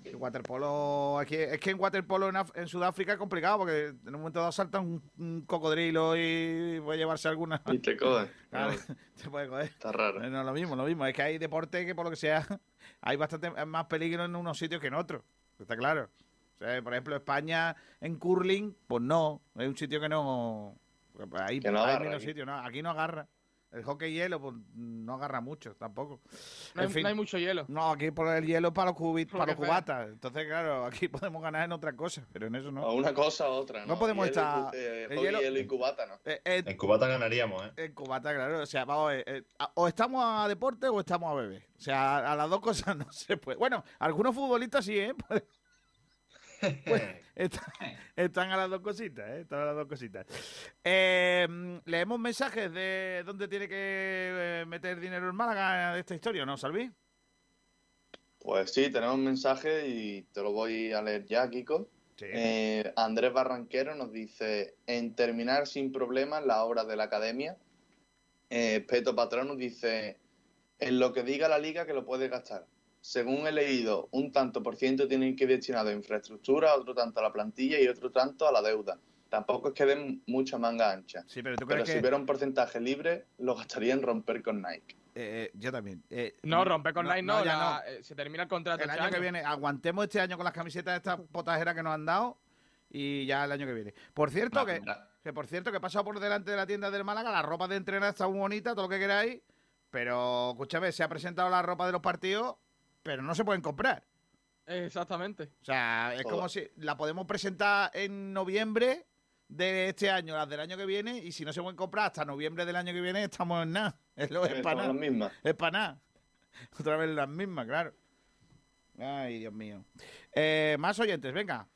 A: El waterpolo, aquí, es que en waterpolo en, Af- en Sudáfrica es complicado porque en un momento dado salta un, un cocodrilo y puede llevarse alguna.
E: Y te coge.
A: Claro, te puede coger.
E: Está raro.
A: No, lo mismo, lo mismo. Es que hay deporte que por lo que sea hay bastante más peligro en unos sitios que en otros. Está claro. O sea, por ejemplo, España en curling, pues no. Es un sitio que no. pues Hay,
E: Que no
A: hay menos
E: aquí.
A: sitios, no. Aquí no agarra. El hockey hielo, pues no agarra mucho tampoco.
C: No hay,
A: En fin.
C: no hay mucho hielo.
A: No, aquí por el hielo para los, cubit, para
C: lo
A: los cubatas. Entonces, claro, aquí podemos ganar en otra cosa, pero en eso no.
E: O una cosa u otra, ¿no?
A: No podemos
E: Hielo y
A: estar-
E: eh,
A: el
E: hockey,
A: hielo-
E: hielo y cubata, ¿no?
A: Eh, eh,
L: En Cubata ganaríamos, ¿eh?
A: en cubata, claro. O sea, vamos, eh, eh, o estamos a deporte o estamos a beber. O sea, a, a las dos cosas no se puede. Bueno, algunos futbolistas sí, ¿eh? Pues, está- están a las dos cositas, ¿eh? Están a las dos cositas. Eh, Leemos mensajes de dónde tiene que eh, meter dinero en Málaga de esta historia, ¿no, Salvi?
E: Pues sí, tenemos un mensaje y te lo voy a leer ya, Kiko. Eh, Andrés Barranquero nos dice, en terminar sin problemas la obra de la academia. Eh, Peto Patrón nos dice, en lo que diga la liga que lo puede gastar. Según he leído, un tanto por ciento tienen que ir destinado a infraestructura, otro tanto a la plantilla y otro tanto a la deuda. Tampoco es que den mucha manga ancha.
A: Sí, pero tú
E: Pero
A: crees
E: si
A: que...
E: hubiera un porcentaje libre, lo gastaría en romper con Nike.
A: Eh, eh, yo también. Eh,
C: No, romper con Nike no,
A: ya
C: la- eh, se termina el contrato
A: El
C: este
A: año que viene, aguantemos este año con las camisetas de estas potajeras que nos han dado y ya el año que viene. Por cierto, que, que por cierto, que he pasado por delante de la tienda del Málaga, la ropa de entrenar está muy bonita, todo lo que queráis, pero escúchame, se ha presentado la ropa de los partidos, pero no se pueden comprar.
C: Exactamente.
A: O sea, es
C: Joder.
A: como si la podemos presentar en noviembre de este año, las del año que viene, y si no se pueden comprar hasta noviembre del año que viene, estamos en nada. Es, lo, es
E: Estamos
A: para nada.
E: en las mismas.
A: Es para nada. Otra vez las mismas, claro. Ay, Dios mío. Eh, más oyentes, venga.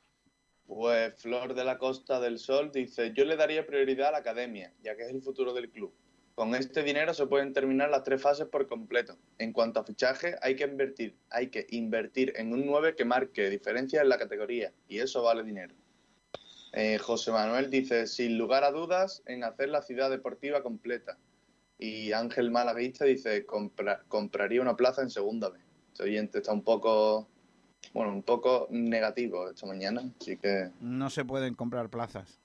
E: Pues Flor de la Costa del Sol dice, yo le daría prioridad a la academia, ya que es el futuro del club. Con este dinero se pueden terminar las tres fases por completo. En cuanto a fichaje, hay que invertir, hay que invertir en un 9 que marque diferencias en la categoría, y eso vale dinero. Eh, José Manuel dice, sin lugar a dudas, en hacer la ciudad deportiva completa. Y Ángel Malaguista dice, "Compra- compraría una plaza en segunda vez. Este oyente está un poco, bueno, un poco negativo esta mañana, así que...
A: No se pueden comprar plazas.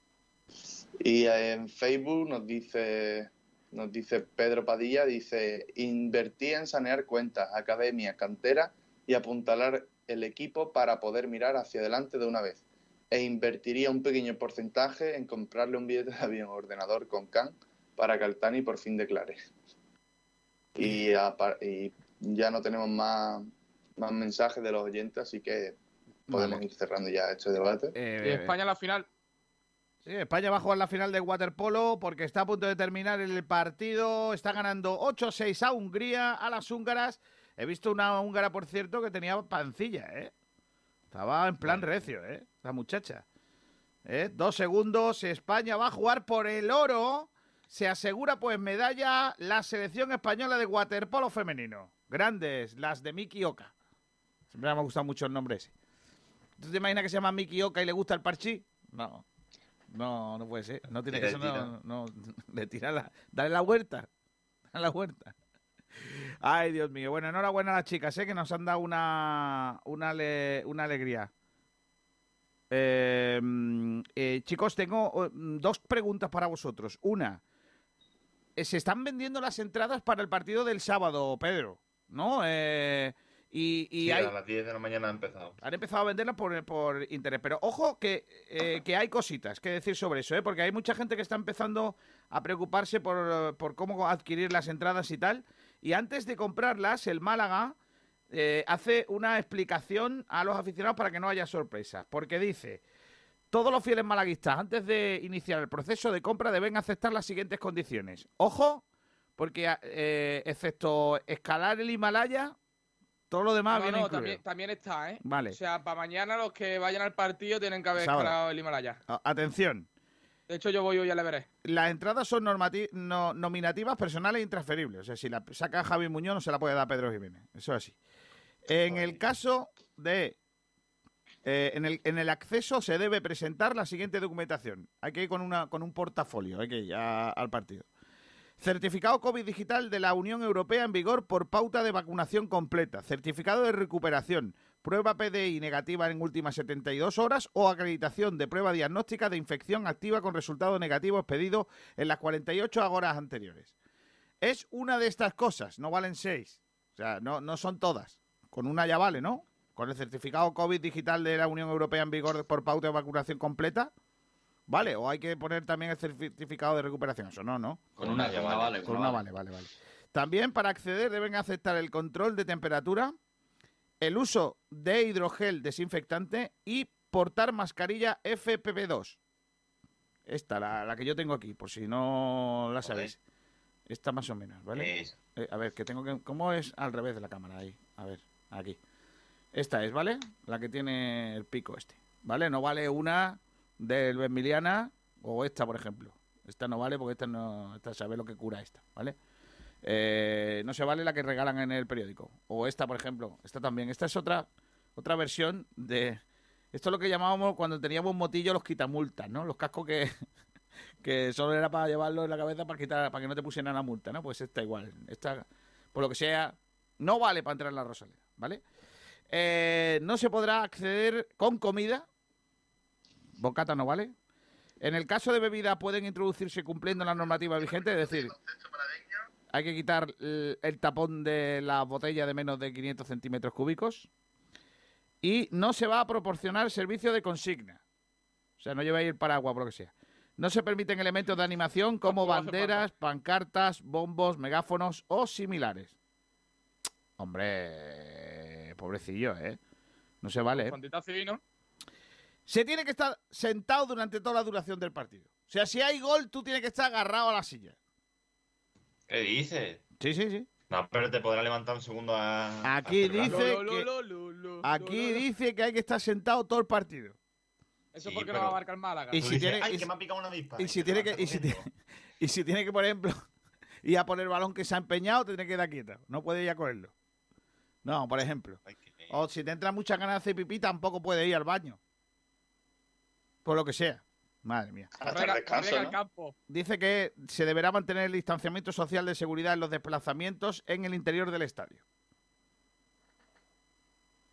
E: Y en Facebook nos dice, nos dice Pedro Padilla, dice, invertí en sanear cuentas, academia, cantera y apuntalar el equipo para poder mirar hacia adelante de una vez. E invertiría un pequeño porcentaje en comprarle un billete de avión ordenador con CAN para que Altani por fin declare. Y, y ya no tenemos más, más mensajes de los oyentes, así que podemos
A: Vale.
E: ir cerrando ya este debate.
C: Y España a la final.
A: Sí, España va a jugar la final de waterpolo porque está a punto de terminar el partido. Está ganando 8-6 a Hungría, a las húngaras. He visto una húngara, por cierto, que tenía pancilla, ¿eh? Estaba en plan recio, ¿eh? La muchacha. ¿Eh? Dos segundos. España va a jugar por el oro. Se asegura, pues, medalla la selección española de waterpolo femenino. Grandes, las de Miki Oka. Siempre me ha gustado mucho el nombre ese. ¿Tú te imaginas que se llama Miki Oka y le gusta el parchí? No. No, no puede ser. No tiene que ser. No, no, le tira la. Dale la huerta. Dale la huerta. Ay, Dios mío. Bueno, enhorabuena a las chicas, ¿eh? que nos han dado una, una, ale- una alegría. Eh, mm, eh, chicos, tengo eh, mm, dos preguntas para vosotros. Una, se están vendiendo las entradas para el partido del sábado, Pedro, ¿no? Eh, y y
L: Sí,
A: hay,
L: a las 10 de la mañana ha empezado.
A: han empezado a venderlas por, por internet. Pero ojo que, eh, que hay cositas que decir sobre eso, ¿eh? porque hay mucha gente que está empezando a preocuparse por, por cómo adquirir las entradas y tal. Y antes de comprarlas, el Málaga eh, hace una explicación a los aficionados para que no haya sorpresas. Porque dice, todos los fieles malaguistas, antes de iniciar el proceso de compra, deben aceptar las siguientes condiciones. Ojo, porque eh, excepto escalar el Himalaya, todo lo demás
C: no,
A: viene
C: no,
A: incluido.
C: también, también está, ¿eh?
A: Vale.
C: O sea, para mañana los que vayan al partido tienen que haber escalado el Himalaya.
A: A- Atención,
C: De hecho, yo voy hoy, ya le veré.
A: las entradas son normati- no- nominativas personales e intransferibles. O sea, si la saca Javi Muñoz, no se la puede dar Pedro Jiménez. Eso es así. En el caso de. eh, en, el, en el acceso se debe presentar la siguiente documentación. Hay que ir con, una, con un portafolio, hay que ir a- al partido. Certificado COVID digital de la Unión Europea en vigor por pauta de vacunación completa. Certificado de recuperación. Prueba PDI negativa en últimas 72 horas o acreditación de prueba diagnóstica de infección activa con resultado negativo expedido en las 48 horas anteriores. Es una de estas cosas, no valen seis. O sea, no, no son todas. Con una ya vale, ¿no? Con el certificado COVID digital de la Unión Europea en vigor por pauta de vacunación completa, ¿vale? O hay que poner también el certificado de recuperación. Eso no, ¿no?
F: Con una ya vale.
A: Con una vale, vale, vale. También para acceder deben aceptar el control de temperatura, el uso de hidrogel desinfectante y portar mascarilla FPP2. Esta, la, la que yo tengo aquí, por si no la sabéis. Esta más o menos, ¿vale?
L: Es.
A: Eh, a ver, que tengo que... ¿Cómo es al revés de la cámara? Ahí, a ver, aquí. Esta es, ¿vale? La que tiene el pico este, ¿vale? No vale una del Emiliana o esta, por ejemplo. Esta no vale porque esta no... Esta sabe lo que cura esta, ¿vale? Eh, no se vale la que regalan en el periódico. O esta, por ejemplo. Esta también. Esta es otra, otra versión de... Esto es lo que llamábamos cuando teníamos motillo los quitamultas, ¿no? Los cascos que, que solo era para llevarlo en la cabeza para quitar, para que no te pusieran la multa, ¿no? Pues esta igual. Esta, por lo que sea, no vale para entrar en la Rosaleda, ¿vale? Eh, no se podrá acceder con comida. Bocata no vale. En el caso de bebida pueden introducirse cumpliendo la normativa vigente, es decir, hay que quitar el, el tapón de la botella de menos de 500 centímetros cúbicos. Y no se va a proporcionar servicio de consigna. O sea, no lleváis el paraguas, por lo que sea. No se permiten elementos de animación como banderas, pancartas, bombos, megáfonos o similares. Hombre, pobrecillo, ¿eh? No se vale. ¿eh? Se tiene que estar sentado durante toda la duración del partido. O sea, si hay gol, tú tienes que estar agarrado a la silla.
L: ¿Qué dices?
A: Sí, sí, sí.
L: No, pero te podrá levantar un segundo a.
A: Aquí
L: a
A: dice
C: Lo, lo,
A: que-
C: lo, lo, lo,
A: Aquí
C: lo, lo.
A: dice que hay que estar sentado todo el partido.
C: Eso
L: Sí,
C: porque
L: pero-
C: no va a marcar Málaga.
A: Y si
L: dices,
A: tiene-
L: Ay,
A: y
L: que me ha picado una avispa.
A: Y si tiene que, y si tiene, y si tiene que, por ejemplo, ir a poner el balón que se ha empeñado, te tiene que quedar quieto. No puede ir a cogerlo. No, por ejemplo. O si te entra muchas ganas de hacer pipí, tampoco puede ir al baño. Por lo que sea. Madre mía.
C: Campo.
A: Dice que se deberá mantener el distanciamiento social de seguridad en los desplazamientos en el interior del estadio.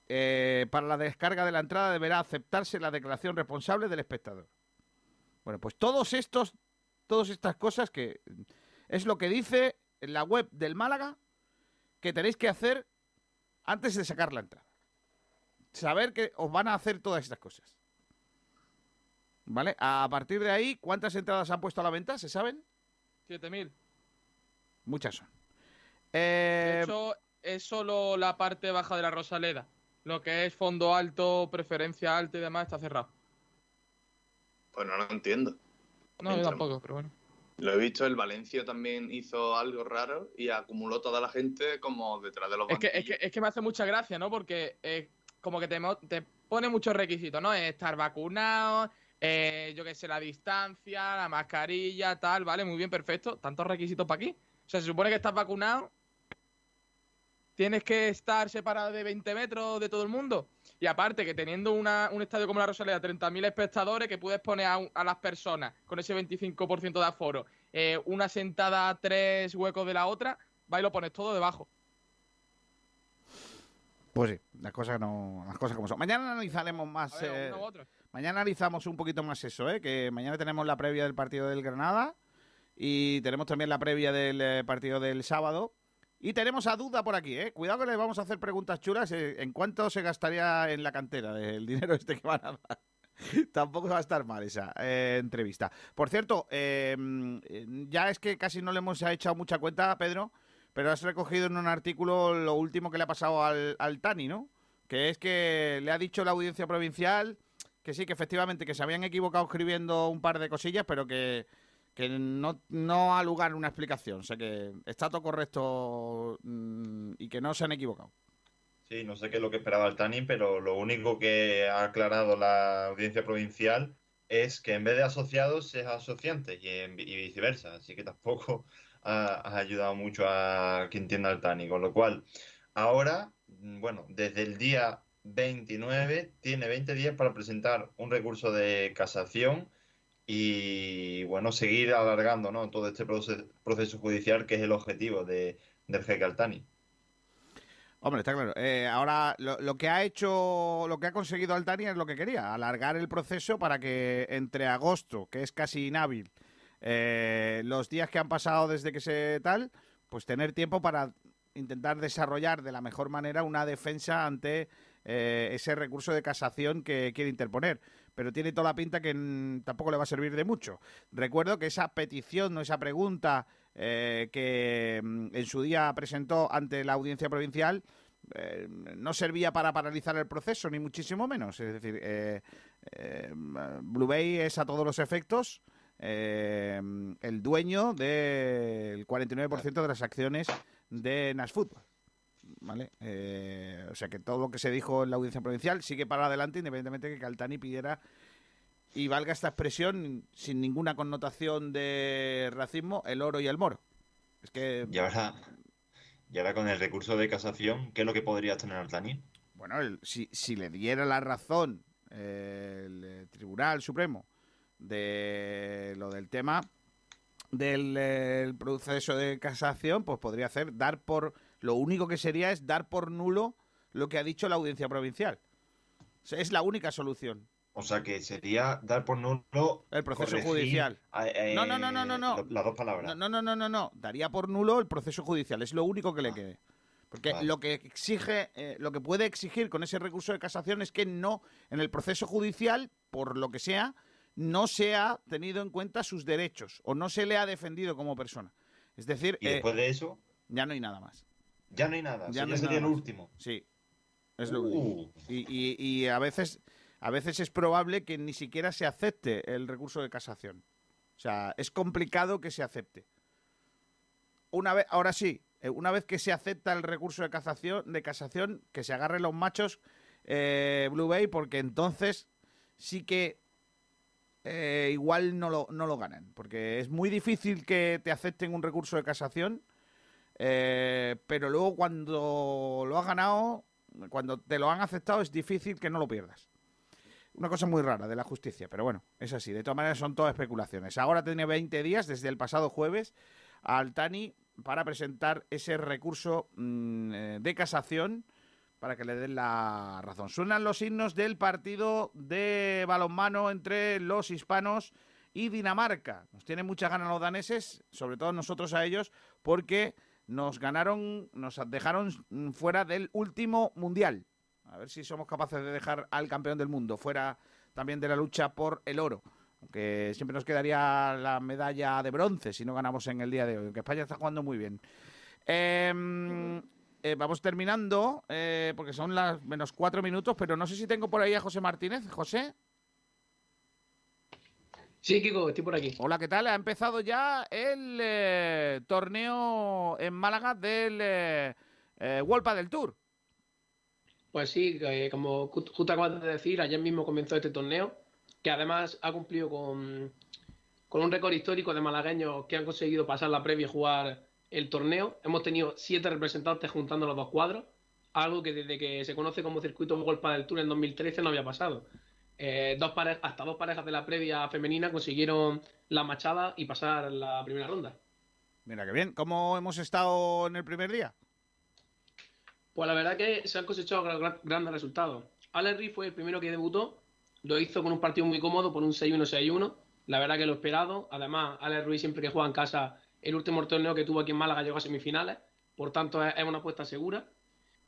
A: Eh, para la descarga de la entrada deberá aceptarse la declaración responsable del espectador. Bueno, pues todos estos, todas estas cosas que es lo que dice en la web del Málaga que tenéis que hacer antes de sacar la entrada. Saber que os van a hacer todas estas cosas. ¿Vale? A partir de ahí, ¿cuántas entradas han puesto a la venta? ¿Se saben?
C: 7.000.
A: Muchas son.
C: De
A: Eh,
C: hecho, es solo la parte baja de la Rosaleda. Lo que es fondo alto, preferencia alta y demás está cerrado.
E: Pues no lo entiendo.
C: No, yo tampoco, pero bueno.
E: Lo he visto, el Valencia también hizo algo raro y acumuló toda la gente como detrás de los
C: Es que, es, que, es que me hace mucha gracia, ¿no? Porque eh, como que te, te pone muchos requisitos, ¿no? Estar vacunado, eh, yo qué sé, la distancia, la mascarilla, tal, vale, muy bien, perfecto. ¿Tantos requisitos para aquí? O sea, se supone que estás vacunado, tienes que estar separado de 20 metros de todo el mundo. Y aparte que teniendo una- un estadio como la Rosaleda, 30.000 espectadores, que puedes poner a, a las personas con ese 25% de aforo, eh, una sentada a tres huecos de la otra, va y lo pones todo debajo.
A: Pues sí, las cosas no, las cosas como son. Mañana analizaremos más.
C: Ver,
A: eh,
C: uno u otro.
A: Mañana analizamos un poquito más eso, ¿eh? Que mañana tenemos la previa del partido del Granada y tenemos también la previa del eh, partido del sábado. Y tenemos a Duda por aquí, ¿eh? Cuidado que le vamos a hacer preguntas chulas. eh, ¿En cuánto se gastaría en la cantera del dinero este que van a dar? Tampoco va a estar mal esa eh, entrevista. Por cierto, eh, ya es que casi no le hemos echado mucha cuenta a Pedro, pero has recogido en un artículo lo último que le ha pasado al, al Tani, ¿no? Que es que le ha dicho la audiencia provincial que sí, que efectivamente que se habían equivocado escribiendo un par de cosillas, pero que, que no, no ha lugar una explicación. O sea que está todo correcto mm, y que no se han equivocado.
L: Sí, no sé qué es lo que esperaba el Tani, pero lo único que ha aclarado la audiencia provincial es que en vez de asociados es en- y viceversa. Así que tampoco ha, ha ayudado mucho a que entienda el Tani. Con lo cual, ahora, mm, bueno, desde el día 29 tiene 20 días para presentar un recurso de casación y, bueno, seguir alargando, ¿no? todo este proce- proceso judicial que es el objetivo de, del jeque Altani.
A: Hombre, está claro. Eh, ahora, lo, lo que ha hecho, lo que ha conseguido Altani es lo que quería, alargar el proceso para que entre agosto, que es casi inhábil, eh, los días que han pasado desde que se tal, pues tener tiempo para intentar desarrollar de la mejor manera una defensa ante eh, ese recurso de casación que quiere interponer. Pero tiene toda la pinta que mm, tampoco le va a servir de mucho. Recuerdo que esa petición o esa pregunta eh, que mm, en su día presentó ante la audiencia provincial eh, no servía para paralizar el proceso, ni muchísimo menos. Es decir, eh, eh, Blue Bay es a todos los efectos eh, el dueño del 49% de las acciones de Nash Football. ¿Vale? Eh, o sea que todo lo que se dijo en la audiencia provincial sigue para adelante, independientemente de que Caltani pidiera, y valga esta expresión sin ninguna connotación de racismo, el oro y el moro. Es que
L: Y ahora, y ahora con el recurso de casación, ¿qué es lo que podría tener Altani?
A: Bueno, el- si, si le diera la razón eh, el eh, Tribunal Supremo de lo del tema del eh, el proceso de casación, pues podría hacer dar por lo único que sería es dar por nulo lo que ha dicho la audiencia provincial. O sea, es la única solución.
L: O sea que sería dar por nulo
A: El proceso judicial.
L: eh,
A: No, no, no, no, no, no.
L: Las dos palabras.
A: No, no, no, no, no. Daría por nulo el proceso judicial. Es lo único que le quede. Porque
L: Vale.
A: lo que exige, eh, lo que puede exigir con ese recurso de casación es que no, en el proceso judicial, por lo que sea, no se ha tenido en cuenta sus derechos o no se le ha defendido como persona. Es decir,
L: Y
A: eh,
L: después de eso,
A: ya no hay nada más.
L: Ya no hay nada.
A: Ya
L: Ya
A: no
L: sería
A: nada
L: el último.
A: Sí, es lo
L: Uh.
A: último. Y, y- y a veces, a veces es probable que ni siquiera se acepte el recurso de casación. O sea, es complicado que se acepte. Una vez, ahora sí, eh, una vez que se acepta el recurso de casación, de casación, que se agarren los machos eh, Blue Bay, porque entonces sí que eh, igual no lo, no lo ganan. Porque es muy difícil que te acepten un recurso de casación, eh, pero luego cuando lo has ganado, cuando te lo han aceptado, es difícil que no lo pierdas. Una cosa muy rara de la justicia, pero bueno, es así. De todas maneras, son todas especulaciones. Ahora tiene 20 días, desde el pasado jueves, al Tani para presentar ese recurso mm, eh, de casación para que le den la razón. Suenan los himnos del partido de balonmano entre los hispanos y Dinamarca. Nos tienen muchas ganas los daneses, sobre todo nosotros a ellos, porque nos ganaron, nos dejaron fuera del último mundial. A ver si somos capaces de dejar al campeón del mundo fuera también de la lucha por el oro. Aunque siempre nos quedaría la medalla de bronce si no ganamos en el día de hoy. Aunque España está jugando muy bien. Em, eh, vamos terminando, eh, porque son las menos cuatro minutos, pero no sé si tengo por ahí a José Martínez. José.
N: Sí, Kiko, estoy por aquí.
A: Hola, ¿qué tal? Ha empezado ya el eh, torneo en Málaga del eh, eh, World del Tour.
N: Pues sí, eh, como ju- justo acabas de decir, ayer mismo comenzó este torneo, que además ha cumplido con, con un récord histórico de malagueños que han conseguido pasar la previa y jugar el torneo. Hemos tenido siete representantes juntando los dos cuadros, algo que desde que se conoce como circuito World del Tour en 2013 no había pasado. Eh, dos pare- hasta dos parejas de la previa femenina consiguieron la machada y pasar la primera ronda.
A: Mira qué bien. ¿Cómo hemos estado en el primer día?
N: Pues la verdad que se han cosechado gra- gra- grandes resultados. Alex Reed fue el primero que debutó, lo hizo con un partido muy cómodo por un 6-1-6-1. La verdad que lo esperado. Además, Alex Ruiz siempre que juega en casa, el último torneo que tuvo aquí en Málaga llegó a semifinales. Por tanto, es es una apuesta segura.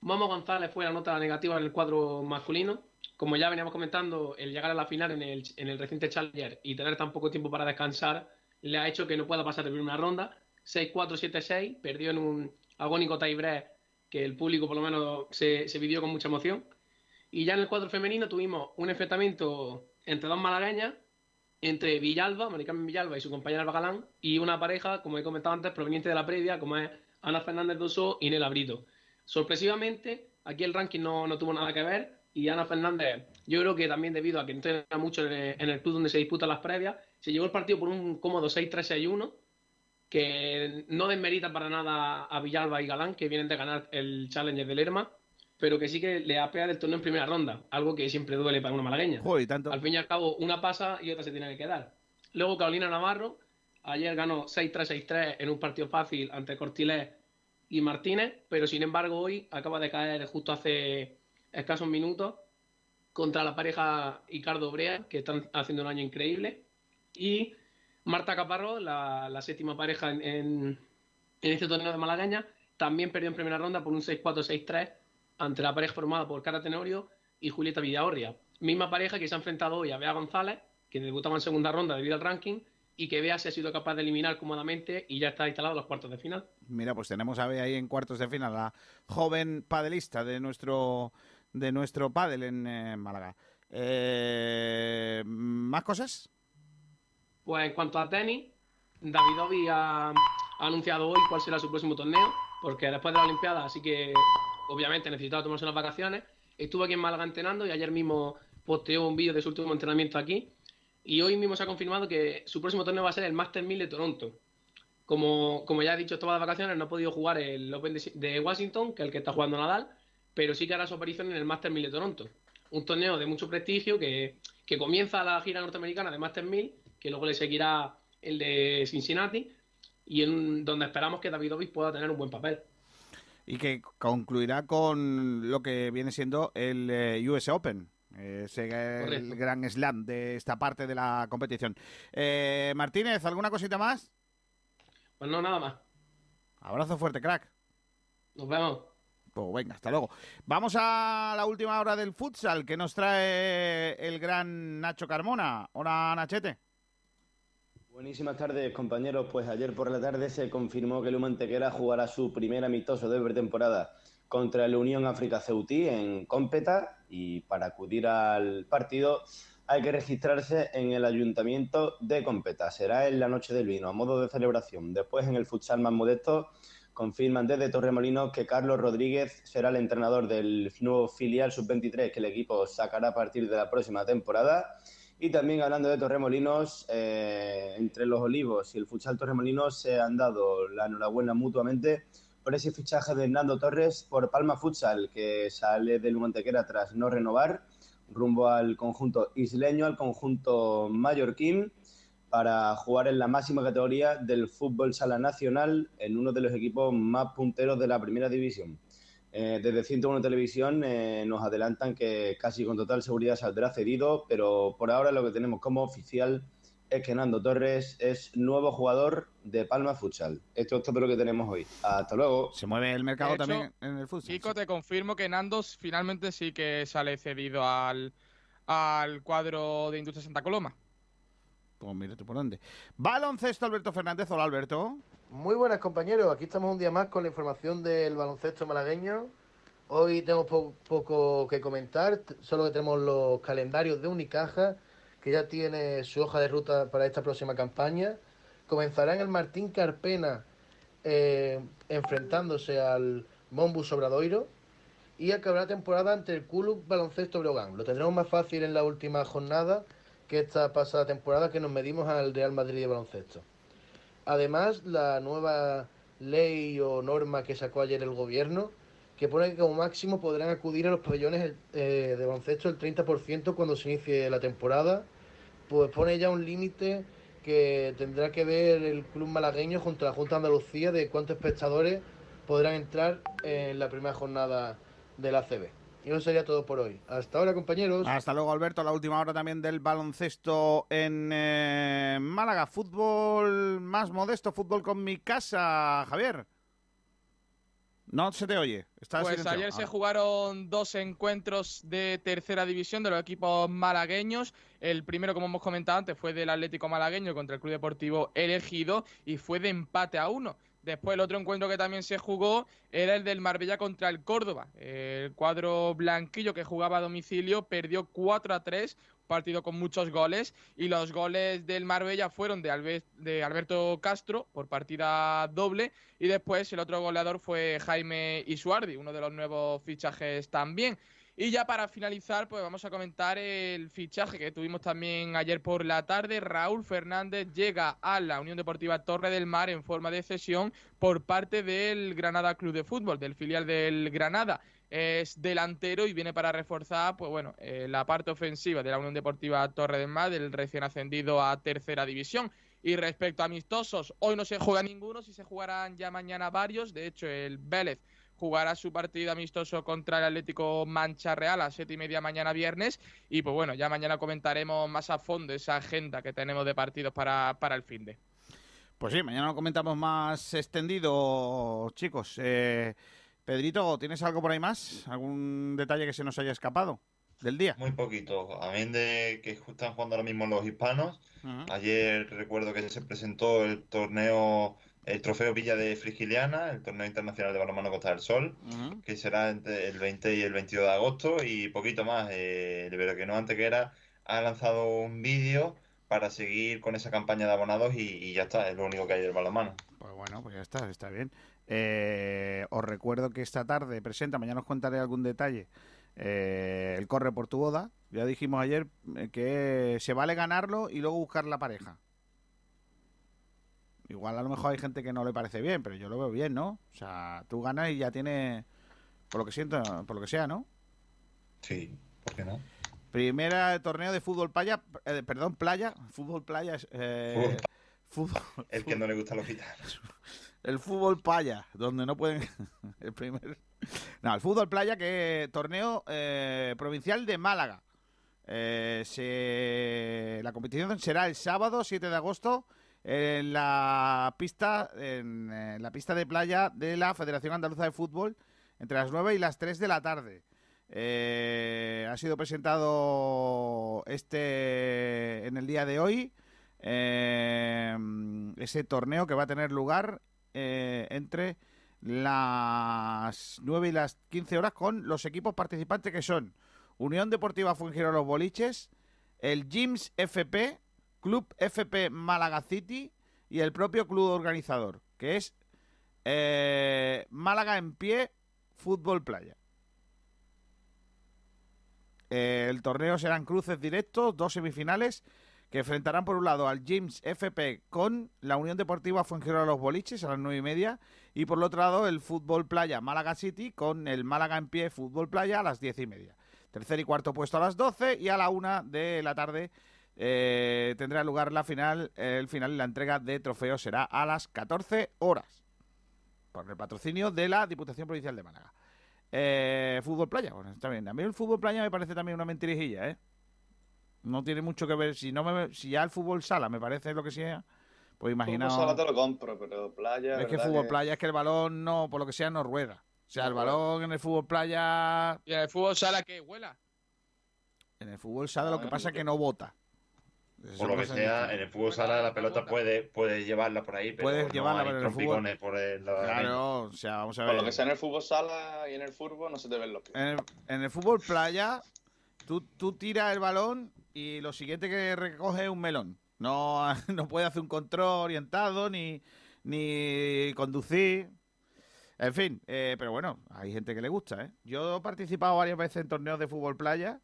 N: Momo González fue la nota negativa en el cuadro masculino. Como ya veníamos comentando, el llegar a la final en el, en el reciente Challenger y tener tan poco tiempo para descansar le ha hecho que no pueda pasar de primera ronda. 6-4, 7-6, perdió en un agónico tiebreak que el público por lo menos se, se vivió con mucha emoción. Y ya en el cuadro femenino tuvimos un enfrentamiento entre dos malagueñas, entre Villalba, Maricarmen Villalba y su compañera Alba Galán, y una pareja, como he comentado antes, proveniente de la previa, como es Ana Fernández Doso y Nela Brito. Sorpresivamente, aquí el ranking no, no tuvo nada que ver, y Ana Fernández, yo creo que también debido a que entrena mucho en el, club donde se disputan las previas, se llevó el partido por un cómodo 6-3-6-1, que no desmerita para nada a Villalba y Galán, que vienen de ganar el Challenger del Lerma, pero que sí que le ha pegado el torneo en primera ronda, algo que siempre duele para una malagueña.
A: Joder, tanto.
N: Al fin y al cabo, una pasa y otra se tiene que quedar. Luego Carolina Navarro, ayer ganó 6-3-6-3 en un partido fácil ante Cortilés y Martínez, pero sin embargo hoy acaba de caer justo hace escasos minutos contra la pareja Ricardo Brea, que están haciendo un año increíble, y Marta Caparro, la, séptima pareja en, este torneo de malagueña, también perdió en primera ronda por un 6-4-6-3 ante la pareja formada por Cara Tenorio y Julieta Villaorria. Misma pareja que se ha enfrentado hoy a Bea González, que debutaba en segunda ronda debido al ranking, y que Bea se ha sido capaz de eliminar cómodamente y ya está instalado los cuartos de final.
A: Mira, pues tenemos a Bea ahí en cuartos de final, la joven padelista de nuestro de nuestro pádel en eh, Málaga. Eh, ¿Más cosas?
N: Pues en cuanto a tenis, Davidovi ha, ha anunciado hoy cuál será su próximo torneo, porque después de la Olimpiada, así que obviamente necesitaba tomarse unas vacaciones. Estuvo aquí en Málaga entrenando y ayer mismo posteó un vídeo de su último entrenamiento aquí. Y hoy mismo se ha confirmado que su próximo torneo va a ser el Master 1000 de Toronto. Como, como ya he dicho, estaba de vacaciones, no ha podido jugar el Open de Washington, que es el que está jugando Nadal, pero sí que hará su aparición en el Master 1000 de Toronto. Un torneo de mucho prestigio que, que comienza la gira norteamericana de Master 1000, que luego le seguirá el de Cincinnati, y en donde esperamos que Davidovich pueda tener un buen papel.
A: Y que concluirá con lo que viene siendo el eh, US Open. Ese el gran slam de esta parte de la competición. Eh, Martínez, ¿alguna cosita más?
N: Pues no, nada más.
A: Abrazo fuerte, crack.
N: Nos vemos.
A: Pues venga, hasta luego. Vamos a la última hora del futsal que nos trae el gran Nacho Carmona. Hola, Nachete.
O: Buenísimas tardes, compañeros. Pues ayer por la tarde se confirmó que el Antequera jugará su primer amistoso de pretemporada contra el Unión África Ceutí en Cómpeta y para acudir al partido hay que registrarse en el ayuntamiento de Cómpeta. Será en la noche del vino, a modo de celebración. Después en el futsal más modesto confirman desde Torremolinos que Carlos Rodríguez será el entrenador del nuevo filial sub-23 que el equipo sacará a partir de la próxima temporada. Y también hablando de Torremolinos, eh, entre los Olivos y el Futsal Torremolinos se han dado la enhorabuena mutuamente por ese fichaje de Hernando Torres por Palma Futsal, que sale del Mantequera tras no renovar, rumbo al conjunto isleño, al conjunto mallorquín, para jugar en la máxima categoría del fútbol sala nacional en uno de los equipos más punteros de la primera división. Eh, desde 101 Televisión eh, nos adelantan que casi con total seguridad saldrá cedido, pero por ahora lo que tenemos como oficial es que Nando Torres es nuevo jugador de Palma Futsal. Esto es todo lo que tenemos hoy. Hasta luego.
A: Se mueve el mercado
C: hecho,
A: también en el futsal.
C: Kiko, te confirmo que Nandos finalmente sí que sale cedido al, al cuadro de Industria Santa Coloma.
A: Pues mira tú por dónde. Baloncesto Alberto Fernández. Hola, Alberto.
P: Muy buenas compañeros, aquí estamos un día más con la información del baloncesto malagueño. Hoy tenemos po- poco que comentar, solo que tenemos los calendarios de Unicaja, que ya tiene su hoja de ruta para esta próxima campaña. Comenzará en el Martín Carpena eh, enfrentándose al Mombus Obradoiro y acabará temporada ante el Club Baloncesto Brogan. Lo tendremos más fácil en la última jornada que esta pasada temporada que nos medimos al Real Madrid de baloncesto. Además, la nueva ley o norma que sacó ayer el gobierno, que pone que como máximo podrán acudir a los pabellones eh, de baloncesto el 30% cuando se inicie la temporada, pues pone ya un límite que tendrá que ver el club malagueño junto a la Junta de Andalucía de cuántos espectadores podrán entrar en la primera jornada del ACB. Y eso sería todo por hoy. Hasta ahora, compañeros.
A: Hasta luego, Alberto. La última hora también del baloncesto en eh, Málaga. Fútbol más modesto, fútbol con mi casa, Javier. No se te oye.
C: Pues
A: silenciado.
C: ayer se
A: Ahora.
C: jugaron dos encuentros de tercera división de los equipos malagueños. El primero, como hemos comentado antes, fue del Atlético Malagueño contra el Club Deportivo Elegido y fue de empate a uno. Después el otro encuentro que también se jugó era el del Marbella contra el Córdoba. El cuadro blanquillo que jugaba a domicilio perdió 4 a 3, partido con muchos goles. Y los goles del Marbella fueron de, de Alberto Castro por partida doble. Y después el otro goleador fue Jaime Isuardi, uno de los nuevos fichajes también. Y ya para finalizar, pues vamos a comentar el fichaje que tuvimos también ayer por la tarde. Raúl Fernández llega a la Unión Deportiva Torre del Mar en forma de cesión por parte del Granada Club de Fútbol, del filial del Granada. Es delantero y viene para reforzar, pues bueno, eh, la parte ofensiva de la Unión Deportiva Torre del Mar, del recién ascendido a tercera división. Y respecto a amistosos, hoy no se juega ninguno, si se jugarán ya mañana varios. De hecho, el Vélez jugará su partido amistoso contra el Atlético Mancha Real a siete y media mañana viernes. Y pues bueno, ya mañana comentaremos más a fondo esa agenda que tenemos de partidos para, para el fin de.
A: Pues sí, mañana lo comentamos más extendido, chicos. Eh, Pedrito, ¿tienes algo por ahí más? ¿Algún detalle que se nos haya escapado del día?
L: Muy poquito. A mí de que están jugando ahora mismo los hispanos. Ayer recuerdo que se presentó el torneo, el trofeo Villa de Frigiliana, el torneo internacional de balonmano Costa del Sol, que será entre el 20 y el 22 de agosto y poquito más. Eh, el Verano Antequera ha lanzado un vídeo para seguir con esa campaña de abonados y, y ya está, es lo único que hay del balonmano.
A: Pues bueno, pues ya está, está bien. Eh, os recuerdo que esta tarde presenta, mañana os contaré algún detalle, eh, el Corre por tu boda. Ya dijimos ayer eh, que se vale ganarlo y luego buscar la pareja. Igual a lo mejor hay gente que no le parece bien, pero yo lo veo bien, ¿no? O sea, tú ganas y ya tienes, por lo que siento, por lo que sea, ¿no?
L: Sí, ¿por qué no?
A: Primera torneo de fútbol playa, eh, perdón, playa, fútbol playa, es, eh, fútbol,
L: El que no le gusta los gitanos.
A: el fútbol playa, donde no pueden. el primer. No, el fútbol playa, que torneo eh, provincial de Málaga. Eh, se- La competición será el sábado 7 de agosto en la pista en, eh, la pista de playa de la Federación Andaluza de Fútbol entre las 9 y las 3 de la tarde. Eh, ha sido presentado este en el día de hoy eh, ese torneo que va a tener lugar eh, entre las 9 y las 15 horas con los equipos participantes que son Unión Deportiva Fuengirola Los Boliches, el Gyms FP, Club FP Málaga City y el propio club organizador, que es eh, Málaga en pie Fútbol Playa. Eh, el torneo serán cruces directos, dos semifinales que enfrentarán por un lado al James FP con la Unión Deportiva Fuengirola Los Boliches a las nueve y media y por el otro lado el Fútbol Playa Málaga City con el Málaga en pie Fútbol Playa a las diez y media. Tercer y cuarto puesto a las 12 y a la una de la tarde eh, tendrá lugar la final, el final y la entrega de trofeos será a las 14 horas por el patrocinio de la Diputación Provincial de Málaga. Eh, fútbol playa, bueno, está bien. A mí el fútbol playa me parece también una mentirijilla, ¿eh? No tiene mucho que ver. Si no me, si ya el fútbol sala me parece lo que sea, pues imaginaos.
E: Fútbol sala te lo compro, pero playa.
A: Es que fútbol playa es que el balón no, por lo que sea, no rueda. O sea, el balón en el fútbol playa.
C: ¿Y en el fútbol sala que huela?
A: En el fútbol sala lo que pasa es que no bota. Eso
L: Por lo que sea, en el fútbol sala la pelota puede, puede llevarla por ahí, pero
A: Puedes
L: no
A: llevarla,
L: hay
A: el fútbol-
L: trompicones por el lado de la
A: Claro, o sea, vamos a
E: Por
A: ver.
E: lo que sea en el fútbol sala y en el fútbol no se te ven los pies.
A: En el, en el fútbol playa, tú, tú tiras el balón y lo siguiente que recoge es un melón. No, no puede hacer un control orientado ni, ni conducir. En fin, eh, pero bueno, hay gente que le gusta, ¿eh? Yo he participado varias veces en torneos de fútbol playa.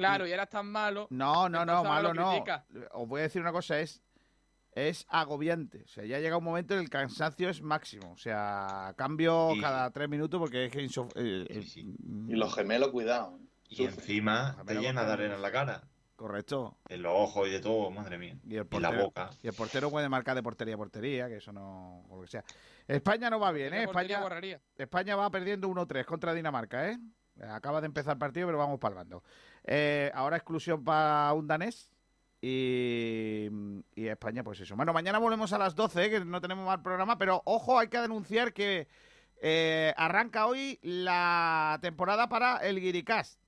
C: Claro, y eras tan malo.
A: No, no, no, malo
C: lo
A: no. Os voy a decir una cosa, es, es agobiante. O sea, ya llega un momento en el cansancio es máximo. O sea, cambio
E: Y-
A: cada tres minutos porque es que... insof- eh, eh,
E: Y los gemelos, cuidado.
L: Y encima te llena de arena en la cara.
A: Correcto.
L: En los ojos y de todo, madre mía.
A: Y, el
L: en la boca.
A: Y el portero puede marcar de portería a portería, que eso no. o lo que sea. España no va bien, ¿eh? España,
C: borraría.
A: España va perdiendo 1-3 contra Dinamarca, ¿eh? Acaba de empezar el partido, pero vamos palmando. Eh, ahora exclusión para un danés. Y, y España, pues eso. Bueno, mañana volvemos a las 12, ¿eh? que no tenemos más programa, pero ojo, hay que denunciar que eh, arranca hoy la temporada para el Guiricast.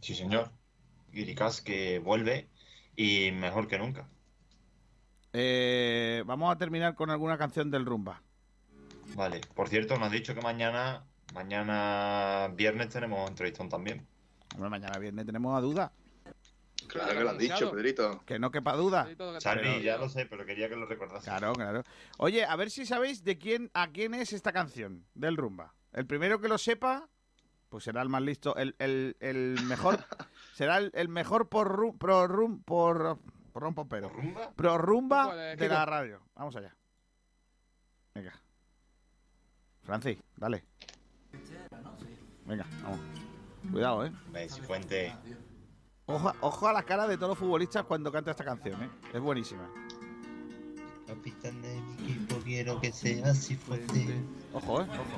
L: Sí, señor. Guiricas que vuelve y mejor que nunca.
A: Eh, vamos a terminar con alguna canción del Rumba.
L: Vale. Por cierto, me has dicho que mañana, mañana viernes tenemos entrevistón también.
A: Hombre, mañana viernes tenemos a duda.
E: Claro que lo has dicho, Pedrito.
A: Que no quepa duda.
L: Charlie,
A: Pero-
L: ya lo sé, pero quería que lo recordase.
A: Claro, claro. Oye, a ver si sabéis de quién a quién es esta canción del Rumba. El primero que lo sepa, pues será el más listo, el, el, el mejor, será el, el mejor por rum, pro rum, por, por rum, pero, pro rumba
C: Joder,
A: de
C: Kiko.
A: la radio. Vamos allá. Venga. Francis, dale. Venga, vamos. Cuidado, eh.
L: Fuente.
A: Ojo, ojo a las caras de todos los futbolistas cuando canta esta canción, eh. Es buenísima.
L: Capitán de mi equipo, quiero que sea así fuerte.
A: Ojo, eh. Ojo.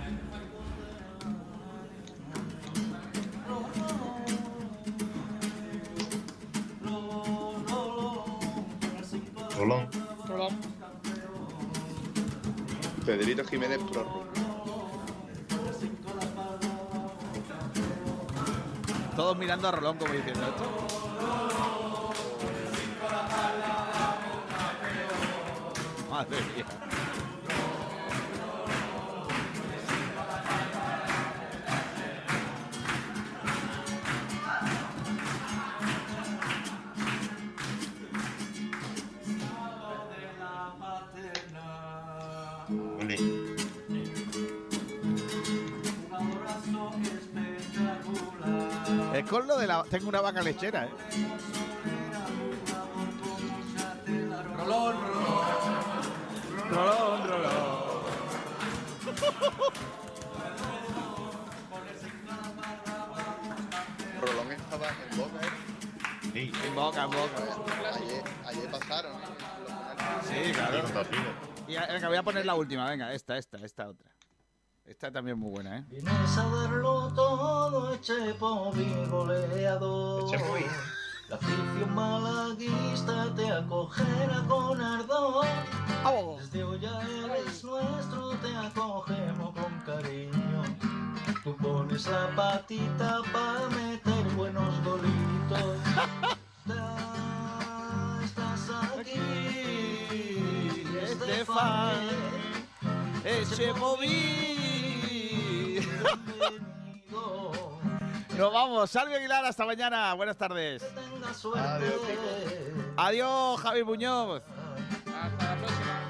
L: Rolón.
C: Rolón.
E: Pedrito Jiménez Pro
A: Todos mirando a Rolón como diciendo esto. Madre mía. Es con lo de la. Tengo una vaca lechera, eh.
M: Rolón,
A: Rolón, rolón.
E: Rolón estaba en Boca, ¿eh?
L: Sí.
A: En boca, en boca.
E: Ayer, ayer pasaron, ¿eh?
A: Sí, claro. Y venga, voy a poner la última, venga, esta, esta, esta otra. Esta también muy buena, ¿eh?
M: Vienes a darlo todo, Chepo, mi goleador.
L: Chepoy.
M: La afición malaguista te acogerá con ardor. Desde hoy ya eres nuestro, te acogemos con cariño. Tú pones la patita para meter buenos golitos. Ya estás aquí,
A: Estefan, ese móvil. Nos vamos, Salve Aguilar, hasta mañana. Buenas tardes.
M: Adiós,
A: Adiós, Javi Muñoz.
C: Hasta la próxima.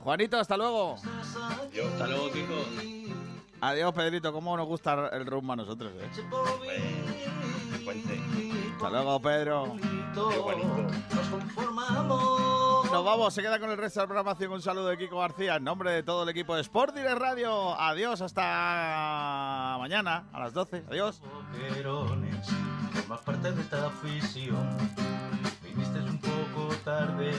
A: Juanito, hasta luego.
K: Hasta luego, Kiko.
A: Adiós, Pedrito. ¿Cómo nos gusta el rumbo a nosotros, eh? Hasta luego, Pedro.
M: Nos conformamos.
A: Nos vamos, se queda con el resto de la programación. Un saludo de Kiko García en nombre de todo el equipo de Sport Direct Radio. Adiós, hasta mañana a las 12. Adiós.
M: Parte de esta. Viniste un poco tarde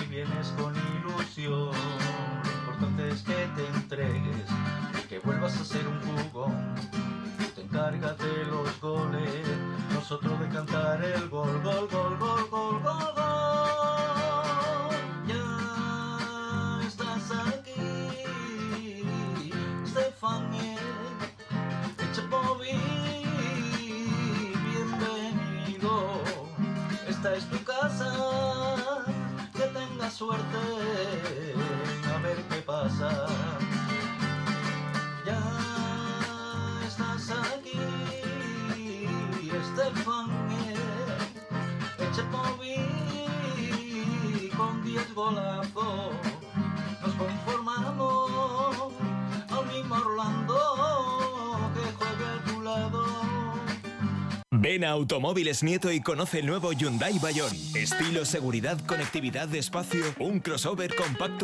M: y vienes con ilusión. Lo importante es que te entregues y que vuelvas a ser un jugón. Te encargas de los goles, nosotros de cantar el gol, gol, gol, gol, gol, gol, gol. suerte, a ver qué pasa. Ya estás aquí, Estefan, eh, echa COVID con 10 golazos.
Q: Ven a Automóviles Nieto y conoce el nuevo Hyundai Bayon. Estilo, seguridad, conectividad, espacio, un crossover compacto